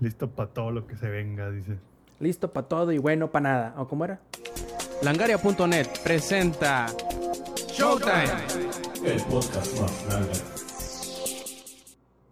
Listo para todo lo que se venga, dice. Listo para todo y bueno para nada. ¿O cómo era? Langaria.net presenta Showtime. El podcast más grande.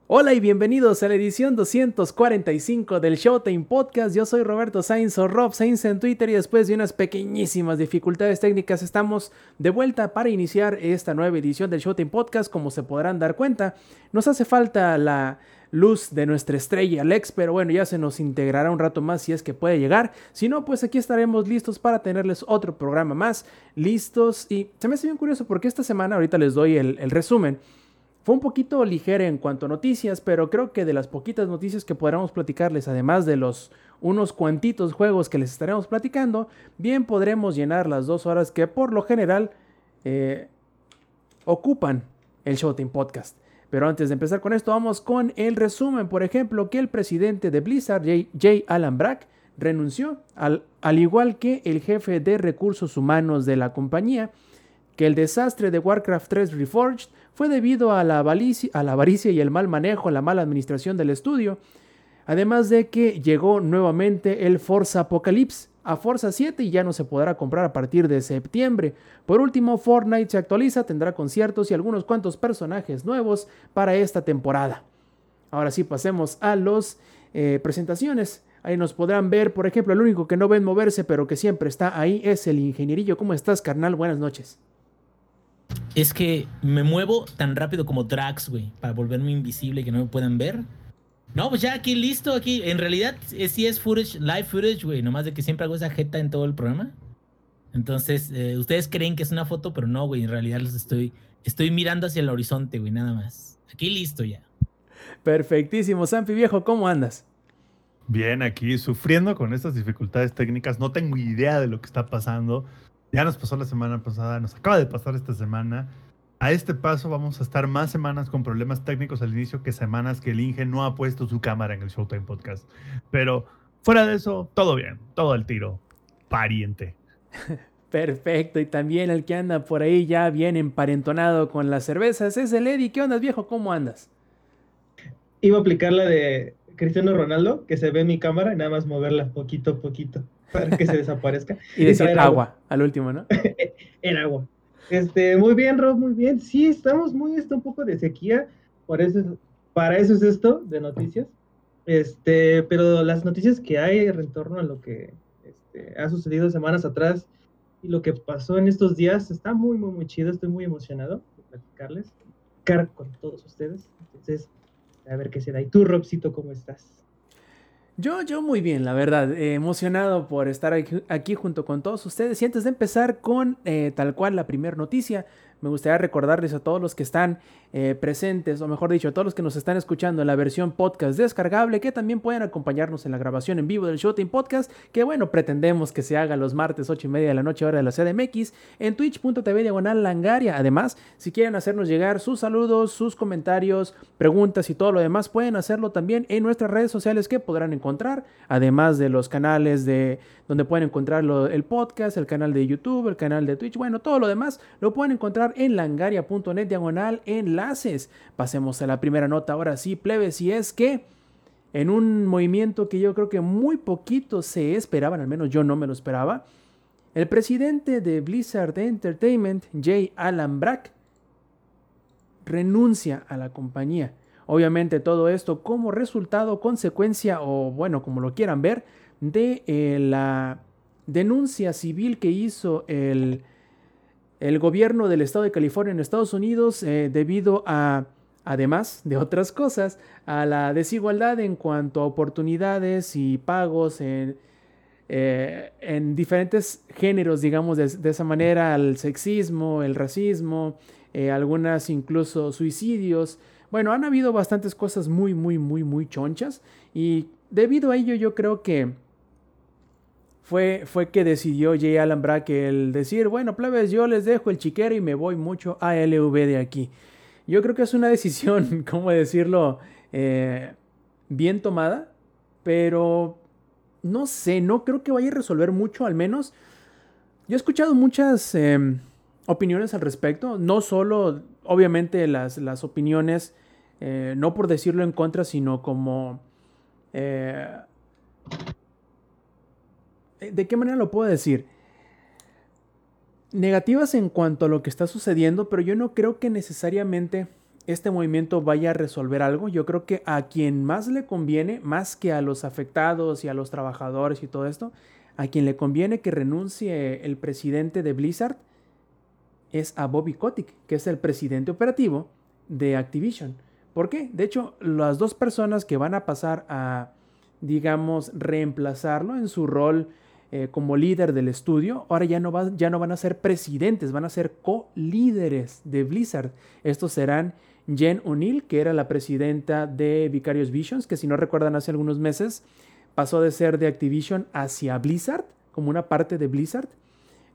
Hola y bienvenidos a la edición 245 del Showtime Podcast. Yo soy Roberto Sainz o Rob Sainz en Twitter y después de unas pequeñísimas dificultades técnicas estamos de vuelta para iniciar esta nueva edición del Showtime Podcast. Como se podrán dar cuenta, nos hace falta la luz de nuestra estrella Alex, pero bueno, ya se nos integrará un rato más si es que puede llegar. Si no, pues aquí estaremos listos para tenerles otro programa más, listos. Y se me hace bien curioso porque esta semana, ahorita les doy el, resumen, fue un poquito ligera en cuanto a noticias, pero creo que de las poquitas noticias que podremos platicarles, además de los unos cuantitos juegos que les estaremos platicando, bien podremos llenar las dos horas que por lo general eh, ocupan el Showtime Podcast. Pero antes de empezar con esto, vamos con el resumen. Por ejemplo, que el presidente de Blizzard, Jay Allen Brack, renunció, al, al igual que el jefe de recursos humanos de la compañía, que el desastre de Warcraft 3 Reforged fue debido a la, a la avaricia y el mal manejo, la mala administración del estudio, además de que llegó nuevamente el Forza Apocalypse a Forza 7 y ya no se podrá comprar a partir de septiembre. Por último, Fortnite se actualiza, tendrá conciertos y algunos cuantos personajes nuevos para esta temporada. Ahora sí, pasemos a las eh, presentaciones. Ahí nos podrán ver, por ejemplo, el único que no ven moverse, pero que siempre está ahí es el ingenierillo. ¿Cómo estás, carnal? Buenas noches. Es que me muevo tan rápido como Drax, güey, para volverme invisible y que no me puedan ver. No, pues ya aquí listo, aquí. En realidad es, sí es footage, live footage, güey, nomás de que siempre hago esa jeta en todo el programa. Entonces, eh, ustedes creen que es una foto, pero no, güey, en realidad los estoy, estoy mirando hacia el horizonte, güey, nada más. Aquí listo ya. Perfectísimo, Sampi viejo, ¿cómo andas? Bien, aquí sufriendo con estas dificultades técnicas. No tengo idea de lo que está pasando. Ya nos pasó la semana pasada, nos acaba de pasar esta semana. A este paso vamos a estar más semanas con problemas técnicos al inicio que semanas que el Inge no ha puesto su cámara en el Showtime Podcast. Pero fuera de eso, todo bien, todo al tiro. Pariente. Perfecto, y también el que anda por ahí ya bien emparentonado con las cervezas es el Eddie. ¿Qué onda, viejo? ¿Cómo andas? Iba a aplicar la de Cristiano Ronaldo, que se ve en mi cámara y nada más moverla poquito a poquito para que se desaparezca. y decir agua, agua, al último, ¿no? en agua. Este, muy bien, Rob, muy bien. Sí, estamos muy, está un poco de sequía, para eso es esto de noticias. Este, pero las noticias que hay en torno a lo que este, ha sucedido semanas atrás y lo que pasó en estos días está muy, muy, muy chido. Estoy muy emocionado de platicarles, car con todos ustedes. Entonces, a ver qué será. ¿Y tú, Robcito, cómo estás? Yo, yo muy bien, la verdad, eh, emocionado por estar aquí, aquí, junto con todos ustedes. Y antes de empezar con eh, tal cual la primera noticia, me gustaría recordarles a todos los que están eh, presentes, o mejor dicho, a todos los que nos están escuchando en la versión podcast descargable, que también pueden acompañarnos en la grabación en vivo del Showtime Podcast, que bueno, pretendemos que se haga los martes 8 y media de la noche hora de la CDMX, en twitch.tv diagonal langaria. Además, si quieren hacernos llegar sus saludos, sus comentarios, preguntas y todo lo demás, pueden hacerlo también en nuestras redes sociales que podrán encontrar, además de los canales de donde pueden encontrar el podcast, el canal de YouTube, el canal de Twitch, bueno, todo lo demás lo pueden encontrar en langaria.net diagonal Pasemos a la primera nota ahora sí, plebes, y es que en un movimiento que yo creo que muy poquito se esperaban, al menos yo no me lo esperaba, el presidente de Blizzard Entertainment, Jay Allen Brack, renuncia a la compañía. Obviamente todo esto como resultado, consecuencia o bueno, como lo quieran ver, de eh, la denuncia civil que hizo el, el, gobierno del estado de California en Estados Unidos eh, debido a, además de otras cosas, a la desigualdad en cuanto a oportunidades y pagos en, eh, en diferentes géneros, digamos de, esa manera, el sexismo, el racismo, eh, algunas incluso suicidios. Bueno, han habido bastantes cosas muy, muy, muy, muy chonchas y debido a ello yo creo que fue, fue que decidió J. Allen Brack el decir, bueno, plebes, yo les dejo el chiquero y me voy mucho a LV de aquí. Yo creo que es una decisión, ¿cómo decirlo? Eh, bien tomada, pero no sé, no creo que vaya a resolver mucho, al menos. Yo he escuchado muchas eh, opiniones al respecto, no solo, obviamente, las, las opiniones, eh, no por decirlo en contra, sino como eh, ¿De qué manera lo puedo decir? Negativas en cuanto a lo que está sucediendo, pero yo no creo que necesariamente este movimiento vaya a resolver algo. Yo creo que a quien más le conviene, más que a los afectados y a los trabajadores y todo esto, a quien le conviene que renuncie el presidente de Blizzard es a Bobby Kotick, que es el presidente operativo de Activision. ¿Por qué? De hecho, las dos personas que van a pasar a, digamos, reemplazarlo en su rol eh, como líder del estudio, ahora ya no, van a ser presidentes, van a ser co-líderes de Blizzard. Estos serán Jen O'Neill, que era la presidenta de Vicarious Visions, que si no recuerdan hace algunos meses pasó de ser de Activision hacia Blizzard, como una parte de Blizzard.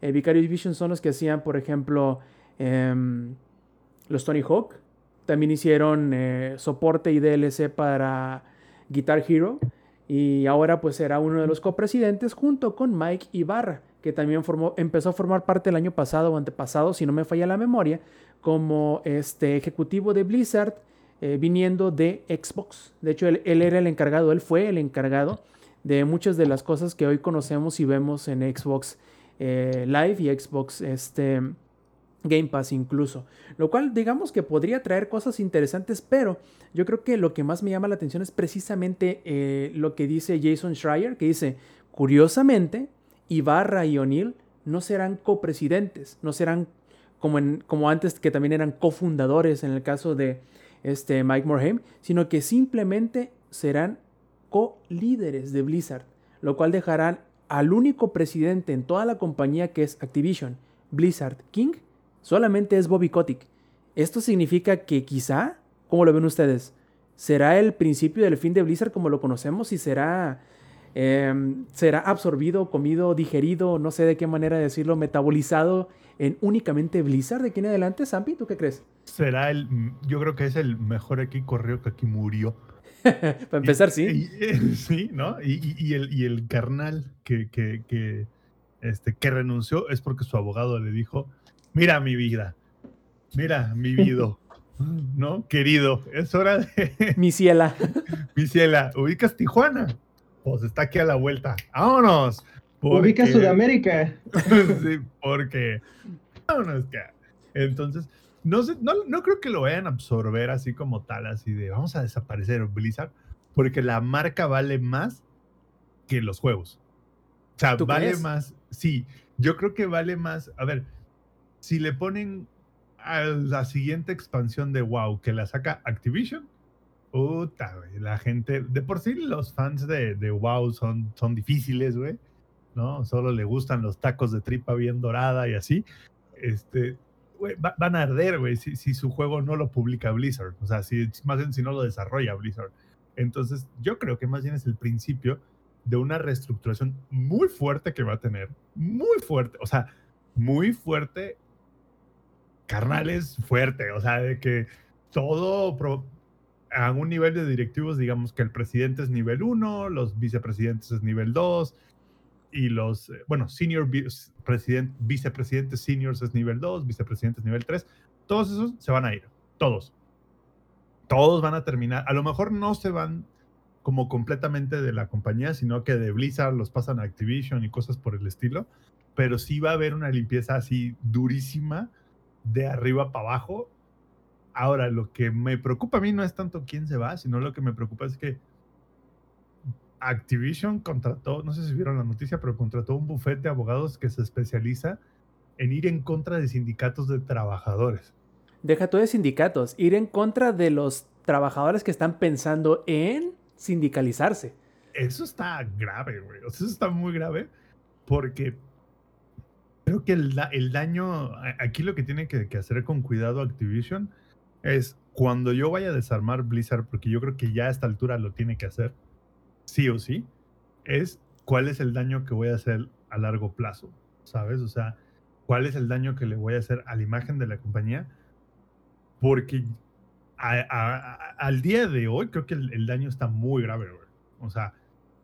Eh, Vicarious Visions son los que hacían, por ejemplo, em, los Tony Hawk. También hicieron eh, soporte y DLC para Guitar Hero. Y ahora pues será uno de los copresidentes junto con Mike Ibarra, que también formó, empezó a formar parte el año pasado o antepasado, si no me falla la memoria, como este ejecutivo de Blizzard eh, viniendo de Xbox. De hecho, él, era el encargado, él fue el encargado de muchas de las cosas que hoy conocemos y vemos en Xbox eh, Live y Xbox este, Game Pass incluso. Lo cual digamos que podría traer cosas interesantes, pero yo creo que lo que más me llama la atención es precisamente eh, lo que dice Jason Schreier, que dice, curiosamente, Ibarra y O'Neill no serán copresidentes, no serán como, en, como antes que también eran cofundadores en el caso de este Mike Morhaime, sino que simplemente serán co-líderes de Blizzard, lo cual dejarán al único presidente en toda la compañía que es Activision, Blizzard King, solamente es Bobby Kotick. Esto significa que quizá, ¿cómo lo ven ustedes? ¿Será el principio del fin de Blizzard como lo conocemos y será, em, será absorbido, comido, digerido, no sé de qué manera decirlo, metabolizado en únicamente Blizzard de aquí en adelante? Zampi, ¿tú qué crees? Será el, yo creo que es el mejor aquí corrió que aquí murió. Para empezar, sí. sí, ¿no? Y, el, y el carnal que, que, que, este, que renunció es porque su abogado le dijo, mira mi vida, mira mi vida, ¿no? Querido, es hora de... Mi ciela. mi ciela, ubicas Tijuana. Pues está aquí a la vuelta. ¡Vámonos! Ubica Sudamérica. sí, porque... Vámonos, que... Entonces, no, sé, no, no, creo que lo vayan a absorber así como tal, así de vamos a desaparecer Blizzard, porque la marca vale más que los juegos. O sea, vale más. Sí, yo creo que vale más. A ver, si le ponen a la siguiente expansión de WoW que la saca Activision, puta, la gente, de por sí los fans de, WoW son, son difíciles, güey, ¿no? Solo le gustan los tacos de tripa bien dorada y así. Este, van a arder, güey, si, si, su juego no lo publica Blizzard. O sea, si, más bien si no lo desarrolla Blizzard. Entonces, yo creo que más bien es el principio de una reestructuración muy fuerte que va a tener. Muy fuerte. O sea, muy fuerte. Carnales fuerte. O sea, de que todo a un nivel de directivos, digamos que el presidente es nivel 1, los vicepresidentes es nivel 2, y los, eh, bueno, senior president, vicepresidentes seniors es nivel 2, vicepresidentes nivel 3, todos esos se van a ir, todos. Todos van a terminar, a lo mejor no se van como completamente de la compañía, sino que de Blizzard los pasan a Activision y cosas por el estilo, pero sí va a haber una limpieza así durísima de arriba para abajo. Ahora, lo que me preocupa a mí no es tanto quién se va, sino lo que me preocupa es que Activision contrató, no sé si vieron la noticia, pero contrató un bufete de abogados que se especializa en ir en contra de sindicatos de trabajadores. Deja todo de sindicatos, ir en contra de los trabajadores que están pensando en sindicalizarse. Eso está grave, güey. eso está muy grave porque creo que el, el daño, aquí lo que tiene que, hacer con cuidado Activision es cuando yo vaya a desarmar Blizzard, porque yo creo que ya a esta altura lo tiene que hacer sí o sí, es cuál es el daño que voy a hacer a largo plazo, ¿sabes? O sea, cuál es el daño que le voy a hacer a la imagen de la compañía, porque al día de hoy creo que el, daño está muy grave, güey. O sea,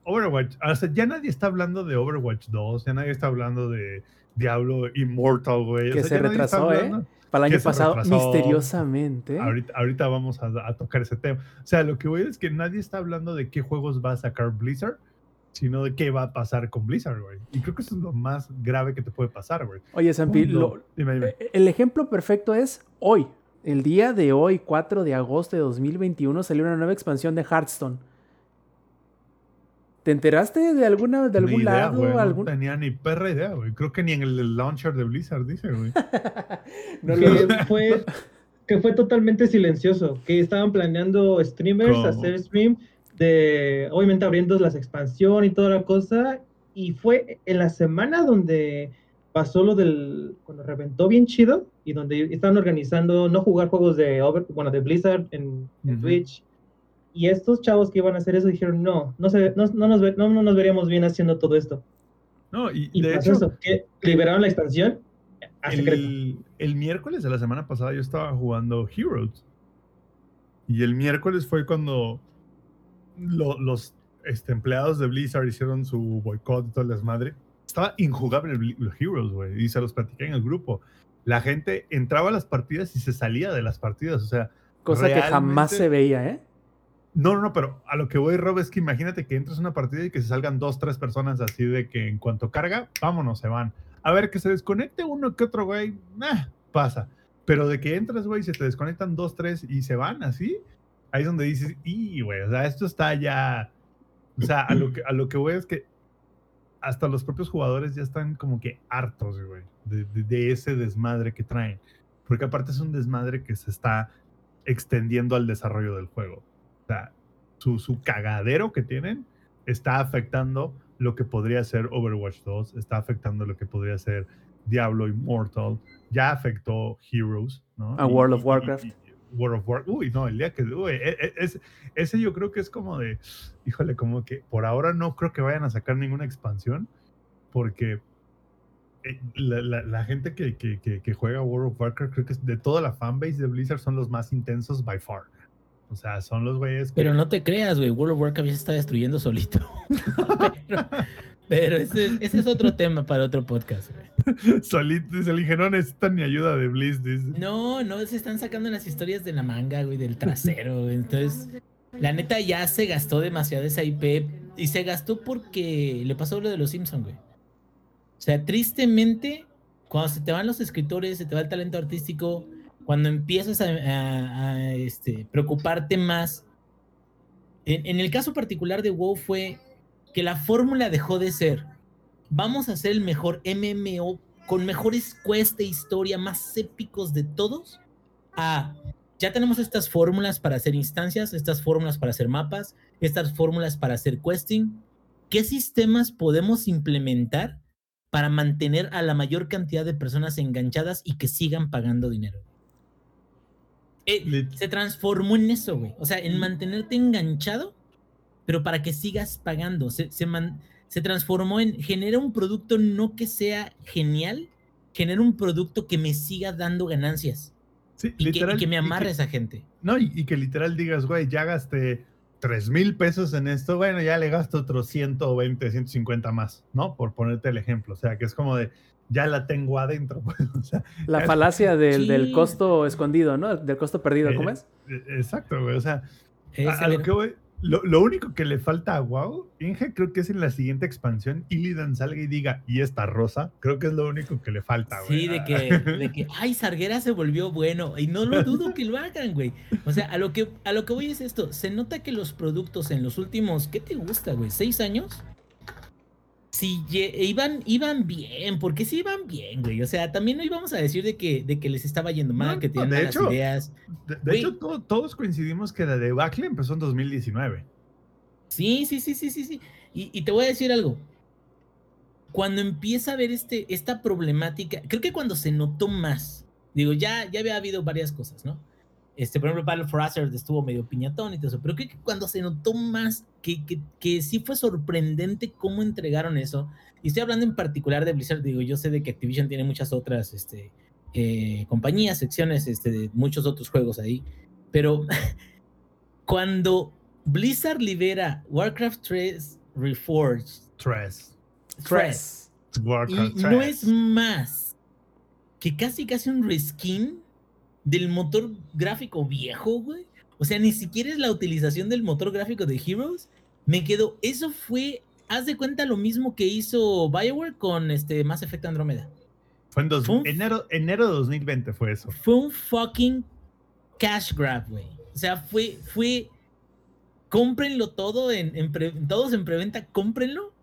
Overwatch, ya nadie está hablando de Overwatch 2, ya nadie está hablando de Diablo Immortal, güey. o Que sea, se retrasó, ¿eh? Para el año pasado, misteriosamente. Ahorita, ahorita vamos a, a tocar ese tema. O sea, lo que voy es que nadie está hablando de qué juegos va a sacar Blizzard, sino de qué va a pasar con Blizzard, güey. Y creo que eso es lo más grave que te puede pasar, güey. Oye, Punto. lo- Dime, dime. eh, el ejemplo perfecto es hoy. El día de hoy, 4 de agosto de 2021, salió una nueva expansión de Hearthstone. ¿Te enteraste de alguna de Ni algún idea, lado? algún... No tenía ni perra idea, güey. Creo que ni en el launcher de Blizzard dice, güey. No que lo- fue que fue totalmente silencioso, que estaban planeando streamers ¿Cómo? hacer stream de obviamente abriendo las expansión y toda la cosa y fue en la semana donde pasó lo del cuando reventó bien chido y donde estaban organizando no jugar juegos de Over- bueno de Blizzard en. Twitch y estos chavos que iban a hacer eso dijeron no no se no, no nos ve- no, no nos veríamos bien haciendo todo esto No, y, y de hecho, eso, que liberaron la expansión a el, el miércoles de la semana pasada yo estaba jugando Heroes. Y el miércoles fue cuando lo- los este, empleados de Blizzard hicieron su boicot y todo el desmadre. Estaba injugable el Heroes, güey. Y se los platiqué en el grupo. La gente entraba a las partidas y se salía de las partidas. O sea, Cosa que jamás se veía, ¿eh? No, no, no, pero a lo que voy, Rob, es que imagínate que entres a una partida y que se salgan dos, tres personas así de que en cuanto carga, vámonos, se van. A ver, que se desconecte uno que otro, güey, nah, pasa. Pero de que entras, güey, se te desconectan dos, tres y se van así, ahí es donde dices, y, güey, o sea, esto está ya. O sea, a lo que, a lo que voy es que hasta los propios jugadores ya están como que hartos, güey, de- de ese desmadre que traen. Porque aparte es un desmadre que se está extendiendo al desarrollo del juego. O sea, su, su cagadero que tienen está afectando lo que podría ser Overwatch 2, está afectando lo que podría ser Diablo Immortal, ya afectó Heroes, ¿no? A World of Warcraft. World of Warcraft. Uy, no, el día que. Uy, e- e- es- ese yo creo que es como de. Híjole, como que por ahora no creo que vayan a sacar ninguna expansión, porque eh, la, la- la gente que, que- que- que juega World of Warcraft, creo que de toda la fanbase de Blizzard son los más intensos by far. O sea, son los güeyes que. Pero no te creas, güey. World of Warcraft ya se está destruyendo solito. pero pero ese, ese es otro tema para otro podcast, güey. Solito, dice el ingeniero, no necesitan ni ayuda de dice. No, no, se están sacando las historias de la manga, güey, del trasero. güey. Entonces, la neta ya se gastó demasiado esa IP. Y se gastó porque le pasó lo de los Simpsons, güey. O sea, tristemente, cuando se te van los escritores, se te va el talento artístico, cuando empiezas a, a- a, este, preocuparte más. En, en el caso particular de WoW fue que la fórmula dejó de ser. Vamos a hacer el mejor MMO con mejores quests de historia más épicos de todos. A ya tenemos estas fórmulas para hacer instancias, estas fórmulas para hacer mapas, estas fórmulas para hacer questing. ¿Qué sistemas podemos implementar para mantener a la mayor cantidad de personas enganchadas y que sigan pagando dinero? Eh, se transformó en eso, güey. O sea, en mantenerte enganchado, pero para que sigas pagando. Se, se, man- se transformó en genera un producto no que sea genial, genera un producto que me siga dando ganancias Sí, y, que, y que me y amarre esa gente. No, y, y que literal digas, güey, ya gasté 3 mil pesos en esto, bueno, ya le gasto otros 120, 150 más, ¿no? Por ponerte el ejemplo. O sea, que es como de, ya la tengo adentro, pues, o sea, La falacia del, del Sí. costo escondido, ¿no? Del costo perdido, ¿cómo Eh, es? eh, exacto, güey, o sea, Es a, lo que voy, lo, lo único que le falta a WoW, Inge, creo que es en la siguiente expansión, Illidan salga y diga, y esta rosa, creo que es lo único que le falta, güey. Sí, de que, de que, ay, Sarguera se volvió bueno. Y no lo dudo que lo hagan, güey. O sea, a lo que, a lo que voy es esto. Se nota que los productos en los últimos, ¿qué te gusta, güey? ¿Seis años? Lle- iban, iban bien, porque sí iban bien, güey. O sea, también no íbamos a decir de que, de que les estaba yendo mal, No, que tenían malas hecho, ideas. De, de hecho, to- todos coincidimos que la debacle empezó en 2019. Sí, sí, sí, sí, sí, sí. Y, y te voy a decir algo. Cuando empieza a ver este, esta problemática, creo que cuando se notó más, digo, ya, ya había habido varias cosas, ¿no? Este, por ejemplo, Battle for Azeroth estuvo medio piñatón y todo eso, pero creo que cuando se notó más, que, que, que sí fue sorprendente cómo entregaron eso, y estoy hablando en particular de Blizzard, digo, yo sé de que Activision tiene muchas otras este, eh, compañías, secciones este, de muchos otros juegos ahí, pero cuando Blizzard libera Warcraft 3 Reforged Tres. 3. Warcraft Y no 3. es más que casi casi un reskin del motor gráfico viejo, güey. O sea, ni siquiera es la utilización del motor gráfico de Heroes. Me quedo, eso fue, haz de cuenta lo mismo que hizo Bioware con este Mass Effect Andromeda. Fue en dos- Fue un- enero, enero de 2020 fue eso. Fue un fucking cash grab, güey. O sea, fue, fue, cómprenlo todo en, en pre- todos en preventa, cómprenlo.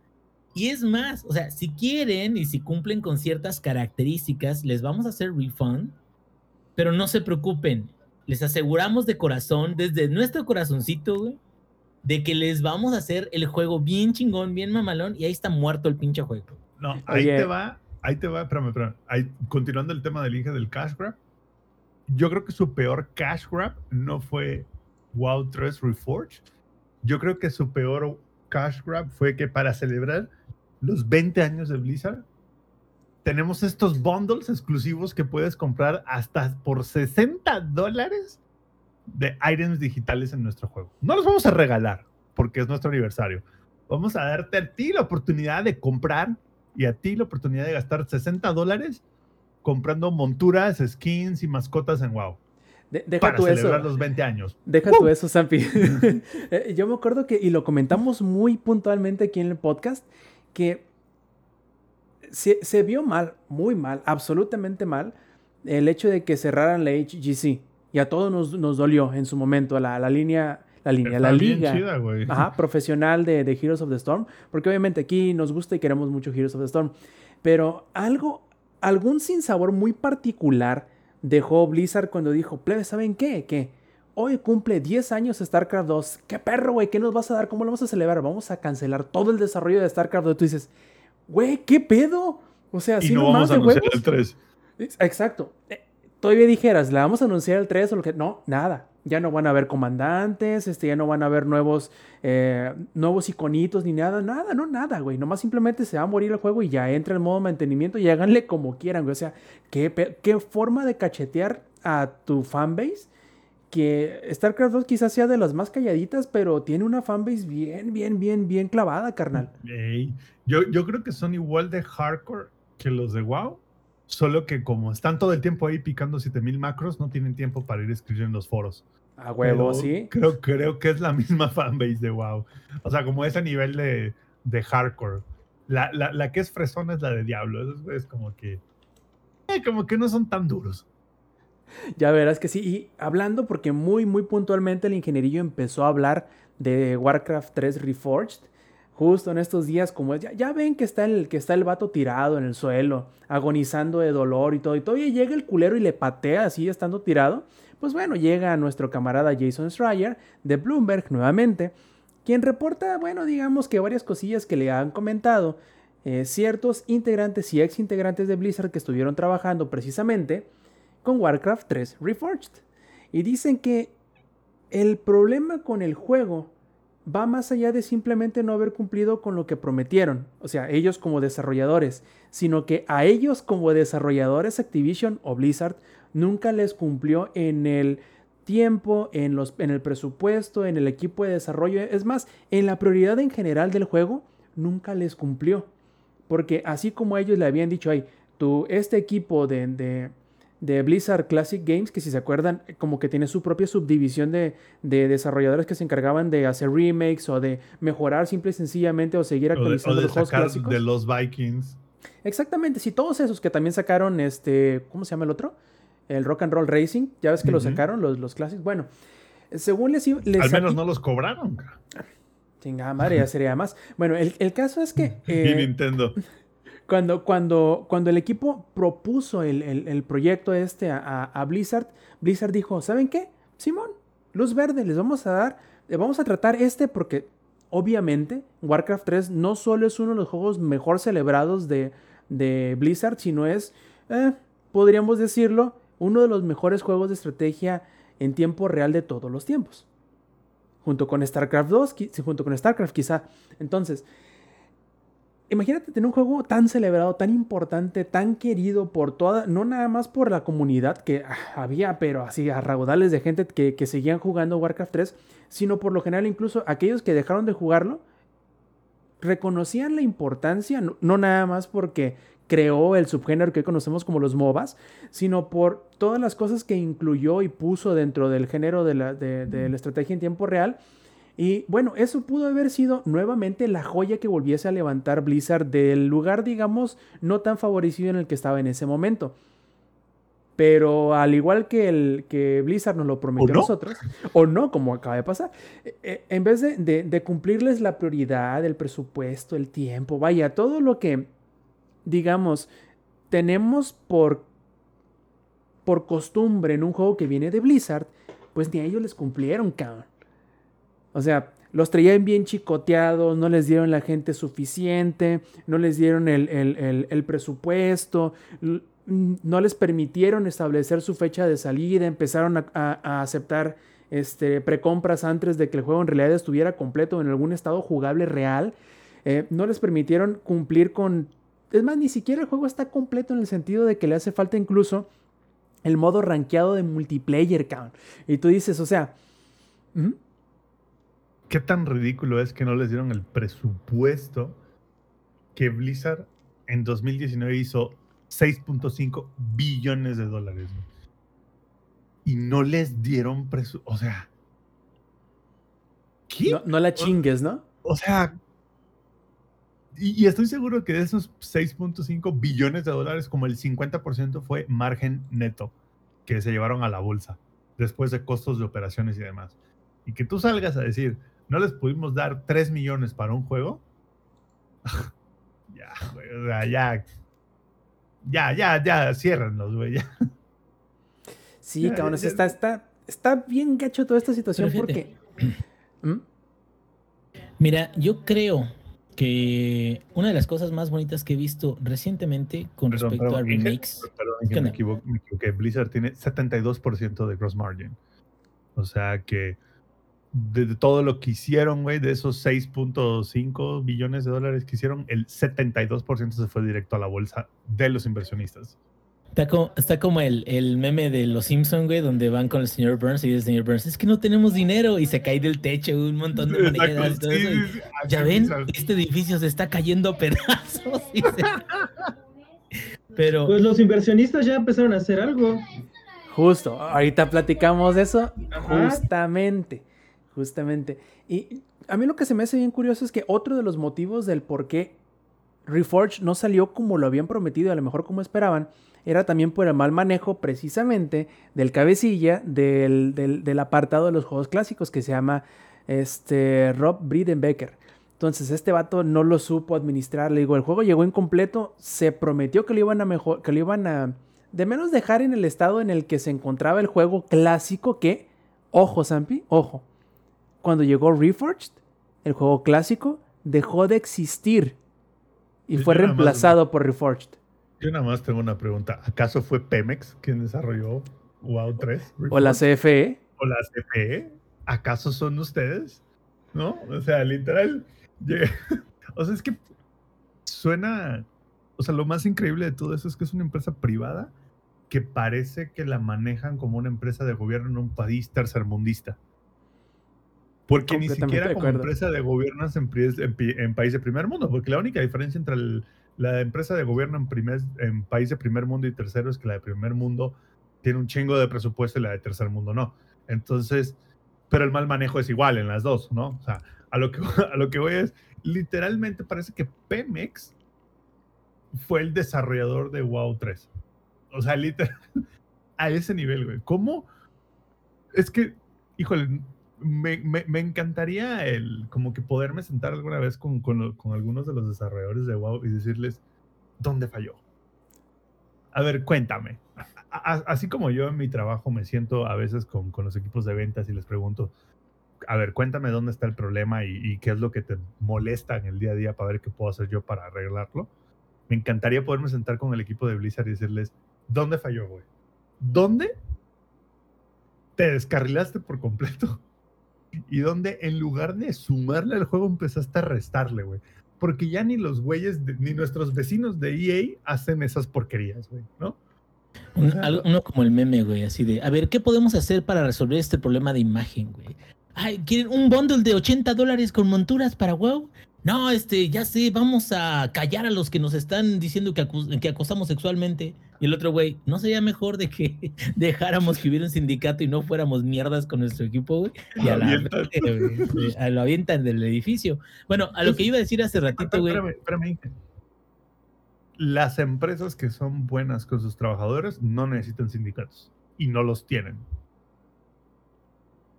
Y es más, o sea, si quieren y si cumplen con ciertas características, les vamos a hacer refund. Pero no se preocupen, les aseguramos de corazón, desde nuestro corazoncito, güey, de que les vamos a hacer el juego bien chingón, bien mamalón, y ahí está muerto el pinche juego. No, ahí Oye. te va, ahí te va, espérame, espérame. Ahí, continuando el tema del Inge del cash grab, yo creo que su peor cash grab no fue WoW 3 Reforged. Yo creo que su peor cash grab fue que para celebrar los 20 años de Blizzard, tenemos estos bundles exclusivos que puedes comprar hasta por 60 dólares de items digitales en nuestro juego. No los vamos a regalar porque es nuestro aniversario. Vamos a darte a ti la oportunidad de comprar y a ti la oportunidad de gastar 60 dólares comprando monturas, skins y mascotas en WoW De- deja para tú celebrar eso. los 20 años. Deja tú eso, Zampi. Eh, Yo me acuerdo que, y lo comentamos muy puntualmente aquí en el podcast, que se, se vio mal, muy mal, absolutamente mal, el hecho de que cerraran la HGC. Y a todos nos, nos dolió en su momento la, la línea, la línea, la Está liga. chida. Ajá, profesional de, de Heroes of the Storm, porque obviamente aquí nos gusta y queremos mucho Heroes of the Storm, pero algo, algún sinsabor muy particular dejó Blizzard cuando dijo, plebe, ¿saben qué? Que hoy cumple 10 años StarCraft 2, qué perro, güey, ¿qué nos vas a dar? ¿Cómo lo vamos a celebrar? Vamos a cancelar todo el desarrollo de StarCraft 2. Tú dices, güey, ¿qué pedo? O sea, y así no vamos a anunciar huevos. el 3. Es- Exacto. Eh, Todavía dijeras, ¿le vamos a anunciar el 3 o lo que? No, nada. Ya no van a haber comandantes, este, ya no van a haber nuevos, eh, nuevos iconitos ni nada, nada, no, nada, güey. Nomás simplemente se va a morir el juego y ya entra el modo mantenimiento y háganle como quieran, güey. O sea, qué, qué forma de cachetear a tu fanbase. Que StarCraft 2 quizás sea de las más calladitas, pero tiene una fanbase bien, bien, bien, bien clavada, carnal. Yo, yo creo que son igual de hardcore que los de WoW, solo que como están todo el tiempo ahí picando 7000 macros, no tienen tiempo para ir escribiendo en los foros. A huevo, Pero sí. Creo, creo que es la misma fanbase de WoW. O sea, como ese nivel de, de hardcore. La, la, la que es fresona es la de Diablo. Esos güeyes como que. eh, como que no son tan duros. Ya verás que sí. Y hablando, porque muy, muy puntualmente el ingenierillo empezó a hablar de Warcraft 3 Reforged. Justo en estos días, como es, ya, ya ven que está, el, que está el vato tirado en el suelo, agonizando de dolor y todo. Y todavía llega el culero y le patea así estando tirado. Pues bueno, llega nuestro camarada Jason Schreier de Bloomberg nuevamente, quien reporta, bueno, digamos que varias cosillas que le han comentado eh, ciertos integrantes y ex integrantes de Blizzard que estuvieron trabajando precisamente con Warcraft 3 Reforged. Y dicen que el problema con el juego va más allá de simplemente no haber cumplido con lo que prometieron, o sea, ellos como desarrolladores, sino que a ellos como desarrolladores Activision o Blizzard nunca les cumplió en el tiempo, en, los, en el presupuesto, en el equipo de desarrollo, es más, en la prioridad en general del juego, nunca les cumplió. Porque así como ellos le habían dicho, ay, tú, este equipo de, de, de Blizzard Classic Games, que si se acuerdan, como que tiene su propia subdivisión de, de desarrolladores que se encargaban de hacer remakes o de mejorar simple y sencillamente o seguir O de, o actualizando de los juegos clásicos. de los Vikings. Exactamente, sí, todos esos que también sacaron este, ¿cómo se llama el otro? El Rock and Roll Racing, ya ves que lo Ujú. sacaron los, los clásicos. Bueno, según les, les Al menos no los cobraron. Chingada madre, ya sería más. Bueno, el, el caso es que y eh, Nintendo. Cuando, cuando, cuando el equipo propuso el, el- proyecto este a, Blizzard, Blizzard dijo, ¿saben qué? Simón, luz verde, les vamos a dar, le vamos a tratar este porque obviamente Warcraft 3 no solo es uno de los juegos mejor celebrados de, de Blizzard, sino es, eh, podríamos decirlo, uno de los mejores juegos de estrategia en tiempo real de todos los tiempos. Junto con StarCraft 2, qui- junto con StarCraft quizá. Entonces, imagínate tener un juego tan celebrado, tan importante, tan querido por toda, no nada más por la comunidad que ah, había, pero así a raudales de gente que, que seguían jugando Warcraft 3, sino por lo general incluso aquellos que dejaron de jugarlo reconocían la importancia, no, nada más porque creó el subgénero que hoy conocemos como los MOBAs, sino por todas las cosas que incluyó y puso dentro del género de la, de la estrategia en tiempo real. Y bueno, eso pudo haber sido nuevamente la joya que volviese a levantar Blizzard del lugar, digamos, no tan favorecido en el que estaba en ese momento. Pero al igual que, el, que Blizzard nos lo prometió a no? nosotros, o no, como acaba de pasar, eh, eh, en vez de, de- de cumplirles la prioridad, el presupuesto, el tiempo, vaya, todo lo que, digamos, tenemos por, por costumbre en un juego que viene de Blizzard, pues ni a ellos les cumplieron, cabrón. O sea, los traían bien chicoteados, no les dieron la gente suficiente, no les dieron el, el- el- presupuesto, no les permitieron establecer su fecha de salida, empezaron a, a- aceptar este, precompras antes de que el juego en realidad estuviera completo en algún estado jugable real. Eh, no les permitieron cumplir con... Es más, ni siquiera el juego está completo en el sentido de que le hace falta incluso el modo rankeado de multiplayer, cabrón. Y tú dices, o sea... ¿Qué tan ridículo es que no les dieron el presupuesto que Blizzard en 2019 hizo 6.5 billones de dólares? Y no les dieron presupuesto. O sea. ¿Qué? No, no la chingues, ¿no? O sea. Y, y estoy seguro que de esos 6.5 billones de dólares, como el 50% fue margen neto que se llevaron a la bolsa después de costos de operaciones y demás. Y que tú salgas a decir, no les pudimos dar 3 millones para un juego. ya, güey, o sea, ya. Ya, ya, ya, ciérrenlos, güey. ya. Sí, Ya, cabrón, ya, está, está, está bien gacho toda esta situación Pero porque... ¿Mm? Mira, yo creo que una de las cosas más bonitas que he visto recientemente con Perdón, respecto perdón, a remakes. Perdón, ¿Qué que me, equivo- me equivoqué. Blizzard tiene 72% de gross margin. O sea que de, de todo lo que hicieron, güey, de esos 6.5 billones de dólares que hicieron, el 72% se fue directo a la bolsa de los inversionistas. Está como, está como el, el meme de los Simpson, güey, donde van con el señor Burns y dice el señor Burns, es que no tenemos dinero y se cae del techo un montón de monedas y todo sí, eso. y, ya ven, este edificio se está cayendo a pedazos. dice. Pero Pues los inversionistas ya empezaron a hacer algo. Justo, ahorita platicamos de eso. Ajá. Justamente, justamente. Y a mí lo que se me hace bien curioso es que otro de los motivos del por qué Reforged no salió como lo habían prometido, a lo mejor como esperaban, era también por el mal manejo precisamente del cabecilla del, del- apartado de los juegos clásicos que se llama este, Rob Bridenbecker. Entonces este vato no lo supo administrar. Le digo, el juego llegó incompleto, se prometió que lo iban a mejor, que lo iban a de menos dejar en el estado en el que se encontraba el juego clásico que, ojo Zampi, ojo, cuando llegó Reforged, el juego clásico dejó de existir y fue más- reemplazado por Reforged. Yo nada más tengo una pregunta. ¿Acaso fue Pemex quien desarrolló WoW 3? O la CFE. o la CFE? ¿Acaso son ustedes? ¿No? O sea, literal. O sea, es que suena. O sea, lo más increíble de todo eso es que es una empresa privada que parece que la manejan como una empresa de gobierno en un país tercermundista. Porque ni siquiera como empresa de gobierno en, en país de primer mundo. Porque la única diferencia entre el- la empresa de gobierno en, primer, en país de primer mundo y tercero es que la de primer mundo tiene un chingo de presupuesto y la de tercer mundo no. Entonces, pero el mal manejo es igual en las dos, ¿no? O sea, a lo que, a lo que voy es, literalmente parece que Pemex fue el desarrollador de WoW 3. O sea, literal, a ese nivel, güey. ¿Cómo? Es que, híjole, me, me- encantaría el, como que poderme sentar alguna vez con, con con algunos de los desarrolladores de WoW y decirles, ¿dónde falló? A ver, cuéntame. Así como yo en mi trabajo me siento a veces con, con los equipos de ventas y les pregunto, a ver, cuéntame dónde está el problema y, y qué es lo que te molesta en el día a día para ver qué puedo hacer yo para arreglarlo. Me encantaría poderme sentar con el equipo de Blizzard y decirles, ¿dónde falló, güey? ¿Dónde te descarrilaste por completo? Y dónde en lugar de sumarle al juego empezaste a restarle, güey. Porque ya ni los güeyes, de- ni nuestros vecinos de EA hacen esas porquerías, güey, ¿no? Un- Ajá. algo- uno como el meme, güey, así de, a ver, ¿qué podemos hacer para resolver este problema de imagen, güey? Ay, ¿quieren un bundle de 80 dólares con monturas para WoW? No, este, ya sé, vamos a callar a los que nos están diciendo que, acus- que acosamos sexualmente. Y el otro güey, ¿no sería mejor de que dejáramos que hubiera un sindicato y no fuéramos mierdas con nuestro equipo, güey? Y a Lo la avientan. sí, a lo avientan del edificio. Bueno, a lo que iba a decir hace ratito, güey. Espérame, espérame. Las empresas que son buenas con sus trabajadores no necesitan sindicatos y no los tienen.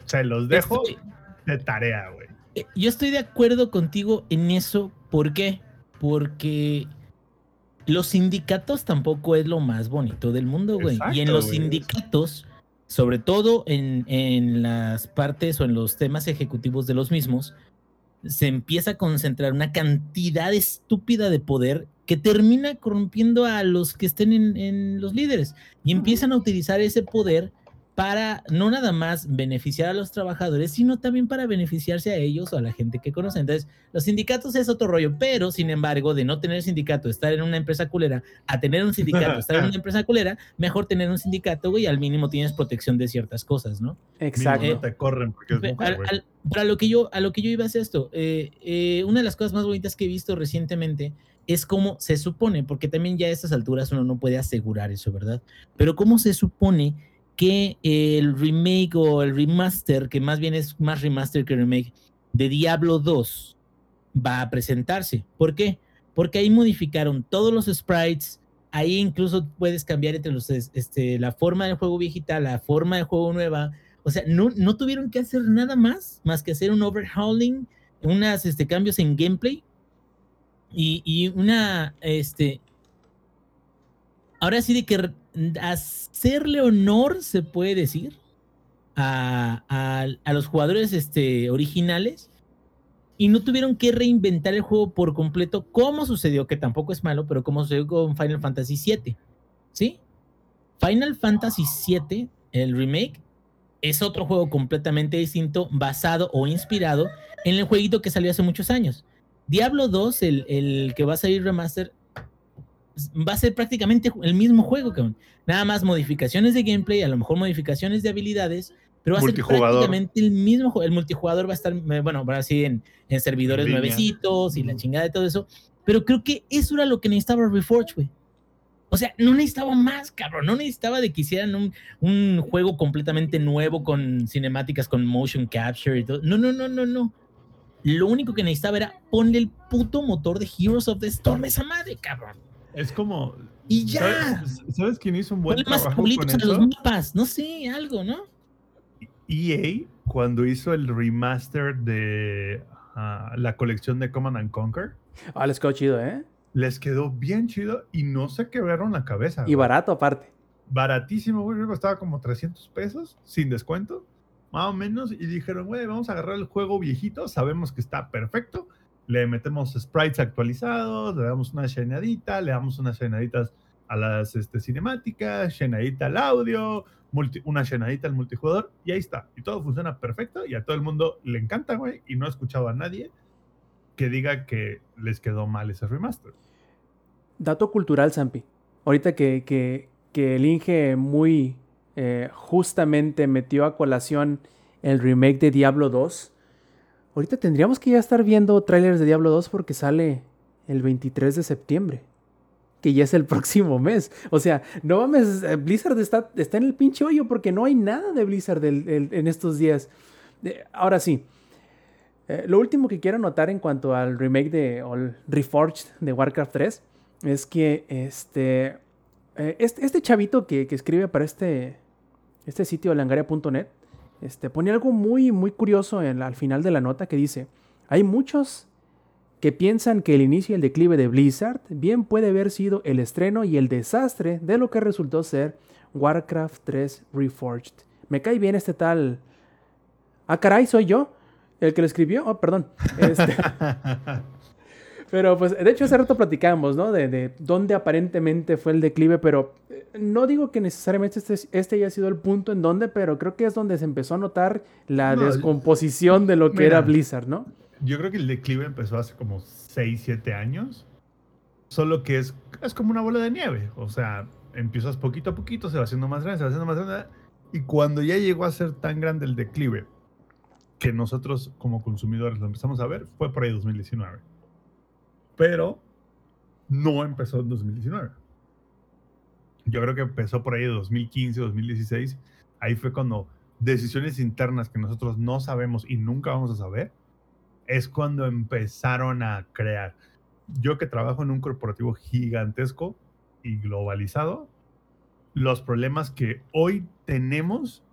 O sea, los dejo Estoy- de tarea, güey. Eh, Yo estoy de acuerdo contigo en eso. ¿Por qué? Porque los sindicatos tampoco es lo más bonito del mundo, güey. y en los güey. sindicatos, sobre todo en, en las partes o en los temas ejecutivos de los mismos, se empieza a concentrar una cantidad estúpida de poder que termina corrompiendo a los que estén en, en los líderes y empiezan a utilizar ese poder para no nada más beneficiar a los trabajadores, sino también para beneficiarse a ellos o a la gente que conocen. Entonces, los sindicatos es otro rollo, pero sin embargo, de no tener sindicato, estar en una empresa culera, a tener un sindicato, estar en una empresa culera, mejor tener un sindicato, güey, al mínimo tienes protección de ciertas cosas, ¿no? Exacto. Mínimo no te corren porque es Pe- mujer, al- güey. al- para lo que yo, a lo que yo iba a hacer esto, eh, eh, una de las cosas más bonitas que he visto recientemente es cómo se supone, porque también ya a estas alturas uno no puede asegurar eso, ¿verdad? Pero cómo se supone que el remake o el remaster, que más bien es más remaster que remake, de Diablo 2 va a presentarse. ¿Por qué? Porque ahí modificaron todos los sprites, ahí incluso puedes cambiar entre los, es- este, la forma del juego viejita, la forma de juego nueva, o sea, no, no tuvieron que hacer nada más, más que hacer un overhauling, unos este, cambios en gameplay y, y una, este, ahora sí de que hacerle honor, se puede decir, a, a- los jugadores este, originales y no tuvieron que reinventar el juego por completo, como sucedió, que tampoco es malo, pero como sucedió con Final Fantasy VII, ¿sí? Final Fantasy VII, el remake, es otro juego completamente distinto, basado o inspirado en el jueguito que salió hace muchos años. Diablo 2, el, el que va a salir remaster, va a ser prácticamente el mismo juego, cabrón. Nada más modificaciones de gameplay, a lo mejor modificaciones de habilidades, pero va a ser prácticamente el mismo juego. El multijugador va a estar, eh, bueno, va así en, en servidores En nuevecitos y la chingada de todo eso. Pero creo que eso era lo que necesitaba Reforge, güey. O sea, no necesitaba más, cabrón. No necesitaba de que hicieran un, un juego completamente nuevo con cinemáticas, con motion capture y todo. No, no, no, no, no. Lo único que necesitaba era ponle el puto motor de Heroes of the Storm a esa madre, cabrón. Es como. Y ya. ¿Sabes, ¿sabes quién hizo un buen Ponle más con pulitos a los eso? mapas. No sé, algo, ¿no? EA, cuando hizo el remaster de ah, la colección de Command and Conquer, Ah, les quedó chido, ¿eh? les quedó bien chido y no se quebraron la cabeza. Y güey. barato aparte. Baratísimo, güey. Costaba como 300 pesos, sin descuento, más o menos. Y dijeron, güey, vamos a agarrar el juego viejito, sabemos que está perfecto. Le metemos sprites actualizados, le damos una llenadita, le damos unas llenaditas a las este, cinemáticas, llenadita al audio, multi- una llenadita al multijugador, y ahí está. Y todo funciona perfecto y a todo el mundo le encanta, güey. Y no he escuchado a nadie que diga que les quedó mal ese remaster. Dato cultural, Zampi. Ahorita que, que, que el Inge muy eh, justamente metió a colación el remake de Diablo 2. Ahorita tendríamos que ya estar viendo trailers de Diablo 2 porque sale el 23 de septiembre. Que ya es el próximo mes. O sea, no mames, eh, Blizzard está, está en el pinche hoyo porque no hay nada de Blizzard en estos días. Ahora sí. eh, lo último que quiero notar en cuanto al remake de o el Reforged de Warcraft 3 es que este, eh, este, este chavito que, que escribe para este, este sitio langaria.net este, pone algo muy, muy curioso en al final de la nota que dice, hay muchos que piensan que el inicio y el declive de Blizzard bien puede haber sido el estreno y el desastre de lo que resultó ser Warcraft 3 Reforged. Me cae bien este tal... Ah, caray, soy yo el que lo escribió. Oh, perdón. Este, pero pues, de hecho, hace rato platicamos, ¿no? De, de dónde aparentemente fue el declive, pero eh, no digo que necesariamente este, este haya sido el punto en donde, pero creo que es donde se empezó a notar la No, descomposición de lo que mira. era Blizzard, ¿no? Yo creo que el declive empezó hace como 6, 7 años. Solo que es, es como una bola de nieve. O sea, empiezas poquito a poquito, se va haciendo más grande, se va haciendo más grande. Y cuando ya llegó a ser tan grande el declive que nosotros como consumidores lo empezamos a ver, fue por ahí 2019. Pero no empezó en 2019. Yo creo que empezó por ahí de 2015, 2016. Ahí fue cuando decisiones internas que nosotros no sabemos y nunca vamos a saber, es cuando empezaron a crear. Yo que trabajo en un corporativo gigantesco y globalizado, los problemas que hoy tenemos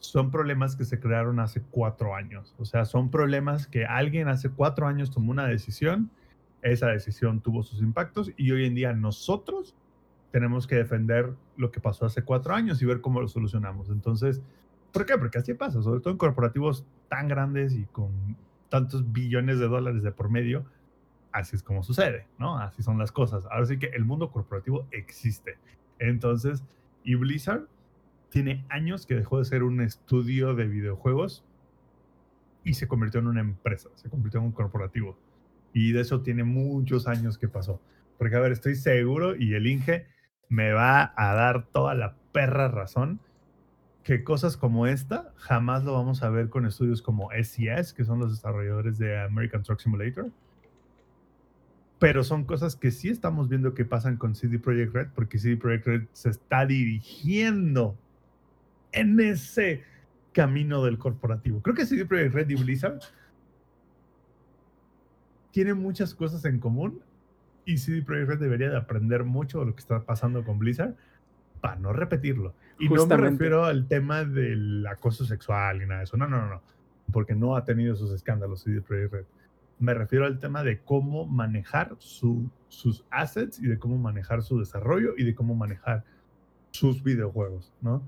son problemas que se crearon hace cuatro años. O sea, son problemas que alguien hace cuatro años tomó una decisión, esa decisión tuvo sus impactos y hoy en día nosotros tenemos que defender lo que pasó hace cuatro años y ver cómo lo solucionamos. Entonces, ¿por qué? Porque así pasa, sobre todo en corporativos tan grandes y con tantos billones de dólares de por medio, así es como sucede, ¿no? Así son las cosas. Ahora sí que el mundo corporativo existe. Entonces, y Blizzard tiene años que dejó de ser un estudio de videojuegos y se convirtió en una empresa, se convirtió en un corporativo. Y de eso tiene muchos años que pasó. Porque, a ver, estoy seguro y el Inge me va a dar toda la perra razón que cosas como esta jamás lo vamos a ver con estudios como SES, que son los desarrolladores de American Truck Simulator. Pero son cosas que sí estamos viendo que pasan con CD Projekt Red, porque CD Projekt Red se está dirigiendo en ese camino del corporativo. Creo que CD Projekt Red y Blizzard tienen muchas cosas en común y CD Projekt Red debería de aprender mucho de lo que está pasando con Blizzard para no repetirlo. Y no me Justamente. refiero al tema del acoso sexual y nada de eso. No, no, no, no. Porque no ha tenido esos escándalos CD Projekt Red. Me refiero al tema de cómo manejar su- sus assets y de cómo manejar su desarrollo y de cómo manejar sus videojuegos, ¿no?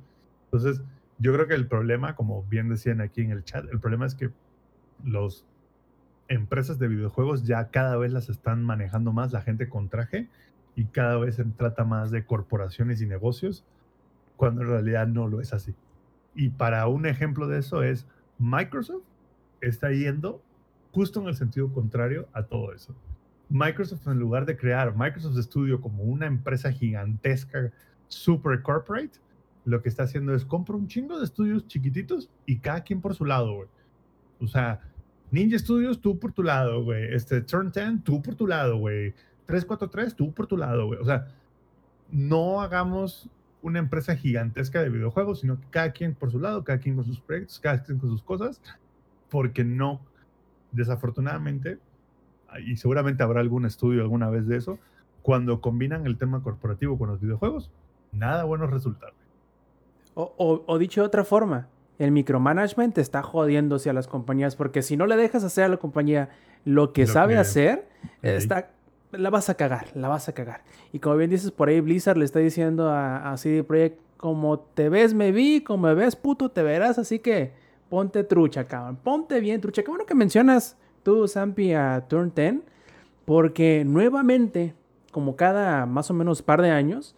Entonces, yo creo que el problema, como bien decían aquí en el chat, el problema es que los empresas de videojuegos ya cada vez las están manejando más la gente con traje y cada vez se trata más de corporaciones y negocios, cuando en realidad no lo es así. Y para un ejemplo de eso es Microsoft está yendo justo en el sentido contrario a todo eso. Microsoft, en lugar de crear Microsoft Studio como una empresa gigantesca, super corporate, lo que está haciendo es compra un chingo de estudios chiquititos y cada quien por su lado, güey. O sea, Ninja Studios, tú por tu lado, güey. Este, Turn 10, tú por tu lado, güey. 343, tú por tu lado, güey. O sea, no hagamos una empresa gigantesca de videojuegos, sino que cada quien por su lado, cada quien con sus proyectos, cada quien con sus cosas, porque no, desafortunadamente, y seguramente habrá algún estudio alguna vez de eso, cuando combinan el tema corporativo con los videojuegos, nada bueno resulta. O, o- o dicho de otra forma, el micromanagement está jodiéndose a las compañías porque si no le dejas hacer a la compañía lo que Lo sabe que- hacer, está, la vas a cagar, la vas a cagar. Y como bien dices, por ahí Blizzard le está diciendo a, a CD Projekt, como te ves me vi, como me ves puto te verás, así que ponte trucha, cabrón, ponte bien trucha. Qué bueno que mencionas tú, Zampi, a Turn 10, porque nuevamente, como cada más o menos par de años,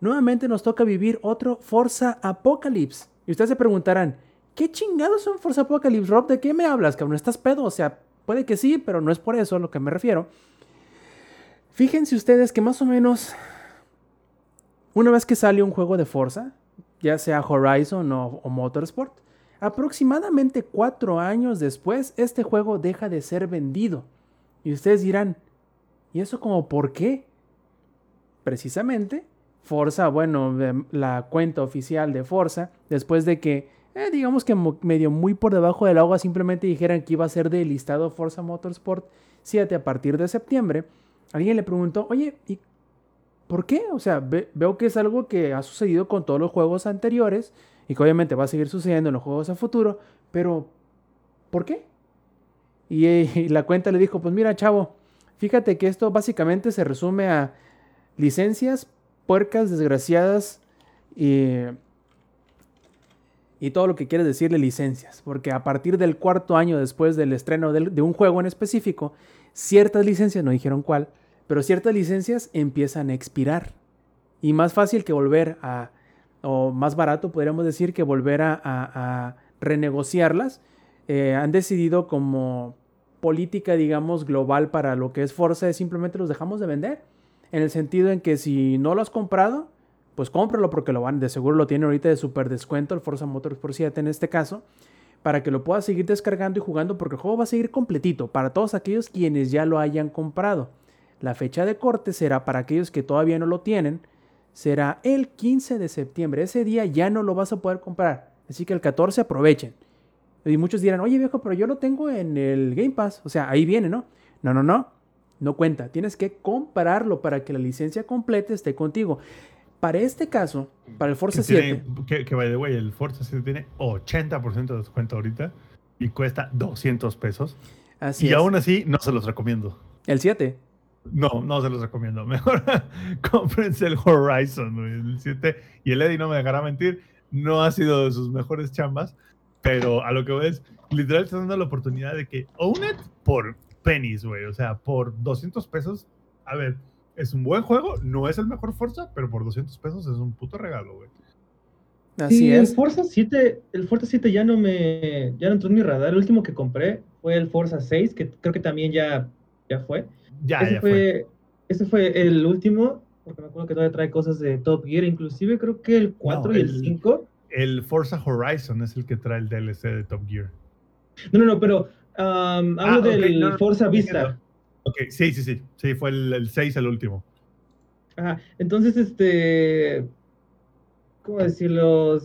nuevamente nos toca vivir otro Forza Apocalypse. Y ustedes se preguntarán, ¿qué chingados son Forza Apocalypse, Rob? ¿De qué me hablas, cabrón? ¿Estás pedo? O sea, puede que sí, pero no es por eso a lo que me refiero. Fíjense ustedes que más o menos una vez que sale un juego de Forza, ya sea Horizon o, o Motorsport, aproximadamente cuatro años después, este juego deja de ser vendido. Y ustedes dirán, ¿y eso como por qué? Precisamente, Forza, bueno, la cuenta oficial de Forza, después de que, eh, digamos que medio muy por debajo del agua, simplemente dijeran que iba a ser del listado Forza Motorsport 7 a partir de septiembre, alguien le preguntó, oye, ¿y por qué? O sea, ve- veo que es algo que ha sucedido con todos los juegos anteriores y que obviamente va a seguir sucediendo en los juegos a futuro, pero ¿por qué? Y, y la cuenta le dijo, pues mira, chavo, fíjate que esto básicamente se resume a licencias, puercas, desgraciadas y, y todo lo que quieres decirle licencias. Porque a partir del cuarto año después del estreno de un juego en específico, ciertas licencias, no dijeron cuál, pero ciertas licencias empiezan a expirar. Y más fácil que volver a, o más barato podríamos decir que volver a, a- a renegociarlas, eh, han decidido como política, digamos, global para lo que es Forza, es simplemente los dejamos de vender. En el sentido en que si no lo has comprado, pues cómpralo porque lo van, de seguro lo tiene ahorita de super descuento el Forza Motorsport 7 en este caso, para que lo puedas seguir descargando y jugando porque el juego va a seguir completito para todos aquellos quienes ya lo hayan comprado. La fecha de corte será para aquellos que todavía no lo tienen, será el 15 de septiembre. Ese día ya no lo vas a poder comprar. Así que el 14 aprovechen. Y muchos dirán, oye viejo, pero yo lo tengo en el Game Pass. O sea, ahí viene, ¿no? No, no, no. No cuenta. Tienes que comprarlo para que la licencia completa esté contigo. Para este caso, para el Forza Que, 7, tiene- que, que, by the way, el Forza 7 tiene 80% de descuento ahorita y cuesta 200 pesos. así y es. aún así, no se los recomiendo. El 7. No, no se los recomiendo. Mejor cómprense el Horizon, el 7. Y el Eddie no me dejará mentir, no ha sido de sus mejores chambas, pero a lo que ves, literal estás dando la oportunidad de que own it por pennies, güey. O sea, por 200 pesos. A ver, es un buen juego, no es el mejor Forza, pero por 200 pesos es un puto regalo, güey. Así Sí, es. el Forza 7, el Forza 7 ya no me, ya no entró en mi radar. El último que compré fue el Forza 6, que creo que también ya, ya fue. Ya, ese ya fue. fue, ese fue el último, porque me acuerdo que todavía trae cosas de Top Gear, inclusive creo que el 4 y el el- 5. El Forza Horizon es el que trae el DLC de Top Gear. No, no, no, pero am, hablo Ah, del no, no, Forza. Vista. Ok, sí, sí, sí. Sí, fue el, el 6 el último. Ajá, entonces, este, ¿cómo decirlo?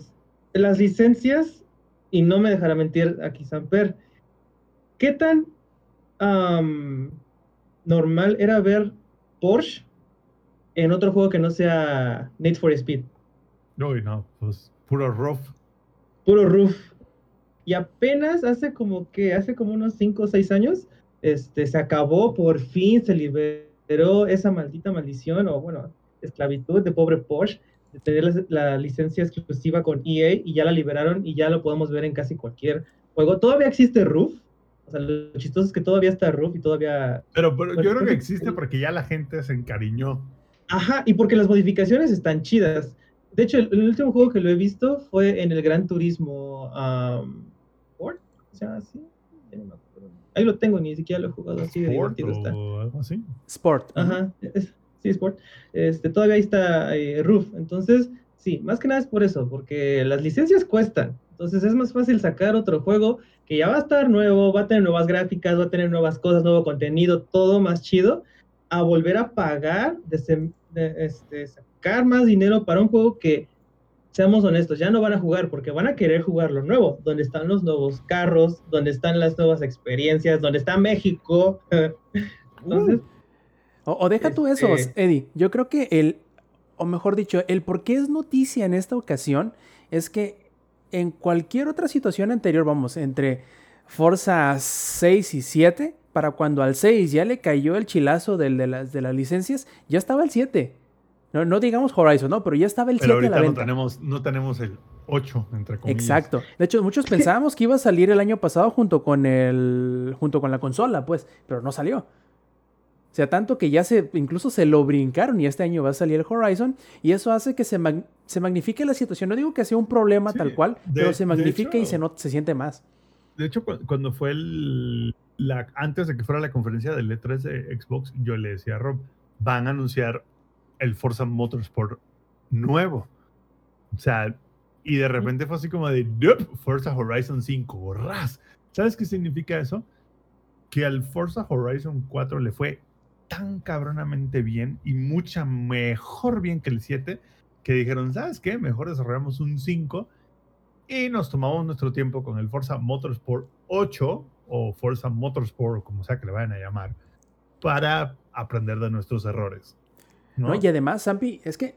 Las licencias, y no me dejará mentir aquí Samper, ¿qué tan am, normal era ver Porsche en otro juego que no sea Need for Speed? Uy, no, pues puro rough. Puro roof. Y apenas hace como que, hace como unos 5 o 6 años, este, se acabó, por fin se liberó esa maldita maldición, o bueno, esclavitud de pobre Porsche, de tener la, la licencia exclusiva con EA, y ya la liberaron y ya lo podemos ver en casi cualquier juego. Todavía existe Roof, o sea, lo chistoso es que todavía está Roof y todavía... Pero, pero Pues, yo creo que pues, existe sí. porque ya la gente se encariñó. Ajá, y porque las modificaciones están chidas. De hecho, el, el último juego que lo he visto fue en el Gran Turismo um, O sea, así. ya no me acuerdo. Ahí lo tengo, ni siquiera lo he jugado así de Sport divertido está. o algo así. Sport. Ajá, es- sí, Sport. Este, todavía ahí está eh, Roof. Entonces, sí, más que nada es por eso, porque las licencias cuestan. Entonces es más fácil sacar otro juego que ya va a estar nuevo, va a tener nuevas gráficas, va a tener nuevas cosas, nuevo contenido, todo más chido, a volver a pagar, de- este, sacar más dinero para un juego que, seamos honestos, ya no van a jugar porque van a querer jugar lo nuevo, donde están los nuevos carros, donde están las nuevas experiencias, donde está México. Entonces, O, o deja tú eso, Este- Eddie. Yo creo que el, o mejor dicho, el por qué es noticia en esta ocasión es que en cualquier otra situación anterior, vamos, entre Forza 6 y 7, para cuando al 6 ya le cayó el chilazo del, de, las, de las licencias, ya estaba el 7. No, no digamos Horizon, no, pero ya estaba el Pero 7 a la ahorita no venta. tenemos, no tenemos el 8, entre comillas. Exacto. De hecho, muchos pensábamos que iba a salir el año pasado junto con el junto con la consola, pues, pero no salió. O sea, tanto que ya se incluso se lo brincaron y este año va a salir el Horizon y eso hace que se, mag- se magnifique la situación. No digo que sea un problema Sí, tal cual, de- pero se magnifica y se not- se siente más. De hecho, cu- cuando fue el, la, antes de que fuera la conferencia del E3 de Xbox, yo le decía a Rob, van a anunciar el Forza Motorsport nuevo. O sea, y de repente fue así como de, "Yup, Forza Horizon 5, ras. ¿Sabes qué significa eso? Que al Forza Horizon 4 le fue tan cabronamente bien y mucha mejor bien que el 7, que dijeron, ¿sabes qué? Mejor desarrollamos un 5 y nos tomamos nuestro tiempo con el Forza Motorsport 8 o Forza Motorsport, como sea que le vayan a llamar, para aprender de nuestros errores. ¿No? ¿no? Y además, Zampi, es que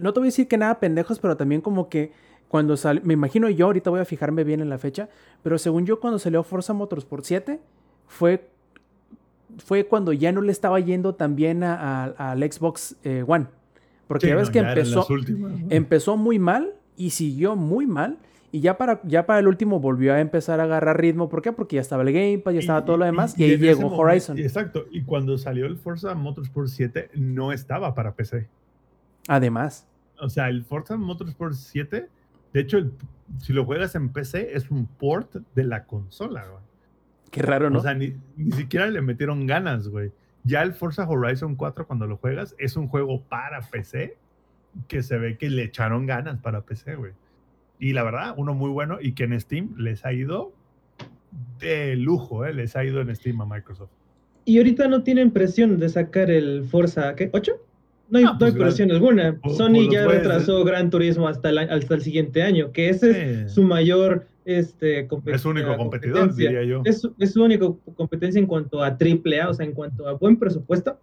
no te voy a decir que nada pendejos, pero también como que cuando salió, me imagino yo, ahorita voy a fijarme bien en la fecha, pero según yo cuando salió Forza Motorsport 7 fue fue cuando ya no le estaba yendo tan bien al Xbox eh, One. Porque Sí, ya ves no, que ya empezó, las últimas, ¿no? empezó muy mal y siguió muy mal. Y ya para, ya para el último volvió a empezar a agarrar ritmo. ¿Por qué? Porque ya estaba el Game Pass, ya estaba todo lo demás. Y, ahí llegó momento- Horizon. Exacto. Y cuando salió el Forza Motorsport 7, no estaba para PC. Además. O sea, el Forza Motorsport 7, de hecho, el- si lo juegas en PC, es un port de la consola, güey. Qué raro, ¿no? O sea, ni, ni siquiera le metieron ganas, güey. Ya el Forza Horizon 4, cuando lo juegas, es un juego para PC que se ve que le echaron ganas para PC, güey. Y la verdad, uno muy bueno y que en Steam les ha ido de lujo, ¿eh? Les ha ido en Steam a Microsoft. y ahorita no tienen presión de sacar el Forza, ¿qué? ¿8? No hay, Ah, no pues, hay presión alguna. por- Sony por ya retrasó Gran Turismo hasta el, hasta el siguiente año, que ese es Sí. su mayor este, Es su único eh, competidor, competencia. diría yo. Es, su- es su única competencia en cuanto a triple A, o sea, en cuanto a buen presupuesto,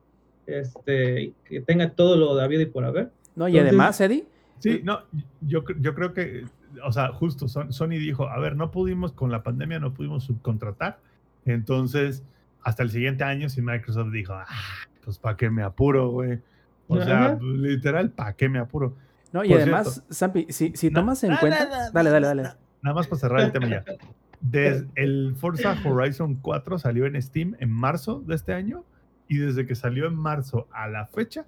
este, que tenga todo lo de habido y por haber. No, y Entonces- además, Eddie, Sí, no, yo, yo creo que, o sea, justo Son- Sony dijo, a ver, no pudimos con la pandemia, no pudimos subcontratar, entonces hasta el siguiente año si Microsoft dijo, ah, pues para qué me apuro, güey. O sea, Ajá. literal, ¿para qué me apuro? no, y Por además, Zampi, si, si tomas en cuenta. na- na- dale, dale, dale. na- Nada más para cerrar el tema ya. Desde el Forza Horizon 4 salió en Steam en marzo de este año y desde que salió en marzo a la fecha,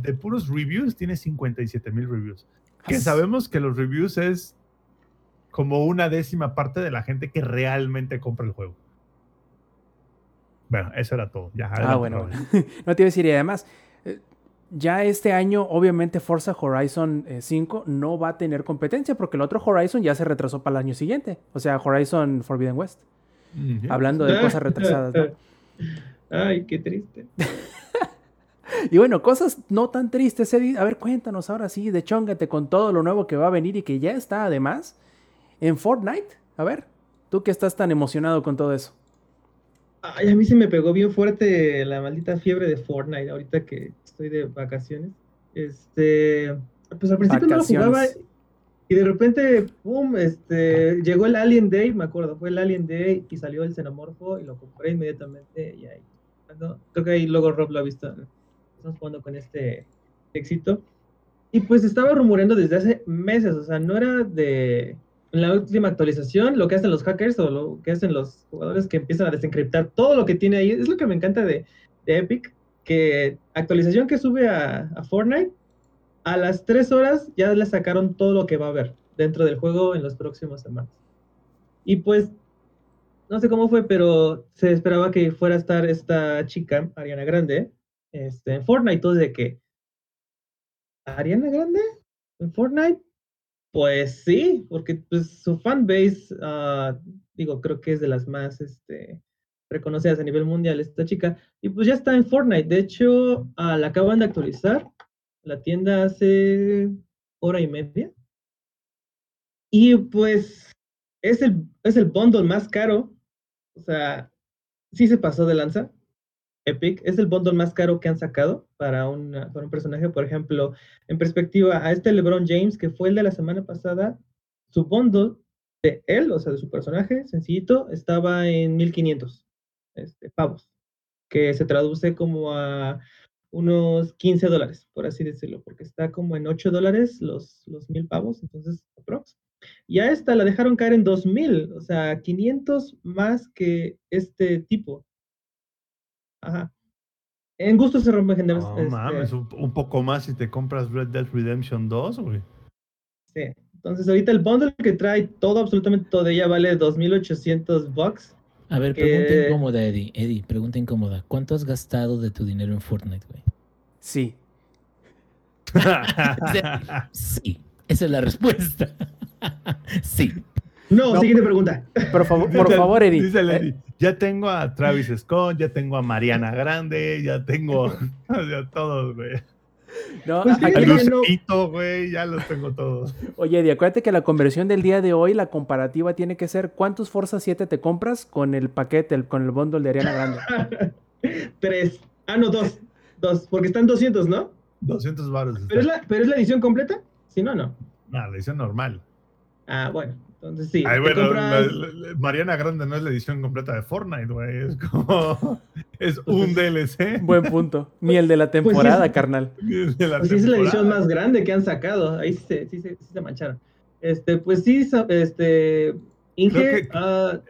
de puros reviews tiene 57 mil reviews. Que sabemos que los reviews es como una décima parte de la gente que realmente compra el juego. Bueno, eso era todo. Ya, Ah, bueno, no te iba a decir, y además, eh, ya este año, obviamente, Forza Horizon eh, 5 no va a tener competencia porque el otro Horizon ya se retrasó para el año siguiente. O sea, Horizon Forbidden West. Hablando de cosas retrasadas, ¿no? Ay, qué triste. Y bueno, cosas no tan tristes, Eddie. A ver, cuéntanos ahora sí, de chóngate con todo lo nuevo que va a venir y que ya está además en Fortnite. A ver, tú que estás tan emocionado con todo eso. Ay, a mí se me pegó bien fuerte la maldita fiebre de Fortnite ahorita que estoy de vacaciones. Este, pues al principio no lo jugaba y de repente, pum, este, llegó el Alien Day, me acuerdo, fue el Alien Day y salió el xenomorfo y lo compré inmediatamente y ahí, no, creo que ahí luego Rob lo ha visto, estamos jugando con este éxito. Y pues estaba rumoreando desde hace meses, o sea, no era de en la última actualización, lo que hacen los hackers o lo que hacen los jugadores que empiezan a desencriptar todo lo que tiene ahí, es lo que me encanta de, Epic, que actualización que sube a, Fortnite, a las 3 horas ya le sacaron todo lo que va a haber dentro del juego en las próximas semanas. Y pues, no sé cómo fue, pero se esperaba que fuera a estar esta chica, Ariana Grande, este, en Fortnite, todo de que, ¿Ariana Grande? ¿En Fortnite? Pues sí, porque pues, su fanbase, ah, digo, creo que es de las más este, reconocidas a nivel mundial esta chica, y pues ya está en Fortnite. De hecho, ah, la acaban de actualizar la tienda hace hora y media. Y pues es el, es el bundle más caro. O sea, sí se pasó de lanza. Epic es el bundle más caro que han sacado para, una- para un personaje. Por ejemplo, en perspectiva, a este LeBron James, que fue el de la semana pasada, su bundle de él, o sea, de su personaje, sencillito, estaba en 1500 este, pavos, que se traduce como a unos 15 dólares, por así decirlo, porque está como en 8 dólares los, los mil pavos, entonces, aprox. Y a esta la dejaron caer en 2000, o sea, 500 más que este tipo. Ajá. En gusto se rompen géneros. No este, mames, un, un poco más si te compras Red Dead Redemption 2, güey. Sí. Entonces, ahorita el bundle que trae todo, absolutamente todo de ella vale 2.800 bucks. A ver, Que- pregunta incómoda, Eddie. Eddie, pregunta incómoda. ¿Cuánto has gastado de tu dinero en Fortnite, güey? Sí. Sí, esa es la respuesta. sí. No, No, siguiente pregunta. Por, favor, por favor, Eddie. dice eh, Eddie, ya tengo a Travis Scott, ya tengo a Mariana Grande, ya tengo a todos, güey. no, Pues aquí- no. Lucerito, güey, ya los tengo todos. Oye, Eddie, acuérdate que la conversión del día de hoy, la comparativa tiene que ser ¿cuántos Forza 7 te compras con el paquete, el- con el bundle de Ariana Grande? Tres. Ah, no, dos. Dos, porque están 200, ¿no? 200 baros. ¿Pero es, la, ¿Pero es la edición completa? Si no, no. No, la edición normal. Ah, bueno. Entonces sí. Ay, te bueno, compras- la- la- la- Mariana Grande no es la edición completa de Fortnite, güey. Es como. Es un DLC. Buen punto. Ni el de la temporada, carnal. de la Pues sí, es la edición temporada. más grande que han sacado. Ahí sí se, sí se, sí se mancharon. Este, pues sí, este. Inge, Creo que- ah,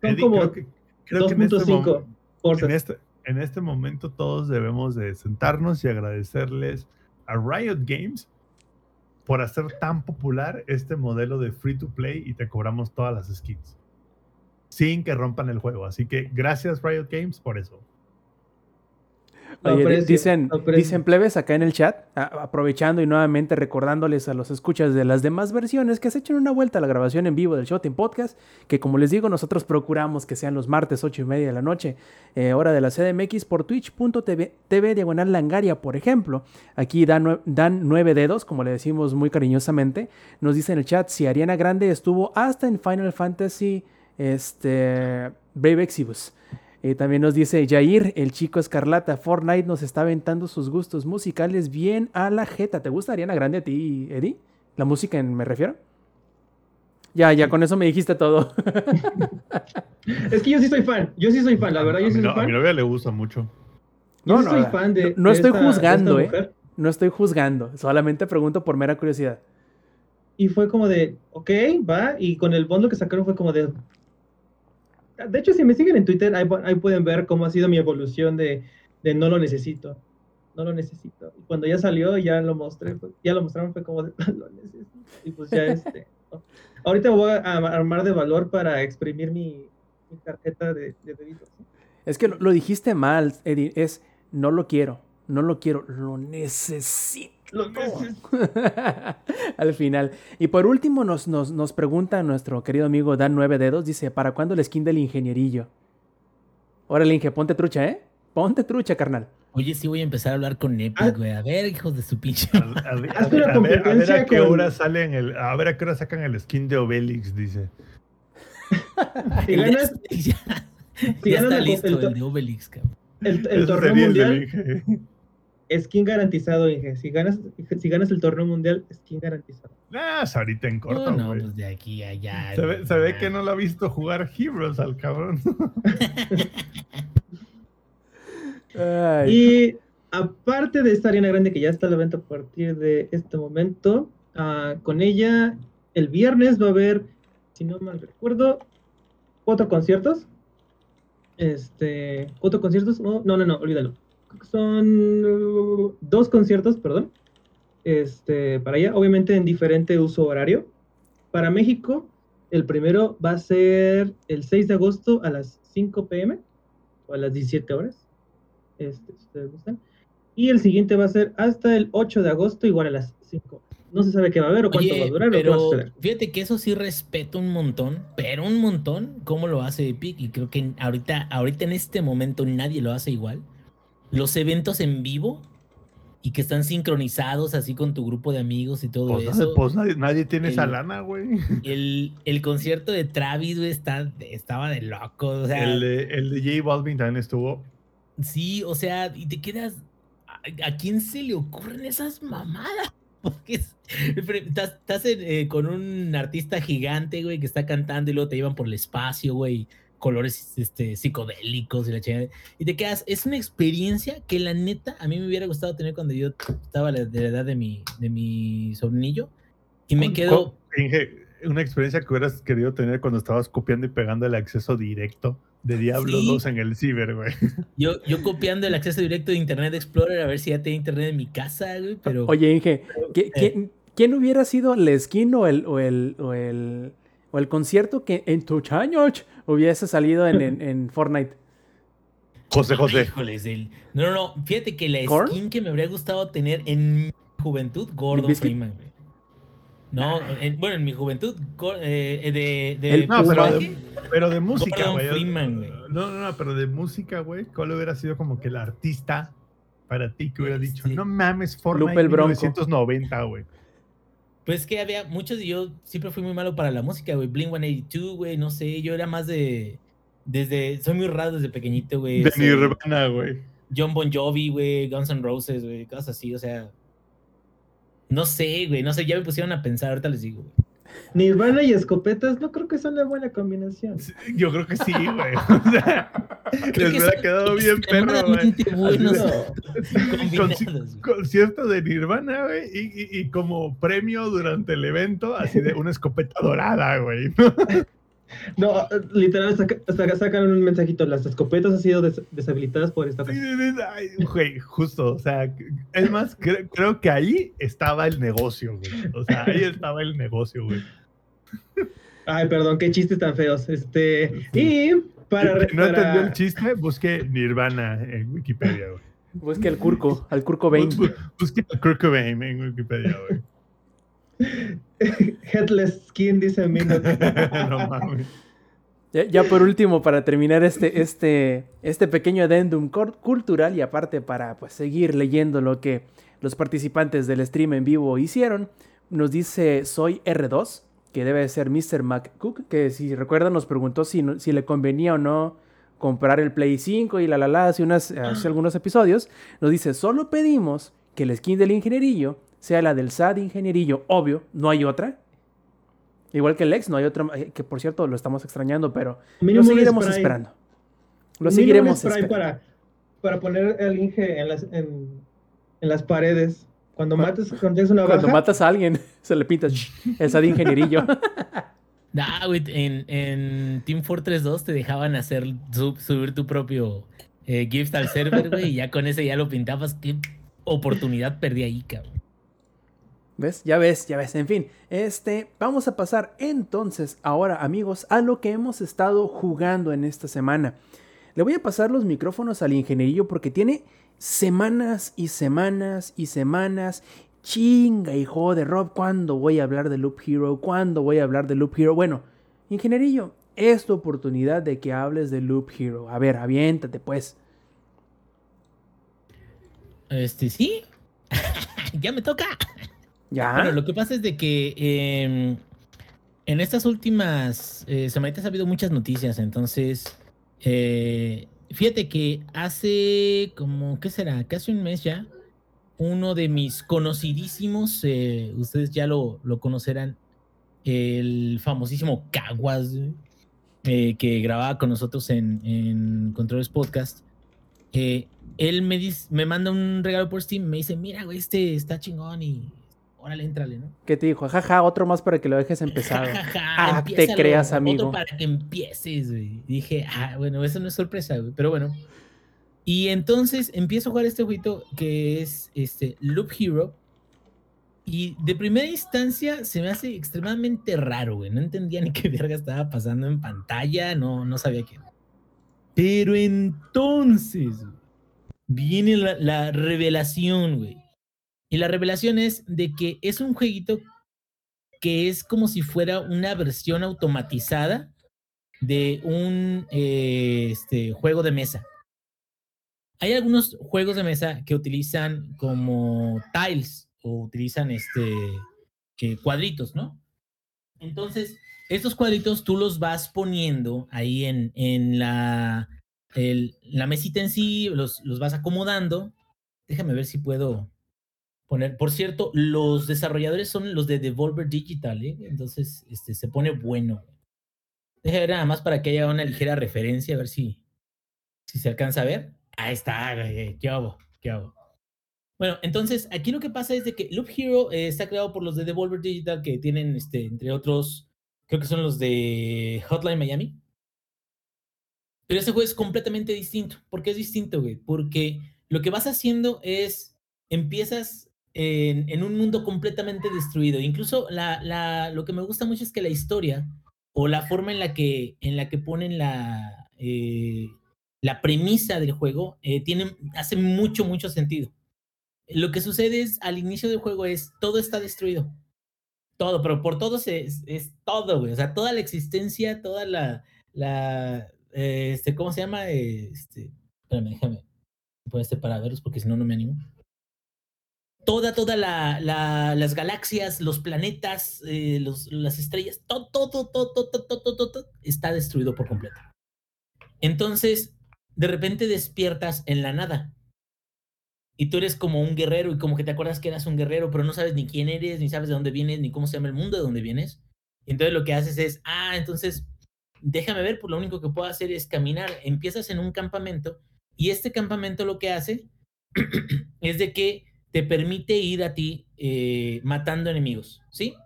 son Eddie, como creo que, creo que en este 2.5 mom- Forza. en este, en este momento todos debemos de sentarnos y agradecerles a Riot Games por hacer tan popular este modelo de free to play y te cobramos todas las skins sin que rompan el juego. Así que gracias Riot Games por eso. Oye, aprecio, dicen, dicen plebes acá en el chat, aprovechando y nuevamente recordándoles a los escuchas de las demás versiones que se echen una vuelta a la grabación en vivo del Showtime Podcast, que como les digo, nosotros procuramos que sean los martes 8 y media de la noche, eh, hora de la CDMX por twitch.tv TV diagonal langaria, por ejemplo. Aquí dan, dan nueve dedos, como le decimos muy cariñosamente. Nos dice en el chat si Ariana Grande estuvo hasta en Final Fantasy este, Brave Exibus. Eh, también nos dice Jair, el chico escarlata, Fortnite nos está aventando sus gustos musicales bien a la jeta. ¿Te gusta Ariana Grande a ti, Eddie? ¿La música en- me refiero? Ya, ya, con eso me dijiste todo. Es que yo sí soy fan, yo sí soy fan, la verdad, yo a, sí mi, soy no- a mi fan. novia le gusta mucho. Yo No, sí no, soy la- fan de. no de estoy esta- de esta juzgando, ¿eh? no estoy juzgando, solamente pregunto por mera curiosidad. Y fue como de, ok, va, y con el bundle que sacaron fue como de... De hecho, si me siguen en Twitter, ahí, pu- ahí pueden ver cómo ha sido mi evolución de, no lo necesito, no lo necesito. Y cuando ya salió, ya lo mostré, fue- ya lo mostraron, fue como de, lo necesito. Y pues ya este... Ahorita voy a armar de valor para exprimir mi, tarjeta de, de. Es que lo, lo dijiste mal, Eddie, es no lo quiero, no lo quiero, lo necesito. Al final. Y por último nos, nos, nos pregunta nuestro querido amigo Dan Nueve Dedos, dice, ¿para cuándo el skin del ingenierillo? Órale, Inge, ponte trucha, ¿eh? Ponte trucha, carnal. Oye, sí voy a empezar a hablar con Epic, Ah. güey. A ver, hijos de su pinche. A, a- a- Haz una a ver, a ver a competencia qué con- hora salen el, a ver a qué hora sacan el skin de Obelix, dice. Ganas, ya está listo el, el, de Obelix, cabrón. el- el torneo mundial. Skin garantizado, Inge. Si ganas, si ganas el torneo mundial, skin garantizado. Nah, es ahorita en No, corto, no, güey. pues de aquí a allá. se, ve, se ve ya. que no lo ha visto jugar Heroes al cabrón. Ay, Y aparte de esta Ariana Grande que ya está a la venta a partir de este momento, ah, con ella el viernes va a haber, si no mal recuerdo, cuatro conciertos. Este, cuatro conciertos, oh, no, no, no, olvídalo. Son uh, dos conciertos, perdón. Este, para ella, obviamente en diferente uso horario. Para México, el primero va a ser el 6 de agosto a las 5 pm o a las 17 horas este, si ustedes gustan. Y el siguiente va a ser hasta el 8 de agosto, igual a las 5. No se sabe qué va a haber o cuánto Oye, va a durar o qué va a pero fíjate que eso sí respeto un montón, pero un montón cómo lo hace Epic y creo que ahorita, ahorita en este momento nadie lo hace igual. Los eventos en vivo y que están sincronizados así con tu grupo de amigos y todo Pues, eso. pues nadie, nadie tiene esa lana, güey. El, el concierto de Travis güey, está, estaba de loco. O sea, El de, el de J Balvin también estuvo. Sí, o sea, y te quedas. ¿A, a quién se le ocurren esas mamadas? Porque es- estás, estás en, eh, con un artista gigante, güey, que está cantando y luego te llevan por el espacio, güey, colores este, psicodélicos y la chingada. Y te quedas. Es una experiencia que la neta a mí me hubiera gustado tener cuando yo estaba de la edad de mi, de mi sobrinillo. Y me quedo. una experiencia que hubieras querido tener cuando estabas copiando y pegando el acceso directo de Diablo Sí. 2 en el ciber, güey. Yo, yo copiando el acceso directo de Internet Explorer a ver si ya tenía internet en mi casa, güey, pero. Oye, Inge, ¿qui- eh. ¿quién, quién hubiera sido la skin o el, o el, o el, o el concierto que en tus años hubiese salido en, en, en Fortnite? José José. Híjoles, el- No, no, no. Fíjate que la skin que me habría gustado tener en mi juventud, Gordon? Freeman, güey. No, en- bueno, en mi juventud, Gor- eh, de, de El No, pero de, pero de música, Gordon güey. Freeman, güey. No, no, no, pero de música, güey. ¿Cuál hubiera sido como que el artista para ti que hubiera dicho, Sí. no mames, Fortnite Lupe el Bronco. 1990, güey? Pues que había muchos y yo siempre fui muy malo para la música, güey. Blink 182, güey, no sé. Yo era más de. Desde. Soy muy raro desde pequeñito, güey. De Nirvana, güey. John Bon Jovi, güey. Guns N' Roses, güey. Cosas así, o sea. No sé, güey. No sé, ya me pusieron a pensar. Ahorita les digo, güey. Nirvana y escopetas, no creo que sea una buena combinación. Sí, Yo creo que sí, güey. O sea, Creo les hubiera quedado bien perro, güey. concierto de Nirvana, güey, y, y- y como premio durante el evento, así de una escopeta dorada, güey. No, literal, saca- saca- sacan un mensajito. Las escopetas han sido des- deshabilitadas por esta ay, Güey, justo, o sea, es más, cre- creo que ahí estaba el negocio, güey. O sea, ahí estaba el negocio, güey. Ay, perdón, qué chistes tan feos. Este, y para, Si no entendió el chiste, busque Nirvana en Wikipedia, güey. Busque al Curco, al Curco Bane. Bu- bu- Busque a Kurt Cobain en Wikipedia, güey. Headless Skin, dice Mino. no mames. Ya, ya por último, para terminar este, este, este pequeño adendum cultural y aparte para pues, seguir leyendo lo que los participantes del stream en vivo hicieron, nos dice Soy R2, que debe ser Mr. McCook, que si recuerdan nos preguntó si, no- si le convenía o no comprar el Play 5 y la la la hace, unas, hace algunos episodios. Nos dice, solo pedimos que el skin del ingenierillo sea la del SAD ingenierillo, obvio, no hay otra. Igual que el ex, no hay otra, eh, que por cierto lo estamos extrañando, pero lo seguiremos spray. esperando. Lo Mínimo seguiremos spray esperando. para, para poner el Inge en las, en, en las paredes. Cuando mates, cuando tienes una Cuando matas a alguien, se le pinta el SAD ingenierillo. Nah, güey, en, en Team Fortress 2 te dejaban hacer sub- subir tu propio eh, gift al server, güey, y ya con ese ya lo pintabas. Qué oportunidad perdí ahí, cabrón. ¿Ves? Ya ves, ya ves. En fin, este, vamos a pasar entonces ahora, amigos, a lo que hemos estado jugando en esta semana. Le voy a pasar los micrófonos al ingenierillo porque tiene semanas y semanas y semanas. Chinga, hijo de Rob, ¿cuándo voy a hablar de Loop Hero? ¿Cuándo voy a hablar de Loop Hero? Bueno, ingenierillo, es tu oportunidad de que hables de Loop Hero. A ver, aviéntate pues. Este, sí. ya me toca. Bueno, lo que pasa es de que eh, en estas últimas eh, semanitas ha habido muchas noticias, entonces eh, fíjate que hace como, ¿qué será? Casi un mes ya, uno de mis conocidísimos, eh, ustedes ya lo, lo conocerán, el famosísimo Caguas, eh, que grababa con nosotros en, en Controles Podcast. él me, dice, me manda un regalo por Steam, me dice, mira, güey, este está chingón y órale, entrale, ¿no? ¿Qué te dijo? Jaja, otro más para que lo dejes empezado. Ja, ja, ja, Ah, te creas, otro amigo. para que empieces, güey. Dije, ah, bueno, eso no es sorpresa, güey, pero bueno. Y entonces empiezo a jugar este jueguito que es este Loop Hero. Y de primera instancia se me hace extremadamente raro, güey. No entendía ni qué verga estaba pasando en pantalla, no, no sabía qué. Pero entonces güey, viene la, la revelación, güey. Y la revelación es de que es un jueguito que es como si fuera una versión automatizada de un eh, este, juego de mesa. Hay algunos juegos de mesa que utilizan como tiles o utilizan este, cuadritos, ¿no? Entonces, estos cuadritos tú los vas poniendo ahí en, en la, la mesita en sí, los, los vas acomodando. Déjame ver si puedo Por cierto, los desarrolladores son los de Devolver Digital, ¿eh? Entonces, este, se pone bueno. Déjame ver nada más para que haya una ligera referencia, a ver si, si se alcanza a ver. Ahí está, qué hago, qué hago. Bueno, entonces aquí lo que pasa es de que Loop Hero eh, está creado por los de Devolver Digital que tienen, este, entre otros, creo que son los de Hotline Miami. Pero este juego es completamente distinto. ¿Por qué es distinto? Porque lo que vas haciendo es, empiezas en, en un mundo completamente destruido. Incluso la, la, lo que me gusta mucho es que la historia o la forma en la que, en la que ponen la, eh, la premisa del juego eh, tiene, hace mucho, mucho sentido. Lo que sucede es, al inicio del juego es, todo está destruido. Todo, pero por todo es, es todo, güey. O sea, toda la existencia, toda la, la eh, este, ¿cómo se llama? Este, espérame, déjame poner este para verlos porque si no, no me animo toda, toda la, las galaxias, los planetas, las estrellas, todo, todo, todo, todo, todo, todo, todo, está destruido por completo. Entonces, de repente despiertas en la nada. Y tú eres como un guerrero y como que te acuerdas que eras un guerrero, pero no sabes ni quién eres, ni sabes de dónde vienes, ni cómo se llama el mundo de dónde vienes. Entonces lo que haces es, ah, entonces déjame ver, pues lo único que puedo hacer es caminar. Empiezas en un campamento y este campamento lo que hace es de que te permite ir a ti eh, matando enemigos, ¿sí?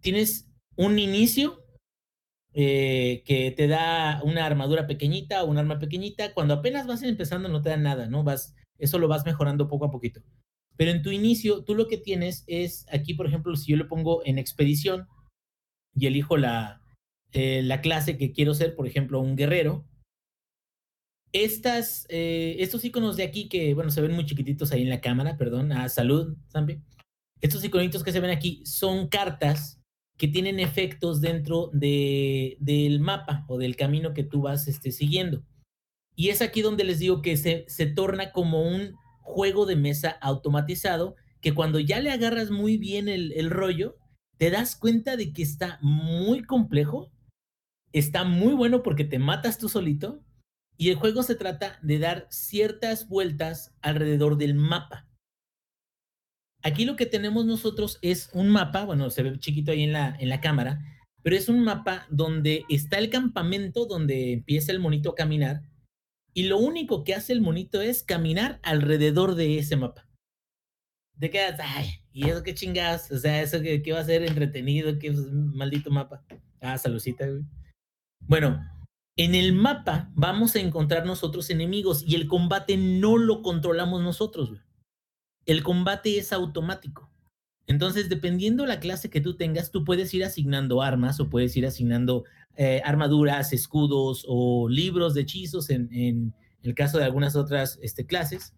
Tienes un inicio eh, que te da una armadura pequeñita o un arma pequeñita. Cuando apenas vas empezando no te da nada, ¿no? Vas, eso lo vas mejorando poco a poquito. Pero en tu inicio, tú lo que tienes es, aquí por ejemplo, si yo le pongo en expedición y elijo la, eh, la clase que quiero ser, por ejemplo, un guerrero, estas, eh, estos iconos de aquí que, bueno, se ven muy chiquititos ahí en la cámara, perdón, a salud, Zambi. Estos iconitos que se ven aquí son cartas que tienen efectos dentro de, del mapa o del camino que tú vas este, siguiendo. Y es aquí donde les digo que se, se torna como un juego de mesa automatizado que cuando ya le agarras muy bien el, el rollo, te das cuenta de que está muy complejo, está muy bueno porque te matas tú solito y el juego se trata de dar ciertas vueltas alrededor del mapa. Aquí lo que tenemos nosotros es un mapa, bueno, se ve chiquito ahí en la, en la cámara, pero es un mapa donde está el campamento donde empieza el monito a caminar y lo único que hace el monito es caminar alrededor de ese mapa. Te quedas, ay, ¿y eso qué chingas? O sea, eso que, que va a ser entretenido, un maldito mapa. Ah, saludcita, güey. Bueno, en el mapa vamos a encontrar nosotros enemigos y el combate no lo controlamos nosotros. El combate es automático. Entonces, dependiendo la clase que tú tengas, tú puedes ir asignando armas o puedes ir asignando eh, armaduras, escudos o libros de hechizos en, en el caso de algunas otras este, clases.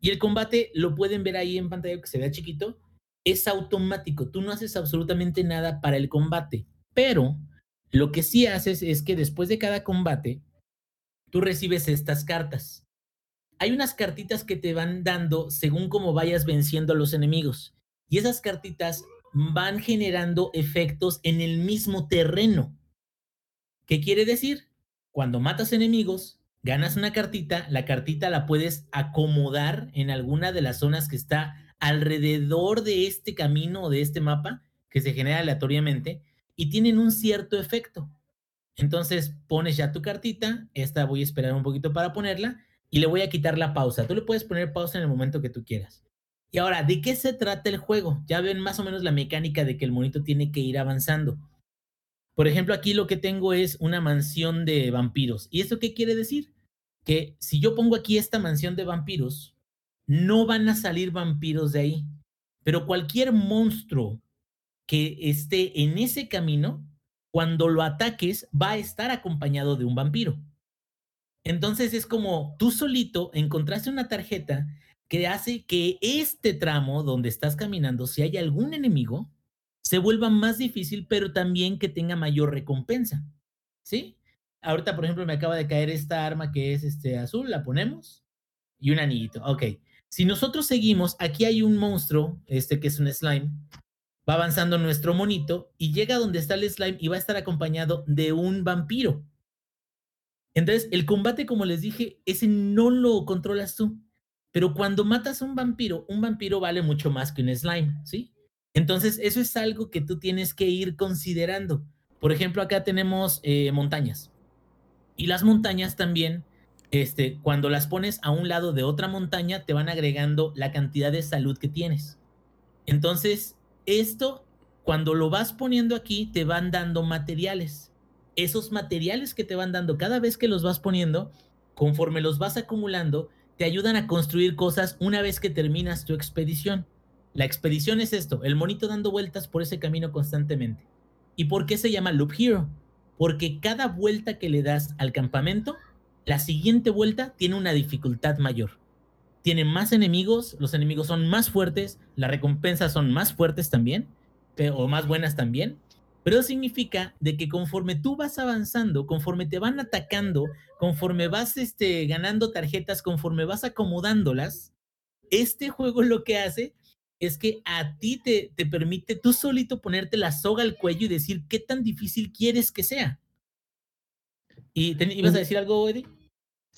Y el combate lo pueden ver ahí en pantalla que se vea chiquito. Es automático. Tú no haces absolutamente nada para el combate. Pero lo que sí haces es que después de cada combate, tú recibes estas cartas. Hay unas cartitas que te van dando según cómo vayas venciendo a los enemigos. Y esas cartitas van generando efectos en el mismo terreno. ¿Qué quiere decir? Cuando matas enemigos, ganas una cartita, la cartita la puedes acomodar en alguna de las zonas que está alrededor de este camino o de este mapa que se genera aleatoriamente y tienen un cierto efecto. Entonces pones ya tu cartita, esta voy a esperar un poquito para ponerla y le voy a quitar la pausa. Tú le puedes poner pausa en el momento que tú quieras. Y ahora, ¿de qué se trata el juego? Ya ven más o menos la mecánica de que el monito tiene que ir avanzando. Por ejemplo, aquí lo que tengo es una mansión de vampiros. ¿Y eso qué quiere decir? Que si yo pongo aquí esta mansión de vampiros, no van a salir vampiros de ahí. Pero cualquier monstruo que esté en ese camino, cuando lo ataques, va a estar acompañado de un vampiro. Entonces es como tú solito encontraste una tarjeta que hace que este tramo donde estás caminando, si hay algún enemigo, se vuelva más difícil, pero también que tenga mayor recompensa. ¿Sí? Ahorita, por ejemplo, me acaba de caer esta arma que es este azul, la ponemos y un anillito. Ok. Si nosotros seguimos, aquí hay un monstruo, este que es un slime, va avanzando nuestro monito y llega donde está el slime y va a estar acompañado de un vampiro. Entonces, el combate, como les dije, ese no lo controlas tú. Pero cuando matas a un vampiro, un vampiro vale mucho más que un slime, ¿sí? Entonces, eso es algo que tú tienes que ir considerando. Por ejemplo, acá tenemos eh, montañas. Y las montañas también, este, cuando las pones a un lado de otra montaña, te van agregando la cantidad de salud que tienes. Entonces, esto, cuando lo vas poniendo aquí, te van dando materiales. Esos materiales que te van dando cada vez que los vas poniendo, conforme los vas acumulando, te ayudan a construir cosas una vez que terminas tu expedición. La expedición es esto, el monito dando vueltas por ese camino constantemente. ¿Y por qué se llama Loop Hero? Porque cada vuelta que le das al campamento, la siguiente vuelta tiene una dificultad mayor tiene más enemigos, los enemigos son más fuertes, las recompensas son más fuertes también, o más buenas también. Pero eso significa de que conforme tú vas avanzando, conforme te van atacando, conforme vas este, ganando tarjetas, conforme vas acomodándolas, este juego lo que hace es que a ti te, te permite tú solito ponerte la soga al cuello y decir qué tan difícil quieres que sea. ¿Y ibas a decir algo, Eddie?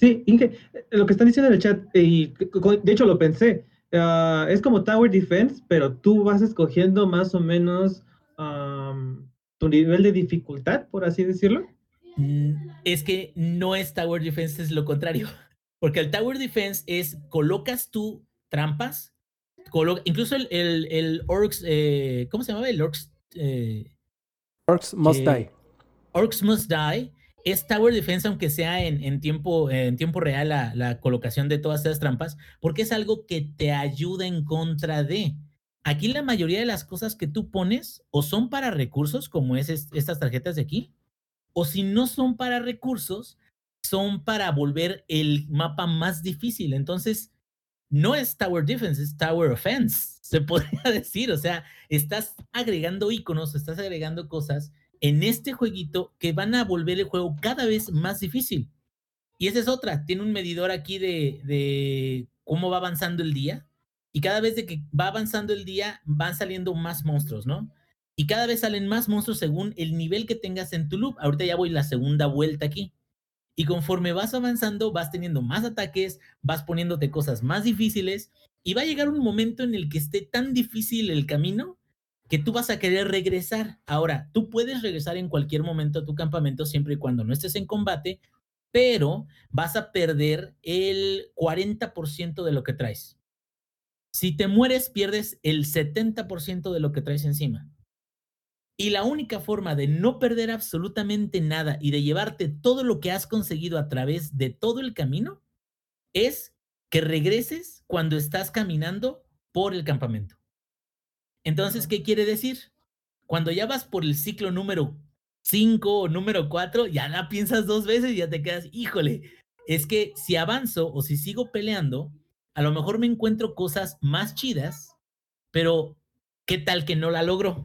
Sí, Inge, eh, lo que están diciendo en el chat, y de hecho lo pensé, uh, es como Tower Defense, pero tú vas escogiendo más o menos um, tu nivel de dificultad, por así decirlo. Mm, es que no es Tower Defense, es lo contrario. Porque el Tower Defense es colocas tú trampas, incluso el, el, el Orcs, eh, ¿cómo se llamaba? El Orcs. Eh, Orcs Must Die. Orcs Must Die es Tower Defense, aunque sea en, tiempo, en tiempo real la, colocación de todas esas trampas, porque es algo que te ayuda en contra de. Aquí la mayoría de las cosas que tú pones o son para recursos, como es estas tarjetas de aquí, o si no son para recursos, son para volver el mapa más difícil. Entonces, no es Tower Defense, es Tower Offense, se podría decir. O sea, estás agregando iconos, estás agregando cosas en este jueguito que van a volver el juego cada vez más difícil. Y esa es otra, tiene un medidor aquí de, cómo va avanzando el día. Y cada vez que va avanzando el día, van saliendo más monstruos, ¿no? Y cada vez salen más monstruos según el nivel que tengas en tu loop. Ahorita ya voy la segunda vuelta aquí. Y conforme vas avanzando, vas teniendo más ataques, vas poniéndote cosas más difíciles y va a llegar un momento en el que esté tan difícil el camino que tú vas a querer regresar. Ahora, tú puedes regresar en cualquier momento a tu campamento siempre y cuando no estés en combate, pero vas a perder el 40% de lo que traes. Si te mueres, pierdes el 70% de lo que traes encima. Y la única forma de no perder absolutamente nada y de llevarte todo lo que has conseguido a través de todo el camino es que regreses cuando estás caminando por el campamento. Entonces, ¿qué quiere decir? Cuando ya vas por el ciclo número 5 o número 4, ya la piensas dos veces y ya te quedas, híjole, es que si avanzo o si sigo peleando, a lo mejor me encuentro cosas más chidas, pero ¿qué tal que no la logro?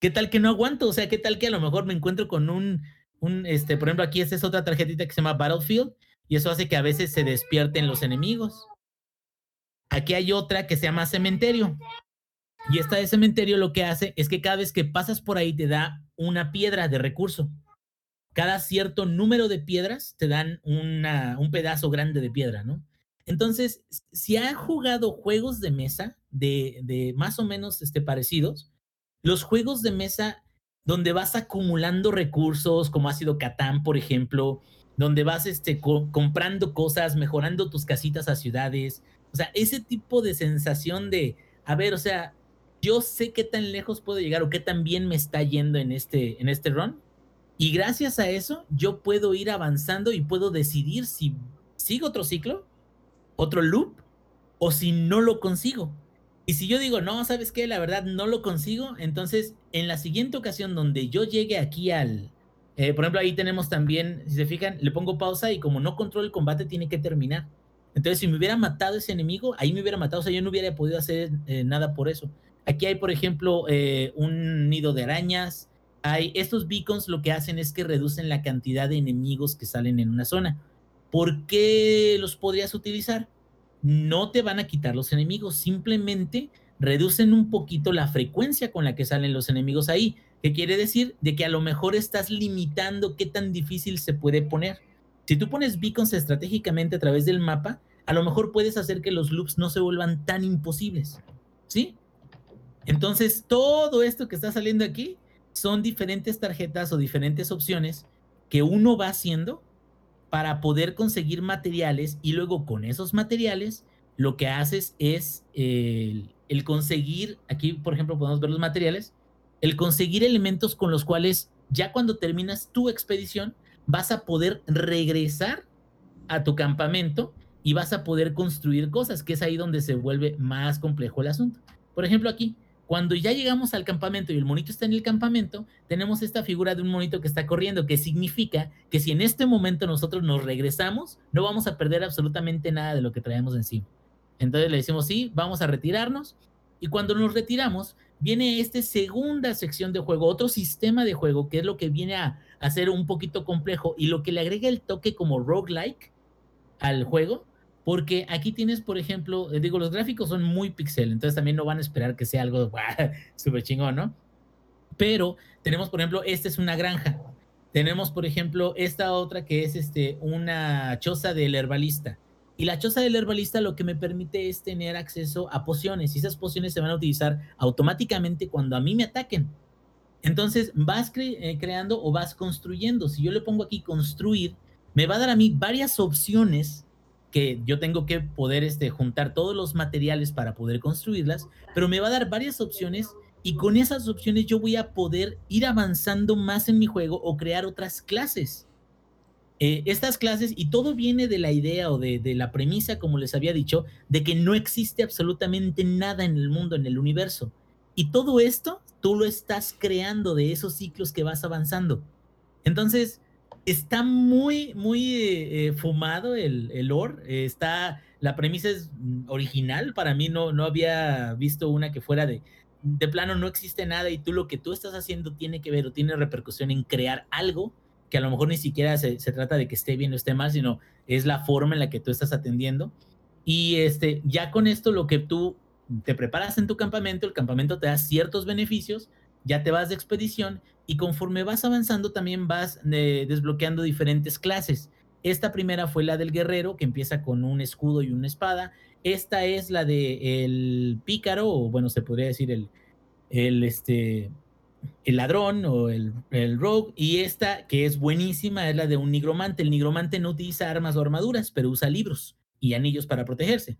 ¿Qué tal que no aguanto? O sea, ¿qué tal que a lo mejor me encuentro con un, un este, por ejemplo, aquí esta es otra tarjetita que se llama Battlefield y eso hace que a veces se despierten los enemigos. Aquí hay otra que se llama Cementerio. Y esta de Cementerio lo que hace es que cada vez que pasas por ahí te da una piedra de recurso. Cada cierto número de piedras te dan una, un pedazo grande de piedra, ¿no? Entonces, si han jugado juegos de mesa de, más o menos este, parecidos, los juegos de mesa donde vas acumulando recursos, como ha sido Catán, por ejemplo, donde vas este, comprando cosas, mejorando tus casitas a ciudades. O sea, ese tipo de sensación de, a ver, o sea, yo sé qué tan lejos puedo llegar o qué tan bien me está yendo en este, en este run. Y gracias a eso, yo puedo ir avanzando y puedo decidir si sigo otro ciclo, otro loop, o si no lo consigo. Y si yo digo, no, ¿sabes qué? La verdad no lo consigo, entonces en la siguiente ocasión donde yo llegue aquí al... Eh, por ejemplo, ahí tenemos también, si se fijan, le pongo pausa y como no controlo el combate, tiene que terminar. Entonces, si me hubiera matado ese enemigo, ahí me hubiera matado, o sea, yo no hubiera podido hacer eh, nada por eso. Aquí hay, por ejemplo, eh, un nido de arañas. Hay estos beacons lo que hacen es que reducen la cantidad de enemigos que salen en una zona. ¿Por qué los podrías utilizar? no te van a quitar los enemigos, simplemente reducen un poquito la frecuencia con la que salen los enemigos ahí. ¿Qué quiere decir? De que a lo mejor estás limitando qué tan difícil se puede poner. Si tú pones beacons estratégicamente a través del mapa, a lo mejor puedes hacer que los loops no se vuelvan tan imposibles. ¿Sí? Entonces, todo esto que está saliendo aquí son diferentes tarjetas o diferentes opciones que uno va haciendo para poder conseguir materiales y luego con esos materiales lo que haces es el, conseguir, aquí por ejemplo podemos ver los materiales, el conseguir elementos con los cuales ya cuando terminas tu expedición vas a poder regresar a tu campamento y vas a poder construir cosas, que es ahí donde se vuelve más complejo el asunto. Por ejemplo, aquí cuando ya llegamos al campamento y el monito está en el campamento, tenemos esta figura de un monito que está corriendo, que significa que si en este momento nosotros nos regresamos, no vamos a perder absolutamente nada de lo que traemos encima. Entonces le decimos, sí, vamos a retirarnos. Y cuando nos retiramos, viene esta segunda sección de juego, otro sistema de juego, que es lo que viene a, ser un poquito complejo y lo que le agrega el toque como roguelike al juego, porque aquí tienes, por ejemplo, eh, digo, los gráficos son muy pixel, entonces también no van a esperar que sea algo súper chingón, ¿no? Pero tenemos, por ejemplo, esta es una granja. Tenemos, por ejemplo, esta otra que es este, una choza del herbalista. Y la choza del herbalista lo que me permite es tener acceso a pociones. Y esas pociones se van a utilizar automáticamente cuando a mí me ataquen. Entonces vas eh, creando o vas construyendo. Si yo le pongo aquí construir, me va a dar a mí varias opciones que yo tengo que poder este, juntar todos los materiales para poder construirlas, pero me va a dar varias opciones y con esas opciones yo voy a poder ir avanzando más en mi juego o crear otras clases. Eh, estas clases, y todo viene de la idea o de, de la premisa, como les había dicho, de que no existe absolutamente nada en el mundo, en el universo. Y todo esto tú lo estás creando de esos ciclos que vas avanzando. Entonces, está muy, muy eh, eh, fumado el, el lore. eh, está, la premisa es mm, original. Para mí no, no había visto una que fuera de, de plano no existe nada y tú lo que tú estás haciendo tiene que ver o tiene repercusión en crear algo que a lo mejor ni siquiera se, se trata de que esté bien o esté mal, sino es la forma en la que tú estás atendiendo. Y este, ya con esto lo que tú te preparas en tu campamento, el campamento te da ciertos beneficios, ya te vas de expedición y conforme vas avanzando también vas eh, desbloqueando diferentes clases. Esta primera fue la del guerrero, que empieza con un escudo y una espada. Esta es la de el pícaro, o bueno, se podría decir el, el, este, el ladrón o el, el rogue. Y esta, que es buenísima, es la de un nigromante. El nigromante no utiliza armas o armaduras, pero usa libros y anillos para protegerse.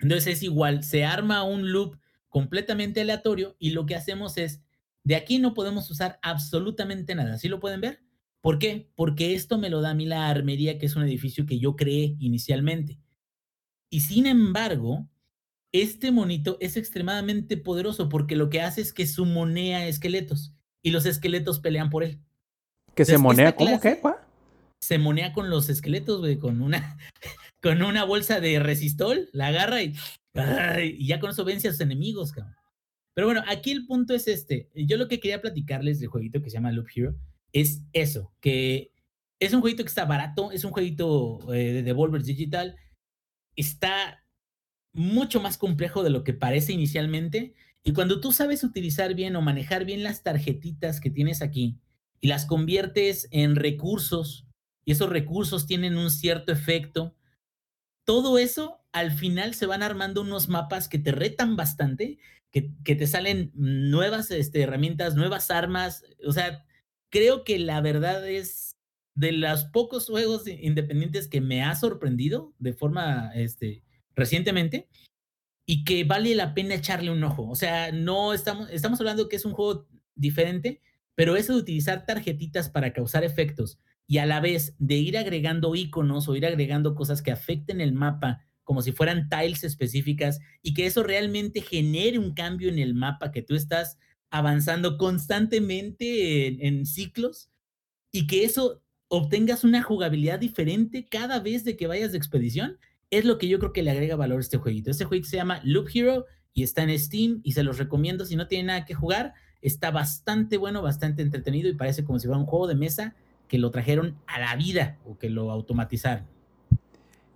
Entonces es igual, se arma un loop completamente aleatorio y lo que hacemos es, de aquí no podemos usar absolutamente nada. ¿Sí lo pueden ver? ¿Por qué? Porque esto me lo da a mí la armería, que es un edificio que yo creé inicialmente. Y sin embargo, este monito es extremadamente poderoso porque lo que hace es que sumonea esqueletos y los esqueletos pelean por él. Que se monea, ¿cómo que? ¿Cuá? Se monea con los esqueletos, güey, con una, con una bolsa de resistol, la agarra y, y ya con eso vence a sus enemigos, cabrón. Pero bueno, aquí el punto es este. Yo lo que quería platicarles del jueguito que se llama Loop Hero es eso, que es un jueguito que está barato, es un jueguito eh, de Devolver Digital, está mucho más complejo de lo que parece inicialmente. Y cuando tú sabes utilizar bien o manejar bien las tarjetitas que tienes aquí y las conviertes en recursos, y esos recursos tienen un cierto efecto, todo eso al final se van armando unos mapas que te retan bastante, que, te salen nuevas este, herramientas, nuevas armas. O sea, creo que la verdad es de los pocos juegos independientes que me ha sorprendido de forma este, recientemente y que vale la pena echarle un ojo. O sea, no estamos, estamos hablando que es un juego diferente, pero eso de utilizar tarjetitas para causar efectos y a la vez de ir agregando iconos o ir agregando cosas que afecten el mapa como si fueran tiles específicas y que eso realmente genere un cambio en el mapa que tú estás avanzando constantemente en, ciclos y que eso obtengas una jugabilidad diferente cada vez de que vayas de expedición, es lo que yo creo que le agrega valor a este jueguito. Este jueguito se llama Loop Hero y está en Steam y se los recomiendo si no tienen nada que jugar. Está bastante bueno, bastante entretenido y parece como si fuera un juego de mesa que lo trajeron a la vida o que lo automatizaron.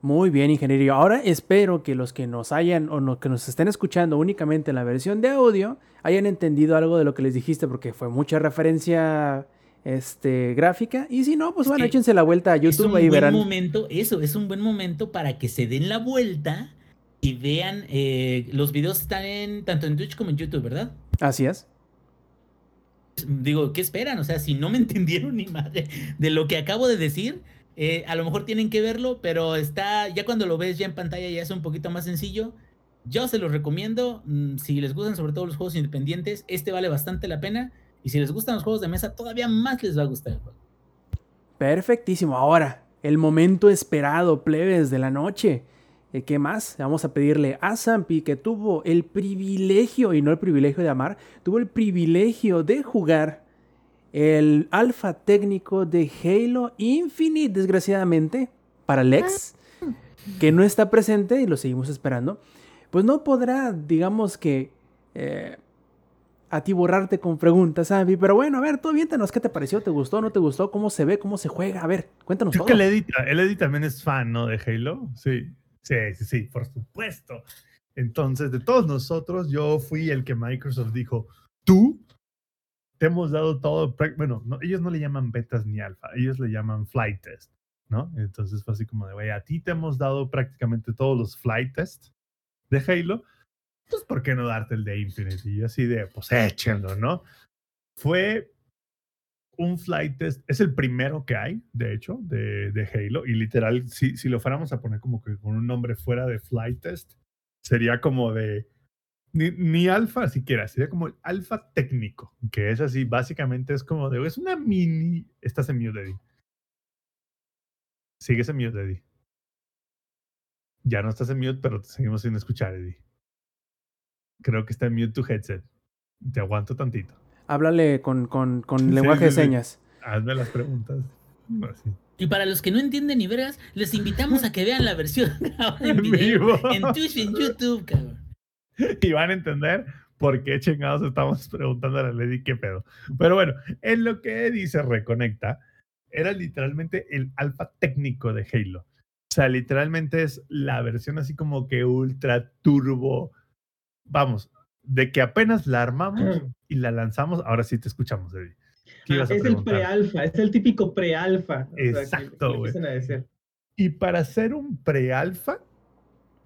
Muy bien, ingeniero. Ahora espero que los que nos hayan o no- que nos estén escuchando únicamente en la versión de audio hayan entendido algo de lo que les dijiste, porque fue mucha referencia este, gráfica. Y si no, pues Es bueno, échense la vuelta a es un YouTube buen verán. momento, eso, es un buen momento para que se den la vuelta y vean, eh, los videos están en, tanto en Twitch como en YouTube, ¿verdad? Así es. digo, ¿qué esperan? O sea, si no me entendieron ni madre de lo que acabo de decir, eh, a lo mejor tienen que verlo, pero está, ya cuando lo ves ya en pantalla ya es un poquito más sencillo. Yo se los recomiendo, mm, si les gustan sobre todo los juegos independientes, este vale bastante la pena. Y si les gustan los juegos de mesa, todavía más les va a gustar el juego. Perfectísimo. Ahora, el momento esperado, plebes de la noche. Eh, ¿Qué más? Vamos a pedirle a Zampi que tuvo el privilegio, y no el privilegio de amar, tuvo el privilegio de jugar el alfa técnico de Halo Infinite, desgraciadamente, para Lex, que no está presente y lo seguimos esperando. Pues no podrá, digamos que, eh, atiborrarte con preguntas, Zampi. Pero bueno, a ver, tú aviéntanos, ¿qué te pareció? ¿Te gustó? ¿No te gustó? ¿Cómo se ve? ¿Cómo se juega? A ver, cuéntanos Creo todo. que el Eddie, el Eddie también es fan, ¿no? De Halo. Sí, sí, sí, sí, por supuesto. Entonces, de todos nosotros, yo fui el que Microsoft dijo, tú te hemos dado todo, bueno, no, ellos no le llaman betas ni alfa, ellos le llaman flight test, ¿no? Entonces fue así como de, güey, a ti te hemos dado prácticamente todos los flight tests de Halo, pues ¿por qué no darte el de Infinite? Y yo así de, pues échenlo, ¿no? Fue un flight test, es el primero que hay, de hecho, de, de Halo, y literal, si, si lo fuéramos a poner como que con un nombre fuera de flight test, sería como de, ni, ni alfa siquiera, sería como el alfa técnico, que es así, básicamente es como de, es una mini, estás en mute, Eddie. Sigues en mute, Eddie. Ya no estás en mute, pero te seguimos sin escuchar, Eddie. Creo que está en mute tu headset. Te aguanto tantito. Háblale con, con, con lenguaje de sí, sí. señas. Hazme las preguntas. Así. Y para los que no entienden ni vergas, les invitamos a que vean la versión grabada en En video vivo. en Twitch y en YouTube, cabrón. y van a entender por qué chingados estamos preguntando a la Lady qué pedo. Pero bueno, en lo que Eddie se reconecta, era literalmente el alfa técnico de Halo. O sea, literalmente es la versión así como que ultra turbo. Vamos, de que apenas la armamos y la lanzamos, ahora sí te escuchamos, Eddie. ¿Qué Ah, es el prealfa, es el típico prealfa. o sea, Exacto, güey. empiezan a decir. Y para hacer un pre-alfa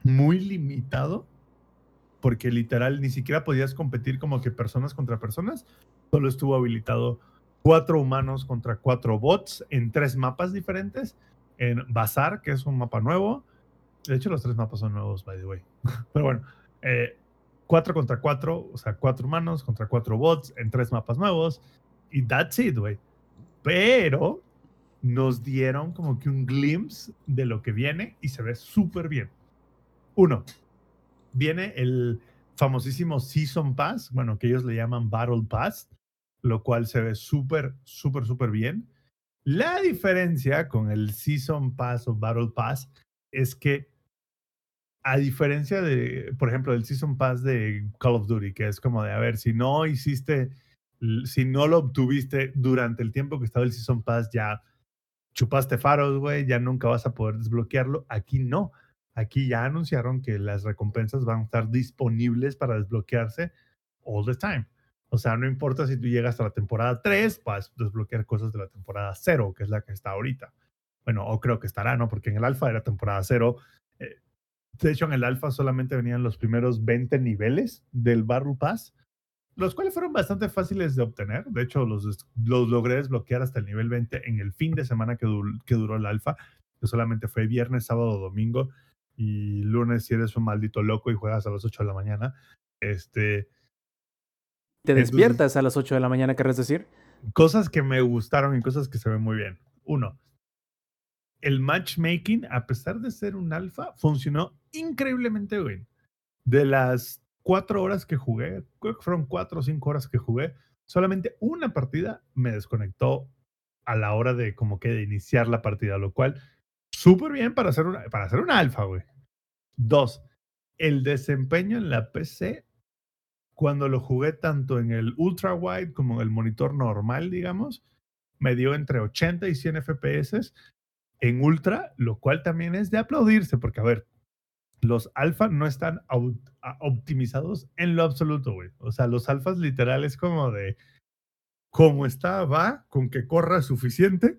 muy limitado, porque literal ni siquiera podías competir como que personas contra personas, solo estuvo habilitado cuatro humanos contra cuatro bots en tres mapas diferentes. En Bazar, que es un mapa nuevo. De hecho, los tres mapas son nuevos, by the way. Pero bueno, eh, cuatro contra cuatro, o sea, cuatro humanos contra cuatro bots en tres mapas nuevos. Y that's it, güey. Pero nos dieron como que un glimpse de lo que viene y se ve súper bien. Uno, viene el famosísimo Season Pass, bueno, que ellos le llaman Battle Pass, lo cual se ve súper, súper, súper bien. La diferencia con el Season Pass o Battle Pass es que, a diferencia de, por ejemplo, del Season Pass de Call of Duty, que es como de, a ver, si no hiciste, si no lo obtuviste durante el tiempo que estaba el Season Pass, ya chupaste faros, güey, ya nunca vas a poder desbloquearlo. Aquí no. Aquí ya anunciaron que las recompensas van a estar disponibles para desbloquearse all the time. O sea, no importa si tú llegas a la temporada 3, vas a desbloquear cosas de la temporada 0, que es la que está ahorita. Bueno, o creo que estará, ¿no? Porque en el alfa era temporada 0. Eh, de hecho, en el alfa solamente venían los primeros 20 niveles del Battle Pass, los cuales fueron bastante fáciles de obtener. De hecho, los, los logré desbloquear hasta el nivel 20 en el fin de semana que, dur- que duró el alfa, que solamente fue viernes, sábado, domingo y lunes si eres un maldito loco y juegas a las 8 de la mañana. Este, Te Entonces- despiertas a las 8 de la mañana, ¿querés decir? cosas que me gustaron y cosas que se ven muy bien. Uno, el matchmaking, a pesar de ser un alfa, funcionó increíblemente bien. De las cuatro horas que jugué, creo que fueron cuatro o cinco horas que jugué, solamente una partida me desconectó a la hora de como que de iniciar la partida, lo cual súper bien para hacer una, para hacer una alfa, güey. Dos, el desempeño en la PC cuando lo jugué tanto en el ultra wide como en el monitor normal, digamos, me dio entre 80 y 100 FPS en ultra, lo cual también es de aplaudirse, porque a ver, los alfa no están optimizados en lo absoluto, güey. O sea, los alfas literal es como de, como está, va, con que corra suficiente,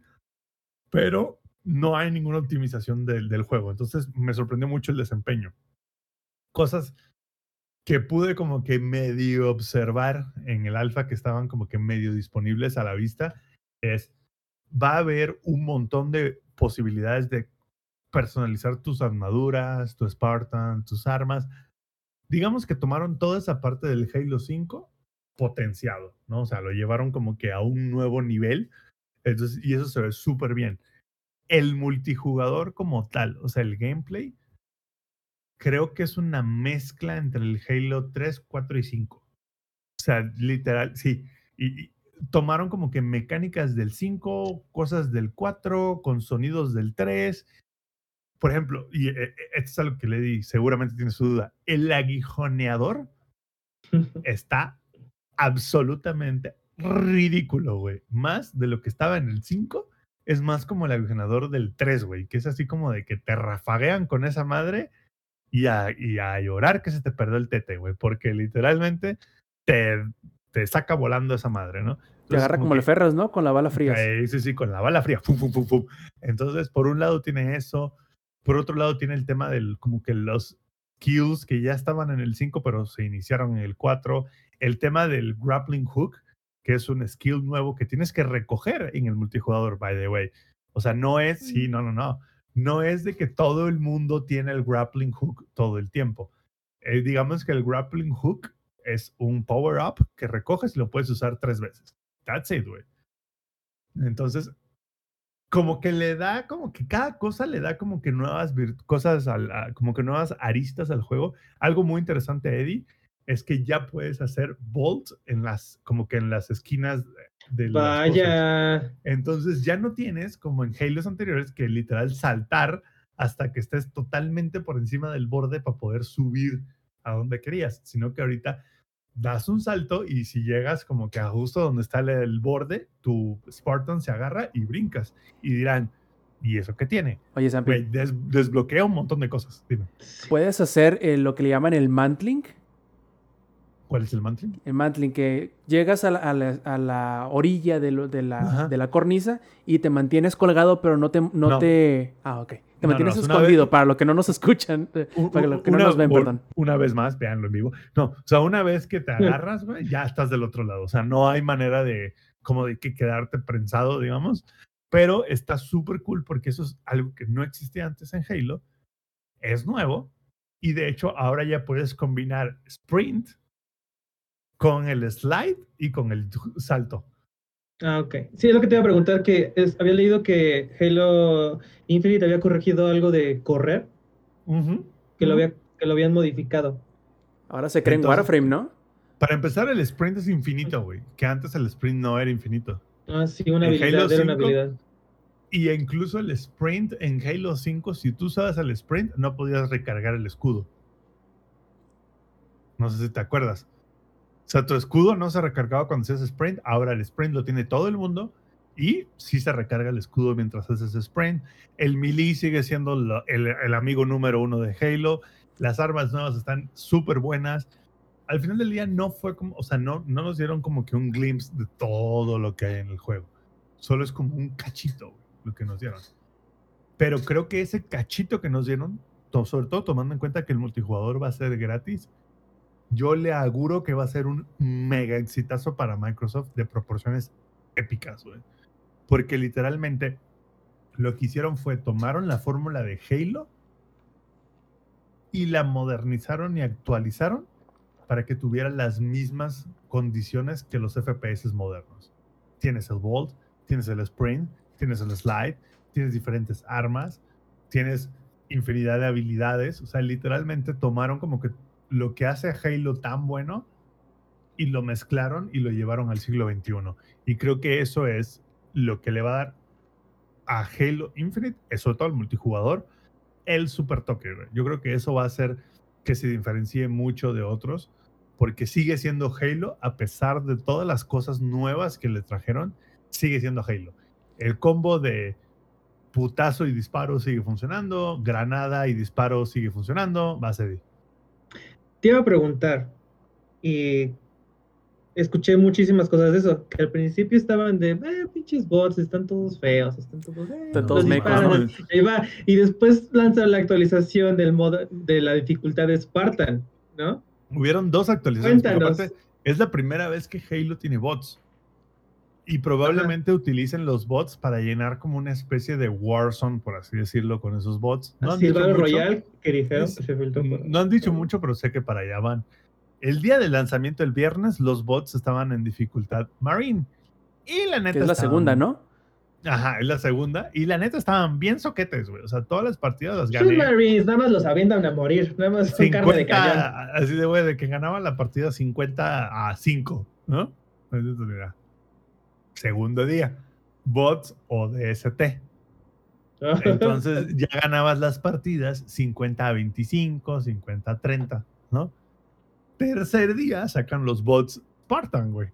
pero no hay ninguna optimización del, del juego. Entonces me sorprendió mucho el desempeño. Cosas que pude como que medio observar en el alfa que estaban como que medio disponibles a la vista es va a haber un montón de posibilidades de personalizar tus armaduras, tu Spartan, tus armas. Digamos que tomaron toda esa parte del Halo 5 potenciado, ¿no? O sea, lo llevaron como que a un nuevo nivel. Entonces, y eso se ve súper bien. El multijugador como tal, o sea, el gameplay, creo que es una mezcla entre el Halo 3, 4 y 5. O sea, literal, sí. Y, y tomaron como que mecánicas del 5, cosas del 4, con sonidos del 3. Por ejemplo, y eh, eh, esto es algo que le di, seguramente tiene su duda. El aguijoneador está absolutamente ridículo, güey. Más de lo que estaba en el 5, es más como el aguijoneador del 3, güey, que es así como de que te rafaguean con esa madre y a, y a llorar que se te perdió el tete, güey, porque literalmente te, te saca volando esa madre, ¿no? Te agarra como que- el Ferras, ¿no? Con la bala fría. eh, sí, sí, con la bala fría. Entonces, por un lado tiene eso. Por otro lado tiene el tema del, como que los kills que ya estaban en el 5, pero se iniciaron en el 4. El tema del grappling hook, que es un skill nuevo que tienes que recoger en el multijugador, by the way. O sea, no es, sí, no, no, no. No es de que todo el mundo tiene el grappling hook todo el tiempo. Eh, digamos que el grappling hook es un power up que recoges y lo puedes usar tres veces. That's it, güey. Entonces, como que le da, como que cada cosa le da como que nuevas cosas, al, a- como que nuevas aristas al juego. Algo muy interesante, Eddie, es que ya puedes hacer bolts en las, como que en las esquinas de las cosas. Vaya. Entonces ya no tienes, como en Halos anteriores, que literal saltar hasta que estés totalmente por encima del borde para poder subir a donde querías, sino que ahorita das un salto y si llegas como que a justo donde está el, el borde, tu Spartan se agarra y brincas. Y dirán, ¿y eso qué tiene? Oye, Sampi, des- desbloquea un montón de cosas. Dime, ¿puedes hacer eh, lo que le llaman el mantling? ¿Cuál es el mantling? El mantling, que llegas a la, a la- a la orilla de, lo- de la, de la cornisa y te mantienes colgado, pero no te... No, No. te ah, ok. Te No, mantienes no, escondido, vez- para los que no nos escuchan, para los que no una- nos ven, vol- perdón. Una vez más, véanlo en vivo. No, o sea, una vez que te agarras, güey, ya estás del otro lado. O sea, no hay manera de como de que quedarte prensado, digamos. Pero está súper cool porque eso es algo que no existía antes en Halo. Es nuevo. Y de hecho, ahora ya puedes combinar sprint con el slide y con el salto. Ah, ok. Sí, es lo que te iba a preguntar, que es- había leído que Halo Infinite había corregido algo de correr, que lo, había, que lo habían modificado. Ahora se cree en Entonces- Warframe, ¿no? Para empezar, el sprint es infinito, güey. Que antes el sprint no era infinito. Ah, sí, una En habilidad, Halo era una 5, habilidad. Y incluso el sprint en Halo 5, si tú usabas el sprint, no podías recargar el escudo. No sé si te acuerdas. O sea, tu escudo no se recargaba cuando hacías sprint. Ahora el sprint lo tiene todo el mundo. Y sí se recarga el escudo mientras haces sprint. El melee sigue siendo el, amigo número uno de Halo. Las armas nuevas están súper buenas. Al final del día no fue como, o sea, no, no nos dieron como que un glimpse de todo lo que hay en el juego. Solo es como un cachito lo que nos dieron. Pero creo que ese cachito que nos dieron, sobre todo tomando en cuenta que el multijugador va a ser gratis, yo le auguro que va a ser un mega exitazo para Microsoft de proporciones épicas, güey. Porque literalmente lo que hicieron fue tomaron la fórmula de Halo y la modernizaron y actualizaron para que tuviera las mismas condiciones que los FPS modernos. Tienes el Vault, tienes el Sprint, tienes el Slide, tienes diferentes armas, tienes infinidad de habilidades. O sea, literalmente tomaron como que lo que hace a Halo tan bueno y lo mezclaron y lo llevaron al siglo XXI. Y creo que eso es lo que le va a dar a Halo Infinite, sobre todo al multijugador, el super toque. Yo creo que eso va a hacer que se diferencie mucho de otros, porque sigue siendo Halo, a pesar de todas las cosas nuevas que le trajeron, sigue siendo Halo. El combo de putazo y disparo sigue funcionando, granada y disparo sigue funcionando, va a ser... Te iba a preguntar, y escuché muchísimas cosas de eso, que al principio estaban de, eh, pinches bots, están todos feos, están todos... eh, Están todos disparan". Ahí va, y después lanzan la actualización del modo, de la dificultad de Spartan, ¿no? Hubieron dos actualizaciones. Cuéntanos. aparte, es la primera vez que Halo tiene bots. Y probablemente utilicen los bots para llenar como una especie de Warzone, por así decirlo, con esos bots. No han Así el dicho mucho. Royale que dijeron Es- que se filtró por- No han dicho mucho, pero sé que para allá van. El día del lanzamiento, el viernes, los bots estaban en dificultad Marine. Y la neta. Que es la estaban- segunda, ¿no? Ajá, es la segunda. Y la neta estaban bien soquetes, güey. O sea, todas las partidas las gané. Submarines, nada más los avientan a morir, nada más son carne de cañón. 50, así de güey, de que ganaban la partida 50 a 5, ¿no? Entonces, mira, Segundo día, bots o DST. Entonces ya ganabas las partidas 50 a 25, 50 a 30, ¿no? Tercer día sacan los bots Spartan, güey.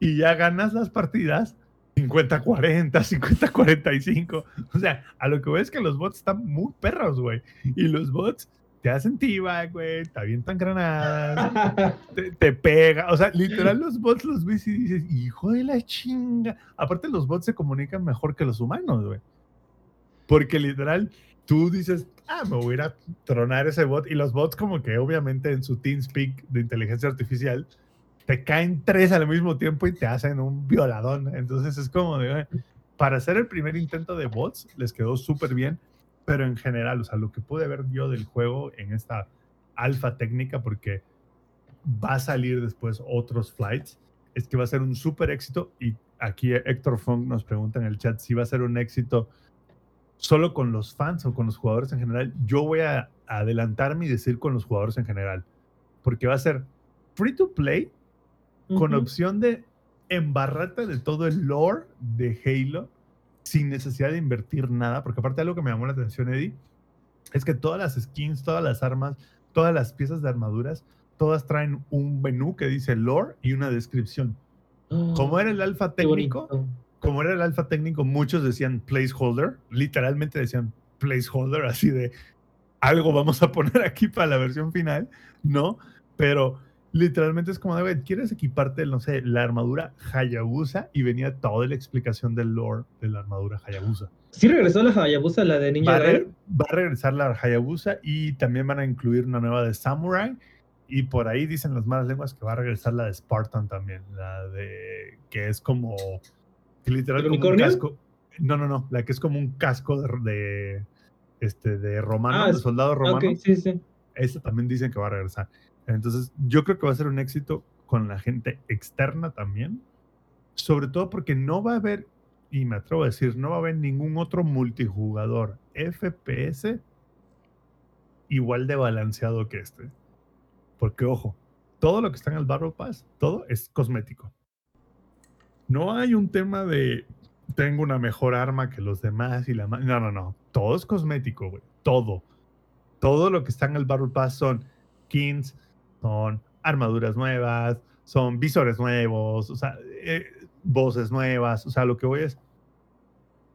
Y ya ganas las partidas 50 a 40, 50 a 45. O sea, a lo que ves que los bots están muy perros, güey. Y los bots te hacen tiba, güey, te avientan granadas, te, te pega. O sea, literal, los bots los ves y dices, hijo de la chinga. Aparte, los bots se comunican mejor que los humanos, güey. Porque literal, tú dices, ah, me voy a ir a tronar ese bot. Y los bots, como que obviamente en su TeamSpeak de inteligencia artificial, te caen tres al mismo tiempo y te hacen un violadón. Entonces es como de, "Güey, para hacer el primer intento de bots, les quedó súper bien. Pero en general, o sea, lo que pude ver yo del juego en esta alfa técnica, porque va a salir después otros flights, es que va a ser un súper éxito. Y aquí Héctor Funk nos pregunta en el chat si va a ser un éxito solo con los fans o con los jugadores en general. Yo voy a adelantarme y decir con los jugadores en general. porque va a ser free to play con Ujú. opción de embarrarte de todo el lore de Halo sin necesidad de invertir nada, porque aparte algo que me llamó la atención, Eddie, es que todas las skins, todas las armas, todas las piezas de armaduras, todas traen un menú que dice lore y una descripción. Como era el alfa Ah, técnico, como era el alfa técnico, muchos decían placeholder, literalmente decían placeholder, así de algo vamos a poner aquí para la versión final, ¿no? Pero literalmente es como, de, güey, ¿quieres equiparte, no sé, la armadura Hayabusa? Y venía toda la explicación del lore de la armadura Hayabusa. Sí regresó la Hayabusa, la de Va Ninja a, re- Gaiden. va a regresar la Hayabusa y también van a incluir una nueva de Samurai. Y por ahí dicen las malas lenguas que va a regresar la de Spartan también, la de que es como que literal ¿El como un casco. No, no, no, la que es como un casco de, de, este de romano, Ah, de soldado Ah, romano. ok, sí, sí. Esa también dicen que va a regresar. Entonces, yo creo que va a ser un éxito con la gente externa también. Sobre todo porque no va a haber, y me atrevo a decir, no va a haber ningún otro multijugador FPS igual de balanceado que este. Porque, ojo, todo lo que está en el Battle Pass, todo es cosmético. No hay un tema de tengo una mejor arma que los demás y la No, no, no. Todo es cosmético, güey. Todo todo lo que está en el Battle Pass son skins, son armaduras nuevas, son visores nuevos, o sea, eh, voces nuevas. O sea, lo que voy es.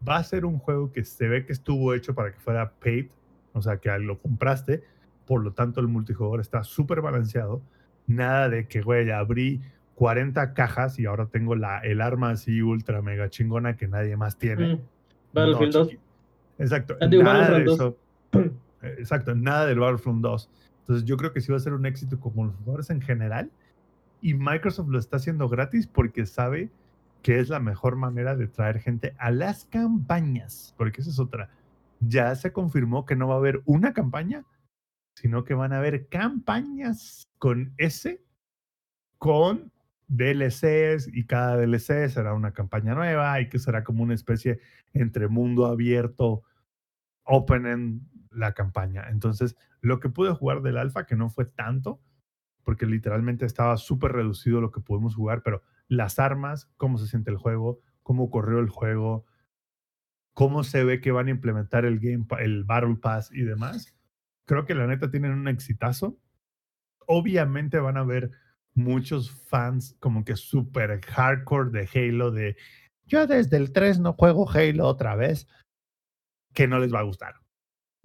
Va a ser un juego que se ve que estuvo hecho para que fuera paid, o sea, que lo compraste, por lo tanto, el multijugador está súper balanceado. Nada de que, güey, abrí 40 cajas y ahora tengo la, el arma así ultra mega chingona que nadie más tiene. Mm. Battlefield No, 2. chiqui- Exacto. Nada de Battlefront 2. eso. Exacto, nada del Battlefront 2. Entonces yo creo que sí va a ser un éxito con los jugadores en general. Y Microsoft lo está haciendo gratis porque sabe que es la mejor manera de traer gente a las campañas. Porque esa es otra. Ya se confirmó que no va a haber una campaña, sino que van a haber campañas con S, con DLCs y cada DLC será una campaña nueva y que será como una especie entre mundo abierto, open en la campaña. Entonces, lo que pude jugar del alfa, que no fue tanto, porque literalmente estaba súper reducido lo que pudimos jugar, pero las armas, cómo se siente el juego, cómo corrió el juego, cómo se ve que van a implementar el game, el Battle Pass y demás, creo que la neta tienen un exitazo. Obviamente van a haber muchos fans como que súper hardcore de Halo, de yo desde el 3 no juego Halo otra vez, que no les va a gustar.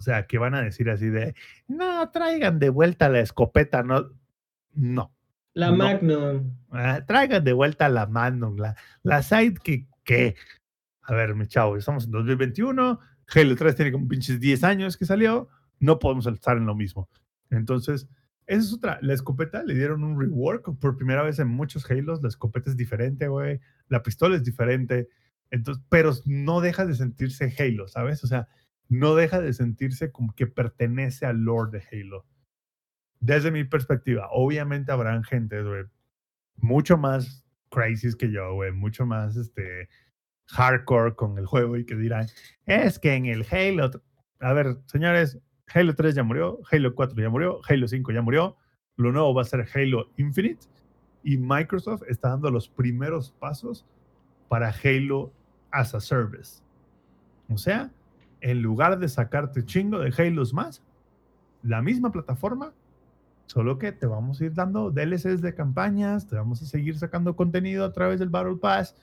O sea, que van a decir así de, no, traigan de vuelta la escopeta, no, no. La No. Magnum. Ah, traigan de vuelta la Magnum, la, la Sidekick, que, a ver, mi chavo, estamos en 2021, Halo 3 tiene como pinches 10 años que salió, no podemos estar en lo mismo. Entonces, esa es otra, la escopeta le dieron un rework por primera vez en muchos Halos, la escopeta es diferente, güey, la pistola es diferente, entonces, pero no deja de sentirse Halo, ¿sabes? O sea, no deja de sentirse como que pertenece al lore de Halo. Desde mi perspectiva, obviamente habrán gente, güey, mucho más crazies que yo, güey, mucho más este hardcore con el juego y que dirán, es que en el Halo, a ver, señores, Halo 3 ya murió, Halo 4 ya murió, Halo 5 ya murió, lo nuevo va a ser Halo Infinite y Microsoft está dando los primeros pasos para Halo as a Service. O sea, en lugar de sacarte chingo de Halos más, la misma plataforma, solo que te vamos a ir dando DLCs de campañas, te vamos a seguir sacando contenido a través del Battle Pass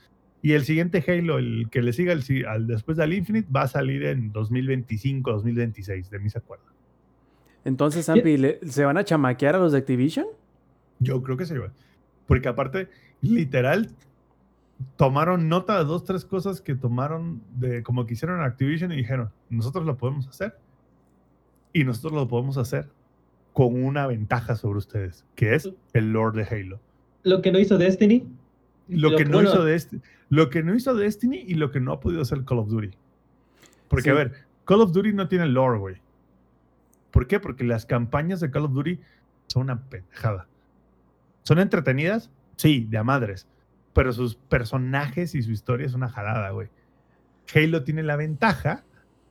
y el siguiente Halo, el que le siga al, si- al- después del Infinite, va a salir en 2025, 2026, de mí se acuerda. Entonces, Zampi, ¿le- ¿se van a chamaquear a los de Activision? Yo creo que sí. Porque aparte, literal, tomaron nota de dos, tres cosas que tomaron de como que hicieron Activision y dijeron, nosotros lo podemos hacer. Y nosotros lo podemos hacer con una ventaja sobre ustedes, que es el Lord de Halo. Lo que no hizo Destiny. Lo Lo que que- no bueno. hizo Destiny, lo que no hizo Destiny y lo que no ha podido hacer Call of Duty. Porque, Sí. a ver, Call of Duty no tiene lore, güey. ¿Por qué? Porque las campañas de Call of Duty son una pendejada. ¿Son entretenidas? Sí, de a madres. Pero sus personajes y su historia es una jalada, güey. Halo tiene la ventaja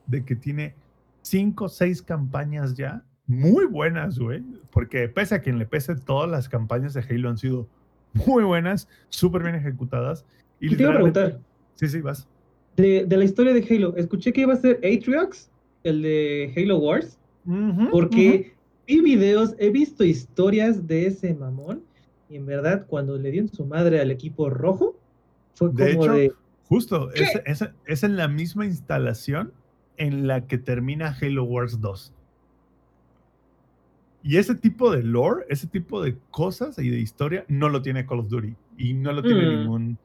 de que tiene cinco o seis campañas ya muy buenas, güey. Porque pese a quien le pese, todas las campañas de Halo han sido muy buenas, súper bien ejecutadas. Y te iba a preguntar, Sí, sí, vas. de, de la historia de Halo, escuché que iba a ser Atriox, el de Halo Wars, porque vi videos, he visto historias de ese mamón, y en verdad, cuando le dio en su madre al equipo rojo, fue como De hecho, de. Justo, es, es- es en la misma instalación en la que termina Halo Wars 2. Y ese tipo de lore, ese tipo de cosas y de historia, no lo tiene Call of Duty. Y no lo tiene Mm. ningún.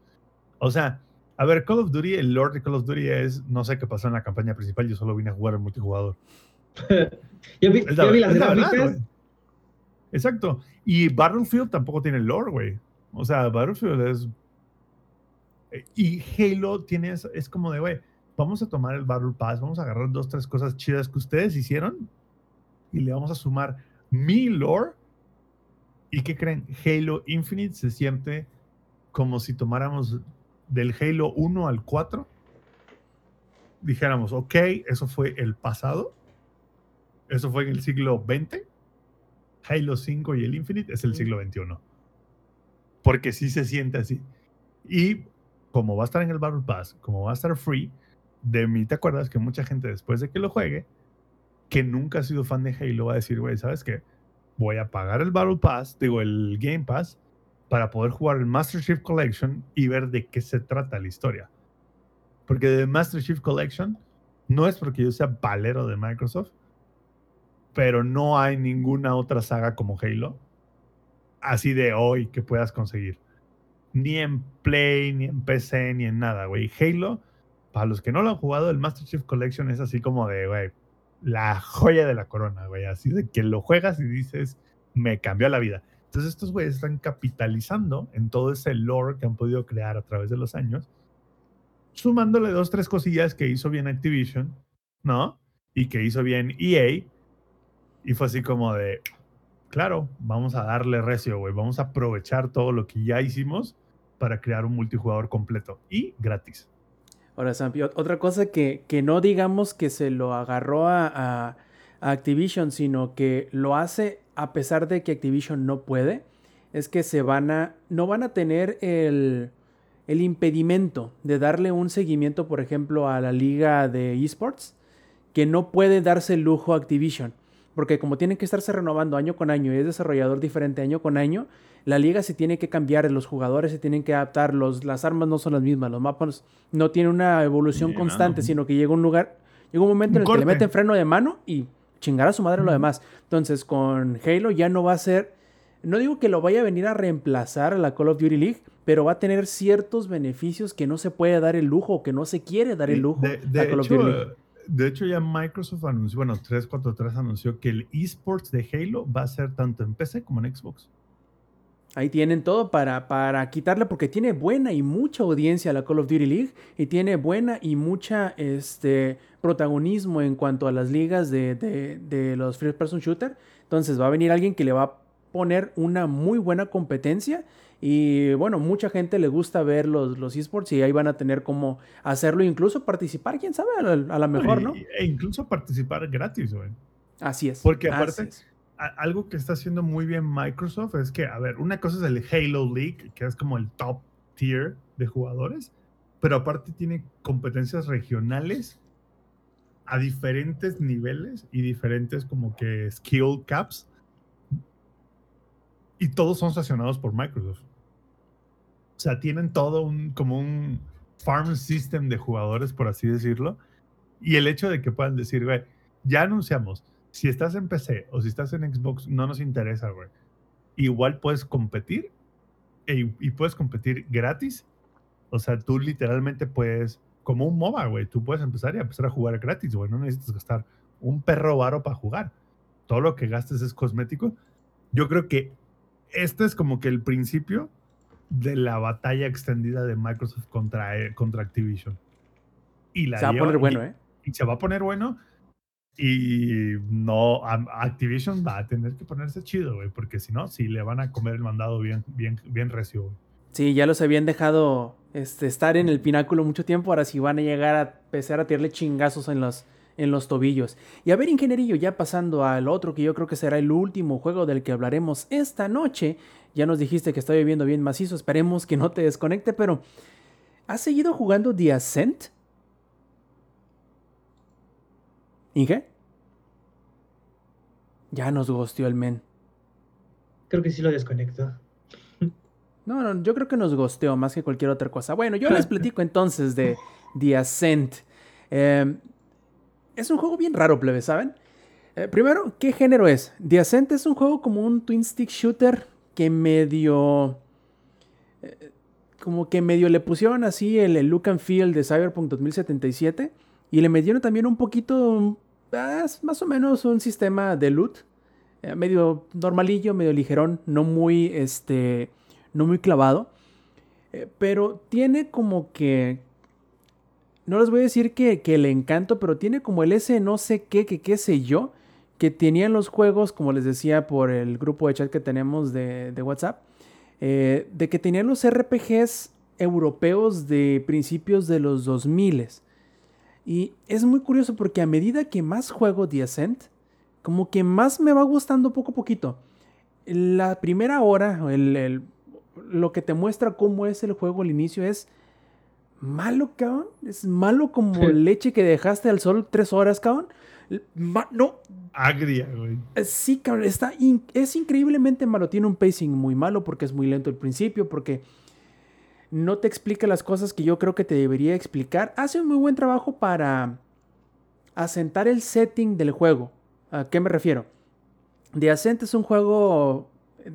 O sea, a ver, Call of Duty, el lore de Call of Duty es. No sé qué pasó en la campaña principal, yo solo vine a jugar el multijugador. Ya vi, las la verdad. Exacto. Y Battlefield tampoco tiene lore, güey. O sea, Battlefield es. eh, Y Halo tiene. Es, es como de, güey, vamos a tomar el Battle Pass, vamos a agarrar dos, tres cosas chidas que ustedes hicieron y le vamos a sumar mi lore. ¿Y qué creen? Halo Infinite se siente como si tomáramos del Halo 1 al 4. Dijéramos, ok, eso fue el pasado. Eso fue en el siglo XX. Halo 5 y el Infinite es el siglo XXI. Porque sí se siente así. Y como va a estar en el Battle Pass, como va a estar free, de mí te acuerdas que mucha gente después de que lo juegue, que nunca ha sido fan de Halo, va a decir, güey, ¿sabes qué? Voy a pagar el Battle Pass, digo, el Game Pass, para poder jugar el Master Chief Collection y ver de qué se trata la historia. Porque de Master Chief Collection no es porque yo sea valero de Microsoft, pero no hay ninguna otra saga como Halo así de hoy que puedas conseguir. Ni en Play, ni en PC, ni en nada, güey. Halo, para los que no lo han jugado, el Master Chief Collection es así como de, güey, la joya de la corona, güey. Así de que lo juegas y dices, me cambió la vida. Entonces estos güeyes están capitalizando en todo ese lore que han podido crear a través de los años, sumándole dos, tres cosillas que hizo bien Activision, ¿no? Y que hizo bien EA. Y fue así como de, claro, vamos a darle recio, güey. Vamos a aprovechar todo lo que ya hicimos para crear un multijugador completo y gratis. Ahora, Sampi, ot- otra cosa que, que no digamos que se lo agarró a Activision, sino que lo hace a pesar de que Activision no puede, es que se van a, no van a tener el, el impedimento de darle un seguimiento, por ejemplo, a la liga de esports, que no puede darse el lujo a Activision. Porque como tienen que estarse renovando año con año y es desarrollador diferente año con año, la liga se tiene que cambiar, los jugadores se tienen que adaptar, los, las armas no son las mismas, los mapas no tienen una evolución constante, sino que llega un lugar, llega un momento en el que le meten freno de mano y chingar a su madre lo demás. Entonces con Halo ya no va a ser, no digo que lo vaya a venir a reemplazar a la Call of Duty League, pero va a tener ciertos beneficios que no se puede dar el lujo que no se quiere dar el lujo De, de a Call of hecho, Duty League. De hecho, ya Microsoft anunció, bueno, 343 anunció que el esports de Halo va a ser tanto en PC como en Xbox. Ahí tienen todo para, para quitarle, porque tiene buena y mucha audiencia la Call of Duty League y tiene buena y mucha este, protagonismo en cuanto a las ligas de, de- de los First Person Shooter. Entonces va a venir alguien que le va a poner una muy buena competencia y bueno, mucha gente le gusta ver los, los esports y ahí van a tener como hacerlo, incluso participar, quién sabe, a la, mejor, ¿no? E incluso participar gratis, güey. Así es. Porque aparte- es. a- algo que está haciendo muy bien Microsoft es que, a ver, una cosa es el Halo League, que es como el top tier de jugadores, pero aparte tiene competencias regionales a diferentes niveles y diferentes como que skill caps. Y todos son sancionados por Microsoft. O sea, tienen todo un como un farm system de jugadores, por así decirlo. Y el hecho de que puedan decir, güey, ya anunciamos, si estás en PC o si estás en Xbox, no nos interesa, güey. Igual puedes competir e- y puedes competir gratis. O sea, tú literalmente puedes, como un MOBA, güey, tú puedes empezar y empezar a jugar gratis, güey. No necesitas gastar un perro varo para jugar. Todo lo que gastes es cosmético. Yo creo que este es como que el principio de la batalla extendida de Microsoft contra, eh, contra Activision. Y la Se va a poner bueno, y- ¿eh? y se va a poner bueno. Y no, Activision va a tener que ponerse chido, güey, porque si no, sí le van a comer el mandado bien, bien, bien recio, güey. Sí, ya los habían dejado este, estar en el pináculo mucho tiempo. Ahora sí van a llegar a empezar a tirarle chingazos en los, en los tobillos. Y a ver, ingenierillo, ya pasando al otro que yo creo que será el último juego del que hablaremos esta noche. Ya nos dijiste que está viviendo bien macizo, esperemos que no te desconecte, pero ¿has seguido jugando The Ascent? ¿Inge? Ya nos gosteó el men. Creo que sí lo desconecto. No, no, yo creo que nos gosteó más que cualquier otra cosa. Bueno, yo les platico entonces de The Ascent. Eh, es un juego bien raro, plebe, ¿saben? Eh, primero, ¿qué género es? The Ascent es un juego como un twin stick shooter que medio... eh, como que medio le pusieron así el, look and feel de Cyberpunk 2077 y le metieron también un poquito, ah, más o menos un sistema de loot, eh, medio normalillo, medio ligerón, no muy, este, no muy clavado, pero tiene como que, no les voy a decir que, que le encanto, pero tiene como el ese no sé qué, que qué sé yo, que tenían los juegos, como les decía por el grupo de chat que tenemos de, de WhatsApp, eh, de que tenían los RPGs europeos de principios de los 2000. Y es muy curioso porque a medida que más juego The Ascent, como que más me va gustando poco a poquito. La primera hora, el, el- lo que te muestra cómo es el juego al inicio es malo, cabrón. Es malo como leche que dejaste al sol tres horas, cabrón. Ma- no, Agria, güey. eh, Sí, cabrón, está in- es increíblemente malo. Tiene un pacing muy malo porque es muy lento al principio, porque no te explica las cosas que yo creo que te debería explicar. Hace un muy buen trabajo para asentar el setting del juego. ¿A qué me refiero? The Ascent es un juego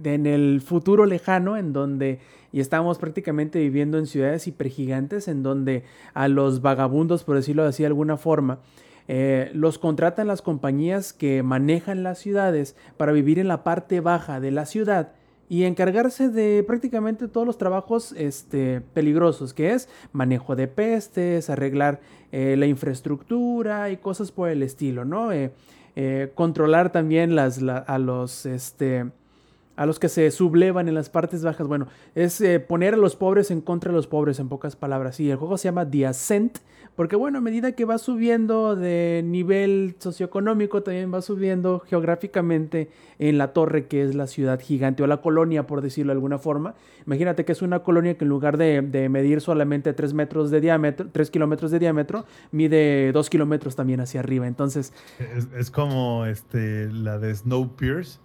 en el futuro lejano en donde y estamos prácticamente viviendo en ciudades hipergigantes en donde a los vagabundos, por decirlo así de alguna forma, eh, los contratan las compañías que manejan las ciudades para vivir en la parte baja de la ciudad y encargarse de prácticamente todos los trabajos este, peligrosos, que es manejo de pestes, arreglar eh, la infraestructura y cosas por el estilo, ¿no? Eh, controlar también las, la- a los... Este, a los que se sublevan en las partes bajas. Bueno, es eh, poner a los pobres en contra de los pobres, en pocas palabras. Y el juego se llama The Ascent, porque bueno, a medida que va subiendo de nivel socioeconómico, también va subiendo geográficamente en la torre que es la ciudad gigante o la colonia, por decirlo de alguna forma. Imagínate que es una colonia que en lugar de, de medir solamente 3 metros de diámetro, 3 kilómetros de diámetro, mide 2 kilómetros también hacia arriba. Entonces, Es, es como este, la de Snowpiercer.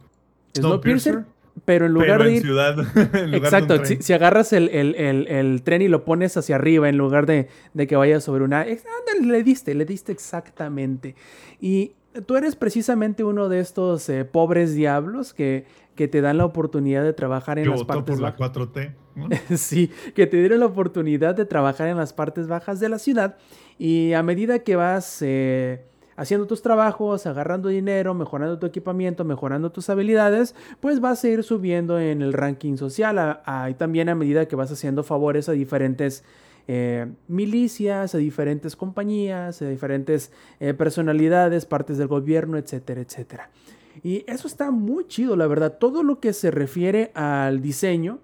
Snowpiercer, pero en lugar pero de en ir ciudad. en lugar de un Exacto, tren. si, si agarras el, el- el- el tren y lo pones hacia arriba en lugar de, de que vaya sobre una... le diste, le diste exactamente. Y tú eres precisamente uno de estos eh, pobres diablos que, que te dan la oportunidad de trabajar en las votó partes por la bajas. 4T. ¿no? Sí, que te dieron la oportunidad de trabajar en las partes bajas de la ciudad y a medida que vas eh, haciendo tus trabajos, agarrando dinero, mejorando tu equipamiento, mejorando tus habilidades, pues vas a ir subiendo en el ranking social a- y también a medida que vas haciendo favores a diferentes eh, milicias, a diferentes compañías, a diferentes eh, personalidades, partes del gobierno, etcétera, etcétera. Y eso está muy chido, la verdad. Todo lo que se refiere al diseño,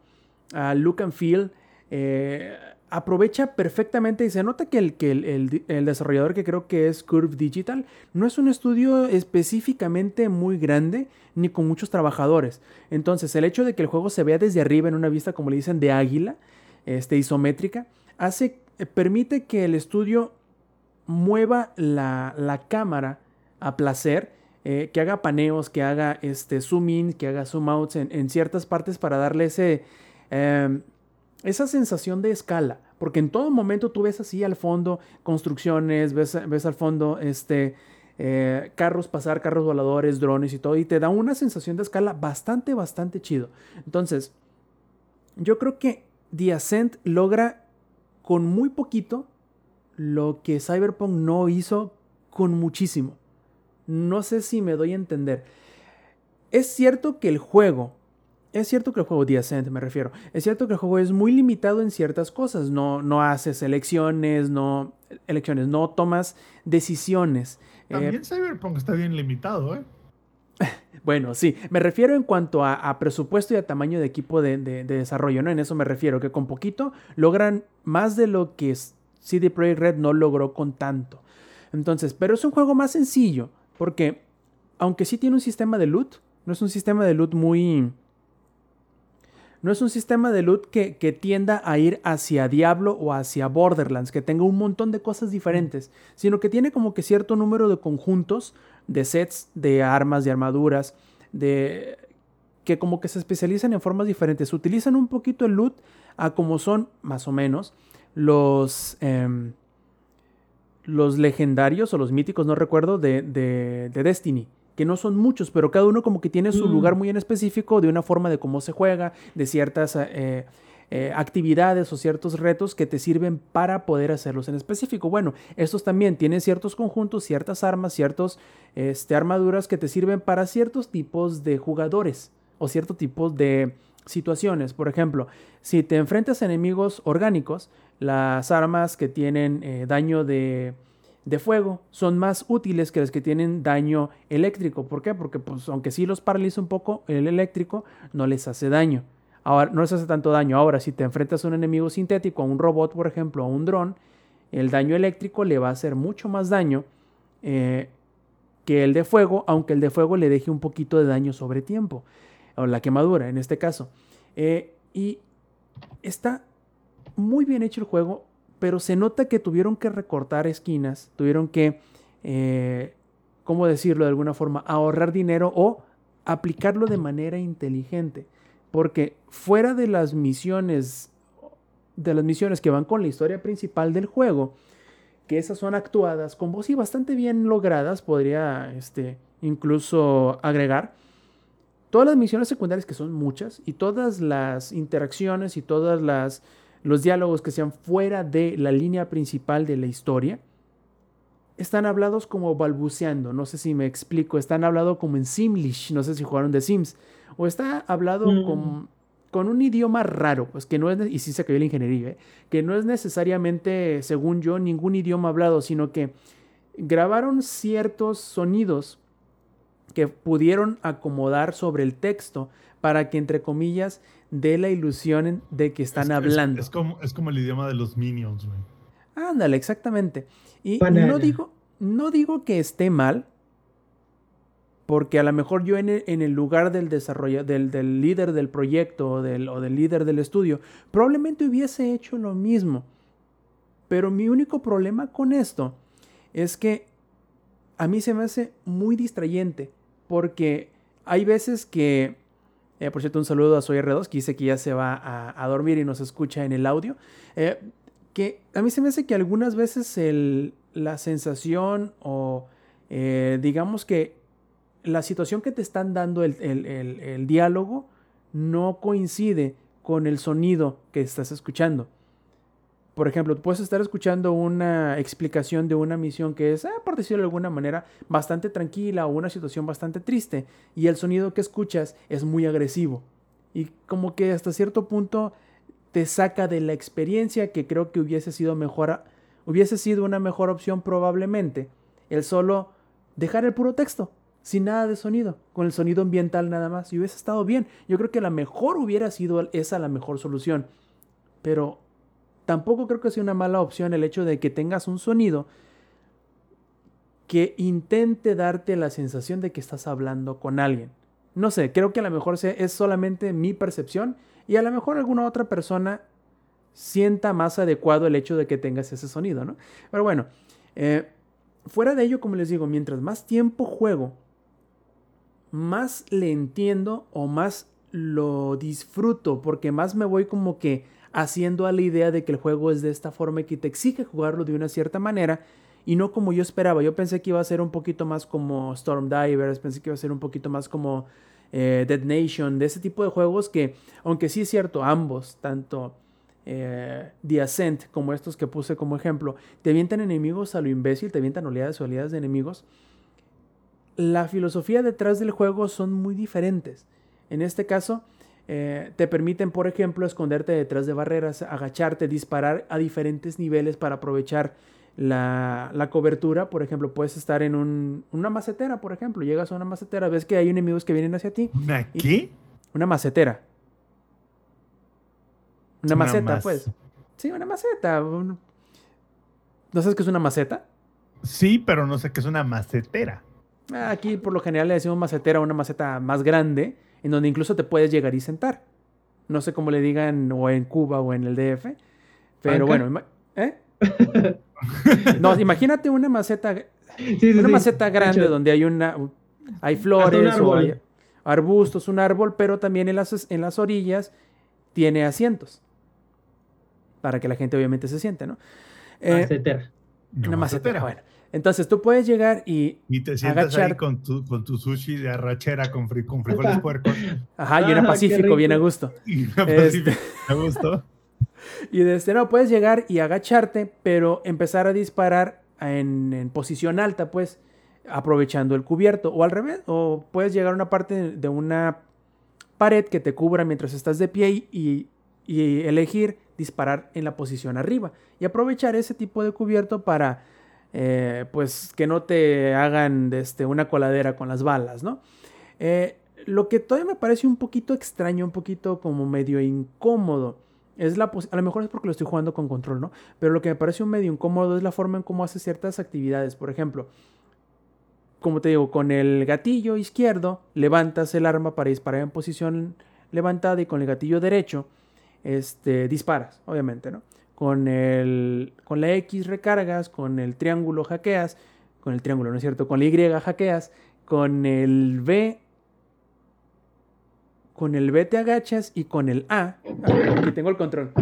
al look and feel, eh, aprovecha perfectamente y se nota que, el, que el, el- desarrollador que creo que es Curve Digital no es un estudio específicamente muy grande ni con muchos trabajadores. Entonces el hecho de que el juego se vea desde arriba en una vista como le dicen de águila, este, isométrica, hace, eh, permite que el estudio mueva la, la cámara a placer, eh, que haga paneos, que haga este, zoom in, que haga zoom outs en, en ciertas partes para darle ese, em, esa sensación de escala. Porque en todo momento tú ves así al fondo construcciones, ves, ves al fondo este, eh, carros pasar, carros voladores, drones y todo, y te da una sensación de escala bastante, bastante chido. Entonces, yo creo que The Ascent logra con muy poquito lo que Cyberpunk no hizo con muchísimo. No sé si me doy a entender. Es cierto que el juego, es cierto que el juego The Ascent me refiero, es cierto que el juego es muy limitado en ciertas cosas. No, no haces elecciones, no, elecciones, no tomas decisiones. Eh, También Cyberpunk está bien limitado, ¿eh? bueno, sí, me refiero en cuanto a, a presupuesto y a tamaño de equipo de, de- de desarrollo, ¿no? En eso me refiero, que con poquito logran más de lo que CD Projekt Red no logró con tanto. Entonces, pero es un juego más sencillo, porque aunque sí tiene un sistema de loot, no es un sistema de loot muy... No es un sistema de loot que, tienda a ir hacia Diablo o hacia Borderlands, que tenga un montón de cosas diferentes, sino que tiene como que cierto número de conjuntos, de sets, de armas, de armaduras, de que como que se especializan en formas diferentes. Utilizan un poquito el loot a como son, más o menos, los... Eh, los legendarios o los míticos, no recuerdo, de, de, de Destiny que no son muchos, pero cada uno como que tiene su Mm. lugar muy en específico de una forma de cómo se juega, de ciertas eh, eh, actividades o ciertos retos que te sirven para poder hacerlos en específico. Bueno, estos también tienen ciertos conjuntos, ciertas armas, ciertas este, armaduras que te sirven para ciertos tipos de jugadores o ciertos tipos de situaciones. Por ejemplo, si te enfrentas a enemigos orgánicos, las armas que tienen eh, daño de de fuego son más útiles que las que tienen daño eléctrico. ¿Por qué? Porque pues, aunque sí los paraliza un poco, el eléctrico no les hace daño. Ahora, no les hace tanto daño. Ahora, si te enfrentas a un enemigo sintético, a un robot, por ejemplo, a un dron, el daño eléctrico le va a hacer mucho más daño eh, que el de fuego, aunque el de fuego le deje un poquito de daño sobre tiempo. O la quemadura, en este caso. Eh, y está muy bien hecho el juego pero se nota que tuvieron que recortar esquinas, tuvieron que, eh, ¿cómo decirlo de alguna forma?, ahorrar dinero o aplicarlo de manera inteligente. Porque fuera de las misiones, de las misiones que van con la historia principal del juego, que esas son actuadas con voz y bastante bien logradas, podría este, incluso agregar. Todas las misiones secundarias, que son muchas, y todas las interacciones y todas las los diálogos que sean fuera de la línea principal de la historia, están hablados como balbuceando, no sé si me explico, están hablados como en Simlish, no sé si jugaron de Sims, o está hablado Mm. con, con, un idioma raro, pues que no es, y sí se cayó la ingeniería, ¿eh? que no es necesariamente, según yo, ningún idioma hablado, sino que grabaron ciertos sonidos que pudieron acomodar sobre el texto para que, entre comillas, dé la ilusión de que están Es- es- hablando. Es, como, es como el idioma de los minions, güey. Ándale, exactamente. Y Banana. no digo, no digo que esté mal, porque a lo mejor yo en el, en el lugar del desarrollo, del, del líder del proyecto o del, o del líder del estudio, probablemente hubiese hecho lo mismo. Pero mi único problema con esto es que a mí se me hace muy distrayente, porque hay veces que, eh, por cierto, un saludo a Soy R2, que dice que ya se va a, dormir y nos escucha en el audio. Eh, que a mí se me hace que algunas veces la sensación o eh, digamos que la situación que te están dando el, diálogo no coincide con el sonido que estás escuchando. Por ejemplo, puedes estar escuchando una explicación de una misión que es, eh, por decirlo de alguna manera, bastante tranquila o una situación bastante triste y el sonido que escuchas es muy agresivo. Y como que hasta cierto punto te saca de la experiencia que creo que hubiese sido mejor, hubiese sido una mejor opción probablemente el solo dejar el puro texto sin nada de sonido, con el sonido ambiental nada más y hubiese estado bien. Yo creo que la mejor hubiera sido esa la mejor solución. Pero tampoco creo que sea una mala opción el hecho de que tengas un sonido que intente darte la sensación de que estás hablando con alguien. No sé, creo que a lo mejor es solamente mi percepción y a lo mejor alguna otra persona sienta más adecuado el hecho de que tengas ese sonido, ¿no? Pero bueno, eh, fuera de ello, como les digo, mientras más tiempo juego, más le entiendo o más lo disfruto, porque más me voy como que haciendo a la idea de que el juego es de esta forma y que te exige jugarlo de una cierta manera y no como yo esperaba. Yo pensé que iba a ser un poquito más como Storm Divers, pensé que iba a ser un poquito más como eh, Dead Nation, de ese tipo de juegos que, aunque sí es cierto, ambos, tanto eh, The Ascent como estos que puse como ejemplo, te avientan enemigos a lo imbécil, te avientan oleadas o oleadas de enemigos. La filosofía detrás del juego son muy diferentes. En este caso, eh, te permiten, por ejemplo, esconderte detrás de barreras, agacharte, disparar a diferentes niveles para aprovechar la, la, cobertura, por ejemplo, puedes estar en un, una macetera, por ejemplo, llegas a una macetera, ves que hay enemigos que vienen hacia ti. ¿Una qué? Una macetera. Una, una maceta, mas... pues. Sí, una maceta. Un... ¿No sabes qué es una maceta? Sí, pero no sé qué es una macetera. Ah, Aquí por lo general le decimos macetera a una maceta más grande, en donde incluso te puedes llegar y sentar. No sé cómo le digan o en Cuba o en el DF, pero ¿Banca? bueno, ¿eh? No, imagínate una maceta, Sí, sí, una sí. maceta grande donde hay una hay flores o hay arbustos, un árbol, pero también en las, en las orillas tiene asientos. Para que la gente obviamente se siente, ¿no? Eh, macetera. una macetera. Bueno, entonces tú puedes llegar y Y te sientas ahí con tu, con tu sushi de arrachera con, fri- con frijoles Ajá. puercos. Ajá, y una Ah, Pacífico, bien a gusto. Y una Este- Pacific, me gustó. Y de este no, puedes llegar y agacharte, pero empezar a disparar en, en posición alta, pues, aprovechando el cubierto. O al revés, o puedes llegar a una parte de una pared que te cubra mientras estás de pie y, y elegir disparar en la posición arriba. Y aprovechar ese tipo de cubierto para, eh, pues, que no te hagan este, una coladera con las balas, ¿no? Eh, lo que todavía me parece un poquito extraño, un poquito como medio incómodo, es la a lo mejor es porque lo estoy jugando con control, ¿no? Pero lo que me parece un medio incómodo es la forma en cómo hace ciertas actividades. Por ejemplo, como te digo, con el gatillo izquierdo levantas el arma para disparar en posición levantada y con el gatillo derecho este, disparas, obviamente, ¿no? Con, el, con la X recargas, con el triángulo hackeas, con el triángulo, ¿no es cierto? Con la Y hackeas, con el B con el B te agachas y con el A, aquí tengo el control.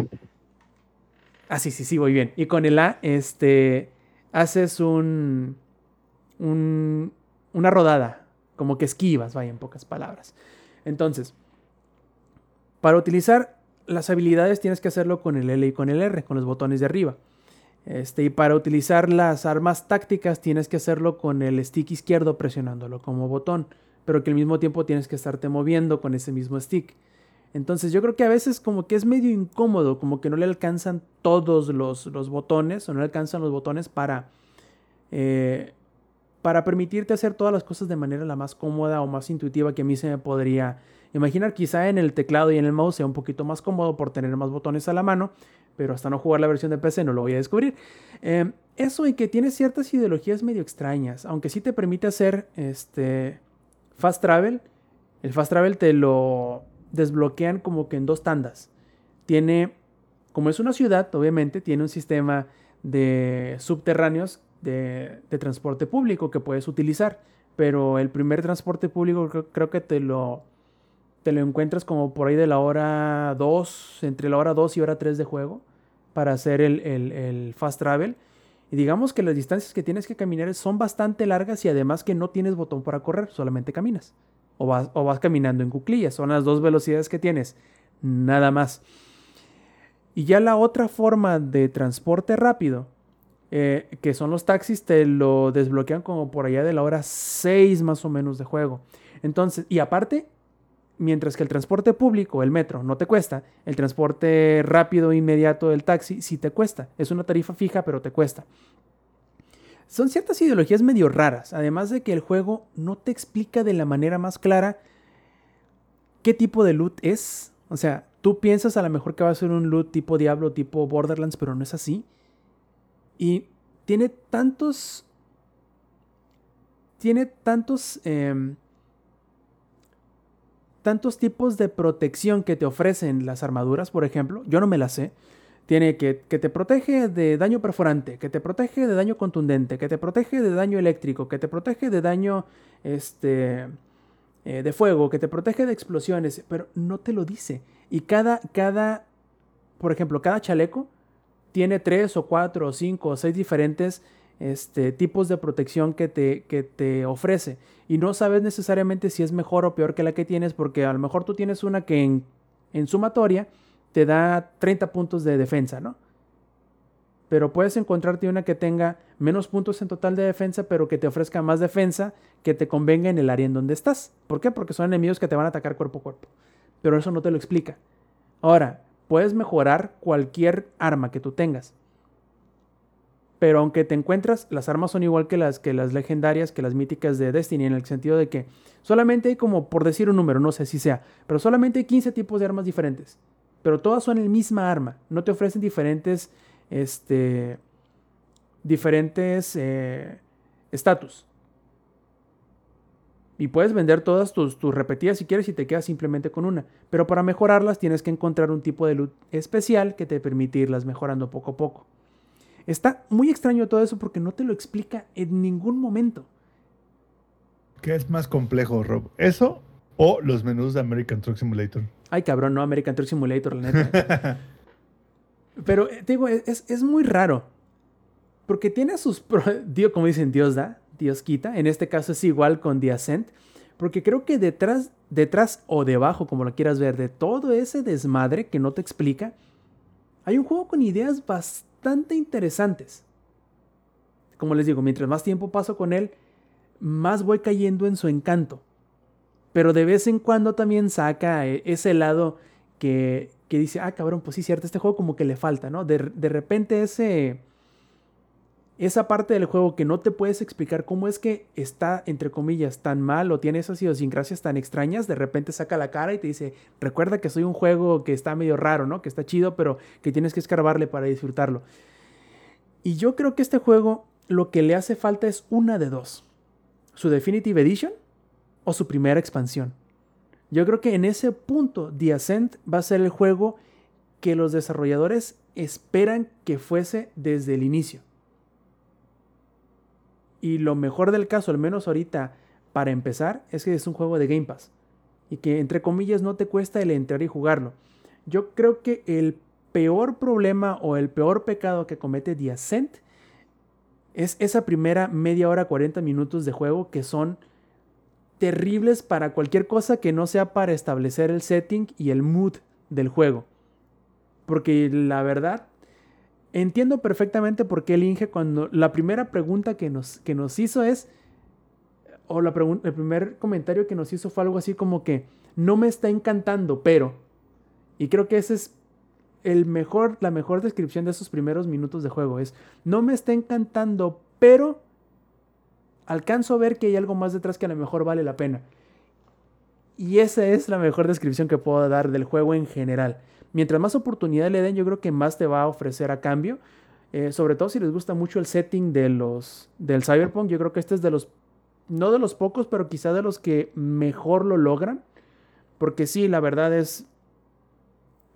Ah, sí, sí, sí, voy bien. Y con el A, este, haces un, un, una rodada, como que esquivas, vaya, en pocas palabras. Entonces, para utilizar las habilidades tienes que hacerlo con el L y con el R, con los botones de arriba. Este, y para utilizar las armas tácticas tienes que hacerlo con el stick izquierdo presionándolo como botón pero que al mismo tiempo tienes que estarte moviendo con ese mismo stick. Entonces yo creo que a veces como que es medio incómodo, como que no le alcanzan todos los, los botones o no le alcanzan los botones para, eh, para permitirte hacer todas las cosas de manera la más cómoda o más intuitiva que a mí se me podría imaginar. Quizá en el teclado y en el mouse sea un poquito más cómodo por tener más botones a la mano, pero hasta no jugar la versión de PC no lo voy a descubrir. Eh, eso y que tiene ciertas ideologías medio extrañas, aunque sí te permite hacer este fast travel, el fast travel te lo desbloquean como que en dos tandas. Tiene, como es una ciudad, obviamente, tiene un sistema de subterráneos de, transporte público que puedes utilizar. Pero el primer transporte público creo que te lo, te lo encuentras como por ahí de la hora 2, entre la hora 2 y hora 3 de juego, para hacer el, el- fast travel. Y digamos que las distancias que tienes que caminar son bastante largas y además que no tienes botón para correr, solamente caminas. O vas, o vas caminando en cuclillas, son las dos velocidades que tienes, nada más. Y ya la otra forma de transporte rápido, eh, que son los taxis, te lo desbloquean como por allá de la hora 6 más o menos de juego. Entonces, y aparte, mientras que el transporte público, el metro, no te cuesta, el transporte rápido inmediato del taxi sí te cuesta. Es una tarifa fija, pero te cuesta. Son ciertas ideologías medio raras, además de que el juego no te explica de la manera más clara qué tipo de loot es. O sea, tú piensas a lo mejor que va a ser un loot tipo Diablo, tipo Borderlands, pero no es así. Y tiene tantos... Tiene tantos... em, tantos tipos de protección que te ofrecen las armaduras, por ejemplo. Yo no me las sé. Tiene que, que te protege de daño perforante, que te protege de daño contundente, que te protege de daño eléctrico, que te protege de daño este, eh, de fuego, que te protege de explosiones, pero no te lo dice. Y cada, cada, por ejemplo, cada chaleco tiene tres o cuatro o cinco o seis diferentes este, tipos de protección que te, que te ofrece. Y no sabes necesariamente si es mejor o peor que la que tienes, porque a lo mejor tú tienes una que en, en sumatoria te da 30 puntos de defensa, ¿no? Pero puedes encontrarte una que tenga menos puntos en total de defensa, pero que te ofrezca más defensa que te convenga en el área en donde estás. ¿Por qué? Porque son enemigos que te van a atacar cuerpo a cuerpo. Pero eso no te lo explica. Ahora, puedes mejorar cualquier arma que tú tengas. Pero aunque te encuentras, las armas son igual que las, que las legendarias, que las míticas de Destiny, en el sentido de que solamente hay como, por decir un número, no sé si sea, pero solamente hay 15 tipos de armas diferentes. Pero todas son el misma arma. No te ofrecen diferentes, este, diferentes eh, estatus. Y puedes vender todas tus, tus repetidas si quieres y te quedas simplemente con una. Pero para mejorarlas tienes que encontrar un tipo de loot especial que te permite irlas mejorando poco a poco. Está muy extraño todo eso porque no te lo explica en ningún momento. ¿Qué es más complejo, Rob? ¿Eso o los menús de American Truck Simulator? Ay, cabrón, no, American Truck Simulator, la neta. Pero eh, te digo, es, es muy raro. Porque tiene sus... pro- Dios, como dicen, Dios da, Dios quita. En este caso es igual con The Ascent. Porque creo que detrás, detrás o debajo, como lo quieras ver, de todo ese desmadre que no te explica, hay un juego con ideas bastante interesantes. Como les digo, mientras más tiempo paso con él, más voy cayendo en su encanto. Pero de vez en cuando también saca eh, ese lado que, que dice, ah, cabrón, pues sí, cierto, este juego como que le falta, ¿no? De, de repente ese... Esa parte del juego que no te puedes explicar cómo es que está, entre comillas, tan mal o tiene esas idiosincrasias tan extrañas, de repente saca la cara y te dice, recuerda que soy un juego que está medio raro, ¿no? Que está chido, pero que tienes que escarbarle para disfrutarlo. Y yo creo que este juego lo que le hace falta es una de dos. Su Definitive Edition o su primera expansión. Yo creo que en ese punto The Ascent va a ser el juego que los desarrolladores esperan que fuese desde el inicio. Y lo mejor del caso, al menos ahorita, para empezar, es que es un juego de Game Pass. Y que entre comillas no te cuesta el entrar y jugarlo. Yo creo que el peor problema o el peor pecado que comete The Ascent es esa primera media hora, 40 minutos de juego que son terribles para cualquier cosa que no sea para establecer el setting y el mood del juego. Porque la verdad, entiendo perfectamente por qué el Inge cuando la primera pregunta que nos, que nos hizo es, o la el primer comentario que nos hizo fue algo así como que no me está encantando, pero, y creo que ese es el mejor, la mejor descripción de esos primeros minutos de juego es, no me está encantando, pero alcanzo a ver que hay algo más detrás que a lo mejor vale la pena. Y esa es la mejor descripción que puedo dar del juego en general. Mientras más oportunidad le den, yo creo que más te va a ofrecer a cambio. Eh, sobre todo si les gusta mucho el setting de los, del Cyberpunk, yo creo que este es de los, no de los pocos, pero quizá de los que mejor lo logran. Porque sí, la verdad es,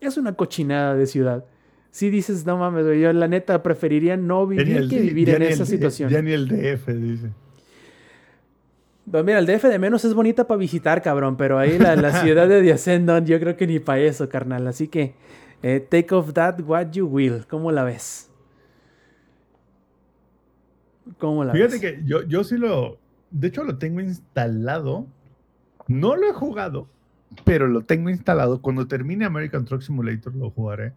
es una cochinada de ciudad. Si dices, no mames, yo la neta preferiría no vivir que vivir en esa situación. Ya ni el DF, dice. Pues mira, el DF de menos es bonita para visitar, cabrón, pero ahí la, la ciudad de The Ascendant, yo creo que ni para eso, carnal. Así que, eh, take of that what you will. ¿Cómo la ves? ¿Cómo la Fíjate ves? que yo, yo sí lo. De hecho, lo tengo instalado. No lo he jugado, pero lo tengo instalado. Cuando termine American Truck Simulator lo jugaré.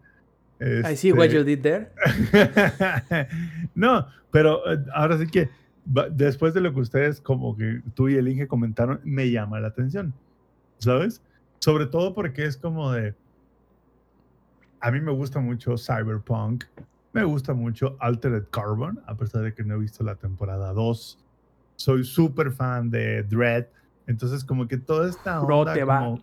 I see what Este, you did there. no, pero eh, ahora sí que después de lo que ustedes, como que tú y el Inge comentaron, me llama la atención. ¿Sabes? Sobre todo porque es como de. A mí me gusta mucho Cyberpunk. Me gusta mucho Altered Carbon, a pesar de que no he visto la temporada 2. Soy súper fan de Dread. Entonces, como que toda esta Bro, onda te va como-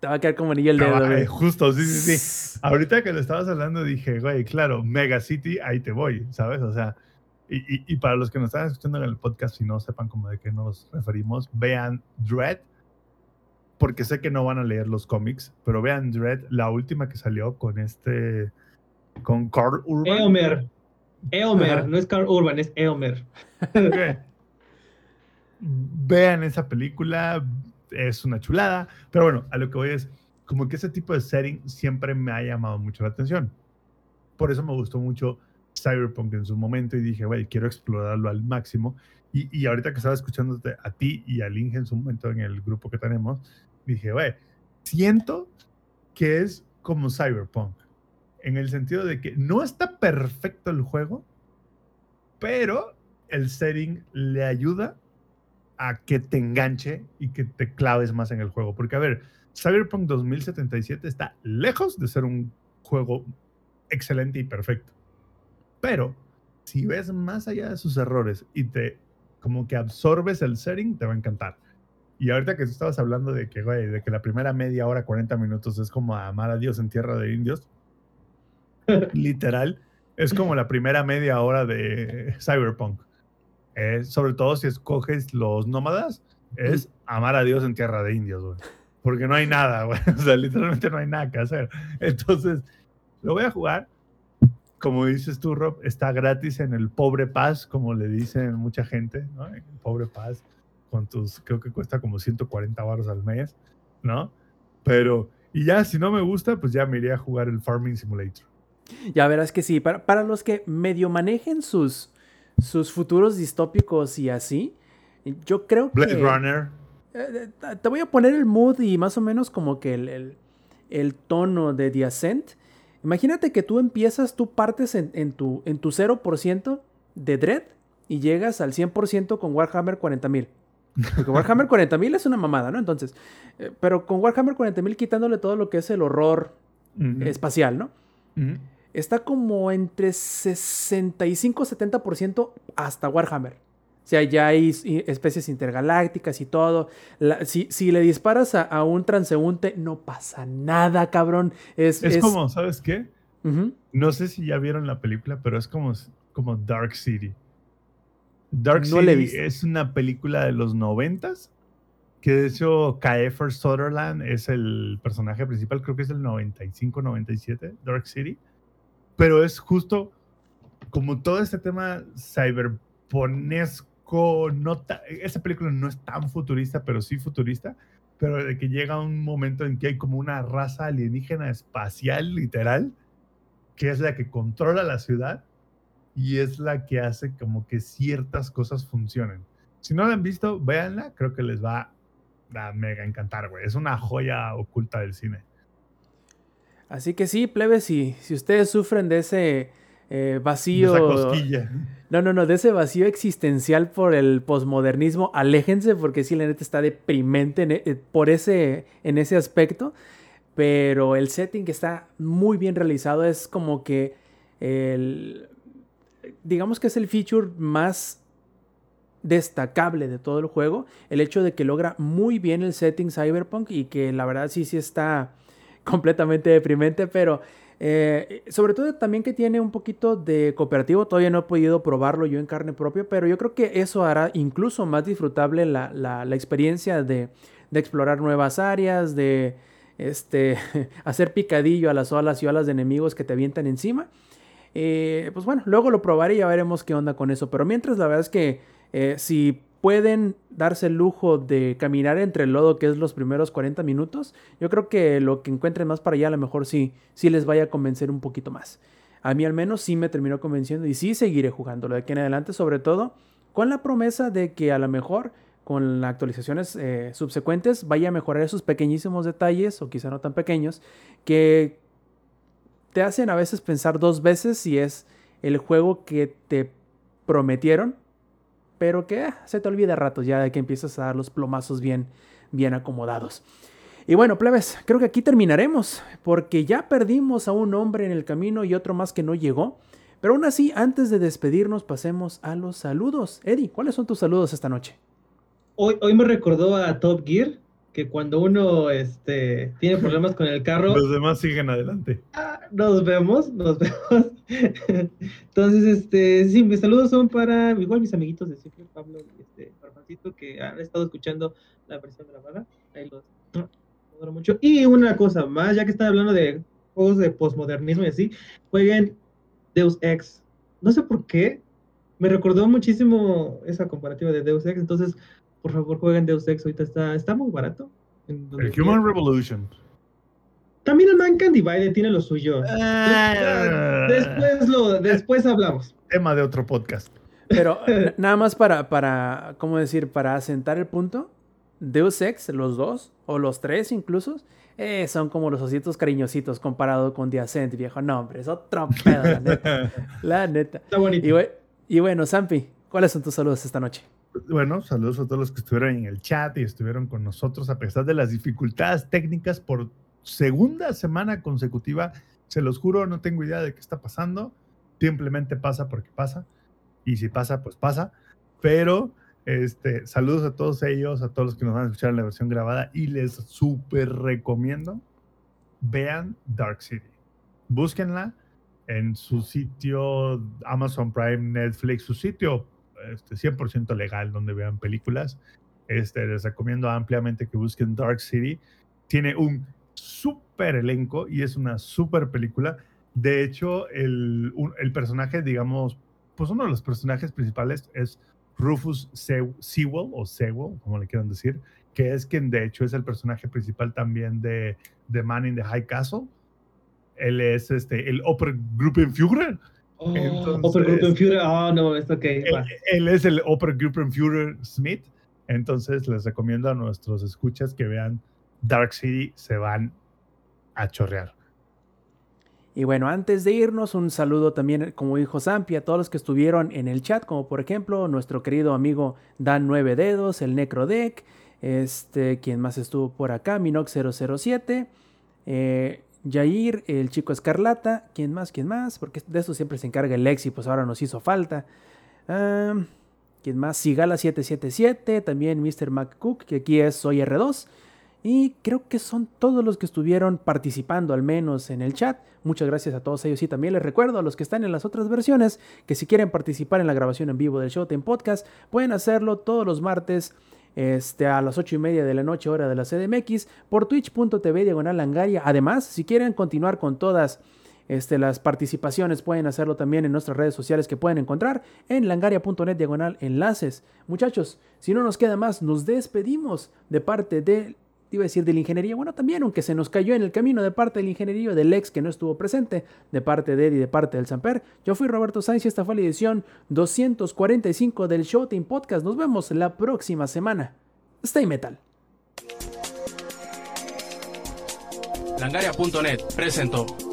Te va a quedar como anillo el dedo, eh, Justo, sí, sí, sí. Ahorita que lo estabas hablando dije, güey, claro, Mega City, ahí te voy, ¿sabes? O sea, y, y- y para los que nos están escuchando en el podcast, si no sepan como de qué nos referimos, vean Dread, porque sé que no van a leer los cómics, pero vean Dread, la última que salió con este, con Carl Urban. Eomer. Eomer, Ajá. no es Carl Urban, es Eomer. Vean esa película, es una chulada. Pero bueno, a lo que voy es, como que ese tipo de setting siempre me ha llamado mucho la atención. Por eso me gustó mucho Cyberpunk en su momento y dije, güey, quiero explorarlo al máximo. Y, y ahorita que estaba escuchándote a ti y al Inge en su momento en el grupo que tenemos, dije, güey, siento que es como Cyberpunk. En el sentido de que no está perfecto el juego, pero el setting le ayuda a que te enganche y que te claves más en el juego. Porque, a ver, Cyberpunk 2077 está lejos de ser un juego excelente y perfecto. Pero si ves más allá de sus errores y te como que absorbes el setting, te va a encantar. Y ahorita que tú estabas hablando de que, güey, de que la primera media hora, 40 minutos es como amar a Dios en tierra de indios, literal, Es como la primera media hora de Cyberpunk. Eh, sobre todo si escoges los nómadas, es amar a Dios en tierra de indios, güey. Porque no hay nada, güey. O sea, literalmente no hay nada que hacer. Entonces, lo voy a jugar. Como dices tú, Rob, está gratis en el Pobre Paz, como le dicen mucha gente, ¿no? En el Pobre Paz, con tus, creo que cuesta como 140 baros al mes, ¿no? Pero, y ya, si no me gusta, pues ya me iría a jugar el Farming Simulator. Ya verás que sí, para, para los que medio manejen sus, sus futuros distópicos y así, yo creo que... Blade Runner. Eh, eh, te voy a poner el mood y más o menos como que el, el, el tono de The Ascent. Imagínate que tú empiezas, tú partes en, en tu, en tu 0% de Dread y llegas al 100% con Warhammer 40.000. Porque Warhammer 40.000 es una mamada, ¿no? Entonces, eh, pero con Warhammer 40.000 quitándole todo lo que es el horror espacial, ¿no? Está como entre 65-70% hasta Warhammer. O sea, ya hay especies intergalácticas y todo. La- si, si le disparas a, a un transeúnte, no pasa nada, cabrón. Es, Es es- como, ¿sabes qué? Ujú. No sé si ya vieron la película, pero es como, como Dark City. Dark No City es una película de los noventas, que de hecho Kiefer Sutherland es el personaje principal, creo que es el 95-97, Dark City. Pero es justo como todo este tema cyberponesco, esa película no es tan futurista, pero sí futurista, pero de que llega un momento en que hay como una raza alienígena espacial, literal, que es la que controla la ciudad y es la que hace como que ciertas cosas funcionen. Si no la han visto, véanla, creo que les va a mega encantar, güey. Es una joya oculta del cine. Así que sí, plebes, si, si ustedes sufren de ese eh, Y vacío. Esa cosquilla. No, no, no, de ese vacío existencial por el posmodernismo, aléjense porque sí, la neta está deprimente en, e- por ese, en ese aspecto. Pero el setting que está muy bien realizado es como que el. Digamos que es el feature más destacable de todo el juego. El hecho de que logra muy bien el setting cyberpunk y que la verdad sí, sí está completamente deprimente, pero eh, sobre todo también que tiene un poquito de cooperativo. Todavía no he podido probarlo yo en carne propia, pero yo creo que eso hará incluso más disfrutable la, la- experiencia de, de explorar nuevas áreas, de este, hacer picadillo a las olas y olas de enemigos que te avientan encima. Eh, pues bueno, luego lo probaré y ya veremos qué onda con eso. Pero mientras, la verdad es que eh, si pueden darse el lujo de caminar entre el lodo, que es los primeros 40 minutos, yo creo que lo que encuentren más para allá, a lo mejor sí, sí les vaya a convencer un poquito más. A mí al menos sí me terminó convenciendo y sí seguiré jugándolo de aquí en adelante, sobre todo con la promesa de que a lo mejor con las actualizaciones eh, subsecuentes vaya a mejorar esos pequeñísimos detalles, o quizá no tan pequeños, que te hacen a veces pensar dos veces si es el juego que te prometieron, pero que ah, se te olvida a ratos ya de que empiezas a dar los plomazos bien, bien acomodados. Y bueno, plebes, creo que aquí terminaremos, porque ya perdimos a un hombre en el camino y otro más que no llegó. Pero aún así, antes de despedirnos, pasemos a los saludos. Eddie, ¿cuáles son tus saludos esta noche? Hoy, hoy me recordó a Top Gear que cuando uno este, tiene problemas con el carro, Los demás siguen adelante. ah, nos vemos, nos vemos. Entonces, este, sí, mis saludos son para igual mis amiguitos de siempre, Pablo y este, Farfacito, que han estado escuchando la versión grabada. Ahí los adoro mucho. Y una cosa más, ya que están hablando de juegos de posmodernismo y así, jueguen Deus Ex. No sé por qué, me recordó muchísimo esa comparativa de Deus Ex, entonces, por favor, jueguen Deus Ex, ahorita está, está muy barato. en donde El Human. Revolution. También el Mankind Divided tiene lo suyo. Ah. Después, lo, después hablamos. Tema de otro podcast. Pero nada más para, para, ¿cómo decir? Para asentar el punto. Deus Ex, los dos, o los tres incluso, eh, son como los ositos cariñositos comparado con The Ascent, viejo. No, hombre, es otro pedo, la neta. La neta. Está bonito. Y, y bueno, Sampi, ¿cuáles son tus saludos esta noche? Bueno, saludos a todos los que estuvieron en el chat y estuvieron con nosotros a pesar de las dificultades técnicas por segunda semana consecutiva. Se los juro, no tengo idea de qué está pasando. Simplemente pasa porque pasa. Y si pasa, pues pasa. Pero este, saludos a todos ellos, a todos los que nos van a escuchar en la versión grabada. Y les súper recomiendo vean Dark City. Búsquenla. en su sitio Amazon Prime, Netflix, su sitio este, 100% legal donde vean películas. Este, les recomiendo ampliamente que busquen Dark City. Tiene un súper elenco y es una súper película. De hecho, el, personaje, digamos, pues uno de los personajes principales es Rufus Sewell, o Sewell, como le quieran decir, que es quien de hecho es el personaje principal también de The Man in the High Castle. Él es este, el Obergruppenführer. Oh, ah, no, es ok. Él, él, es el Smith. Entonces les recomiendo a nuestros escuchas que vean Dark City, se van a chorrear. Y bueno, antes de irnos, un saludo también, como dijo Zampi, a todos los que estuvieron en el chat, como por ejemplo nuestro querido amigo Dan Nueve Dedos, el Necrodeck, este, quien más estuvo por acá, Minox007, eh, Jair, el chico Escarlata, ¿quién más? ¿Quién más? Porque de eso siempre se encarga el Lexi, pues ahora nos hizo falta. ¿Quién más? Sigala777, también Mr. McCook, que aquí es Soy R2. Y creo que son todos los que estuvieron participando al menos en el chat. Muchas gracias a todos ellos y también les recuerdo a los que están en las otras versiones que si quieren participar en la grabación en vivo del show en podcast pueden hacerlo todos los martes este, a las 8 y media de la noche hora de la CDMX por twitch.tv diagonal langaria. Además, si quieren continuar con todas este, las participaciones pueden hacerlo también en nuestras redes sociales que pueden encontrar en langaria.net diagonal enlaces. Muchachos, si no nos queda más, nos despedimos de parte de iba a decir de ingeniería, bueno, también, aunque se nos cayó en el camino de parte del ingeniería del ex que no estuvo presente, de parte de Eddie, de parte del Samper. Yo fui Roberto Sainz y esta fue la edición 245 del Showtime Podcast. Nos vemos la próxima semana. Stay Metal. Langaria.net presentó.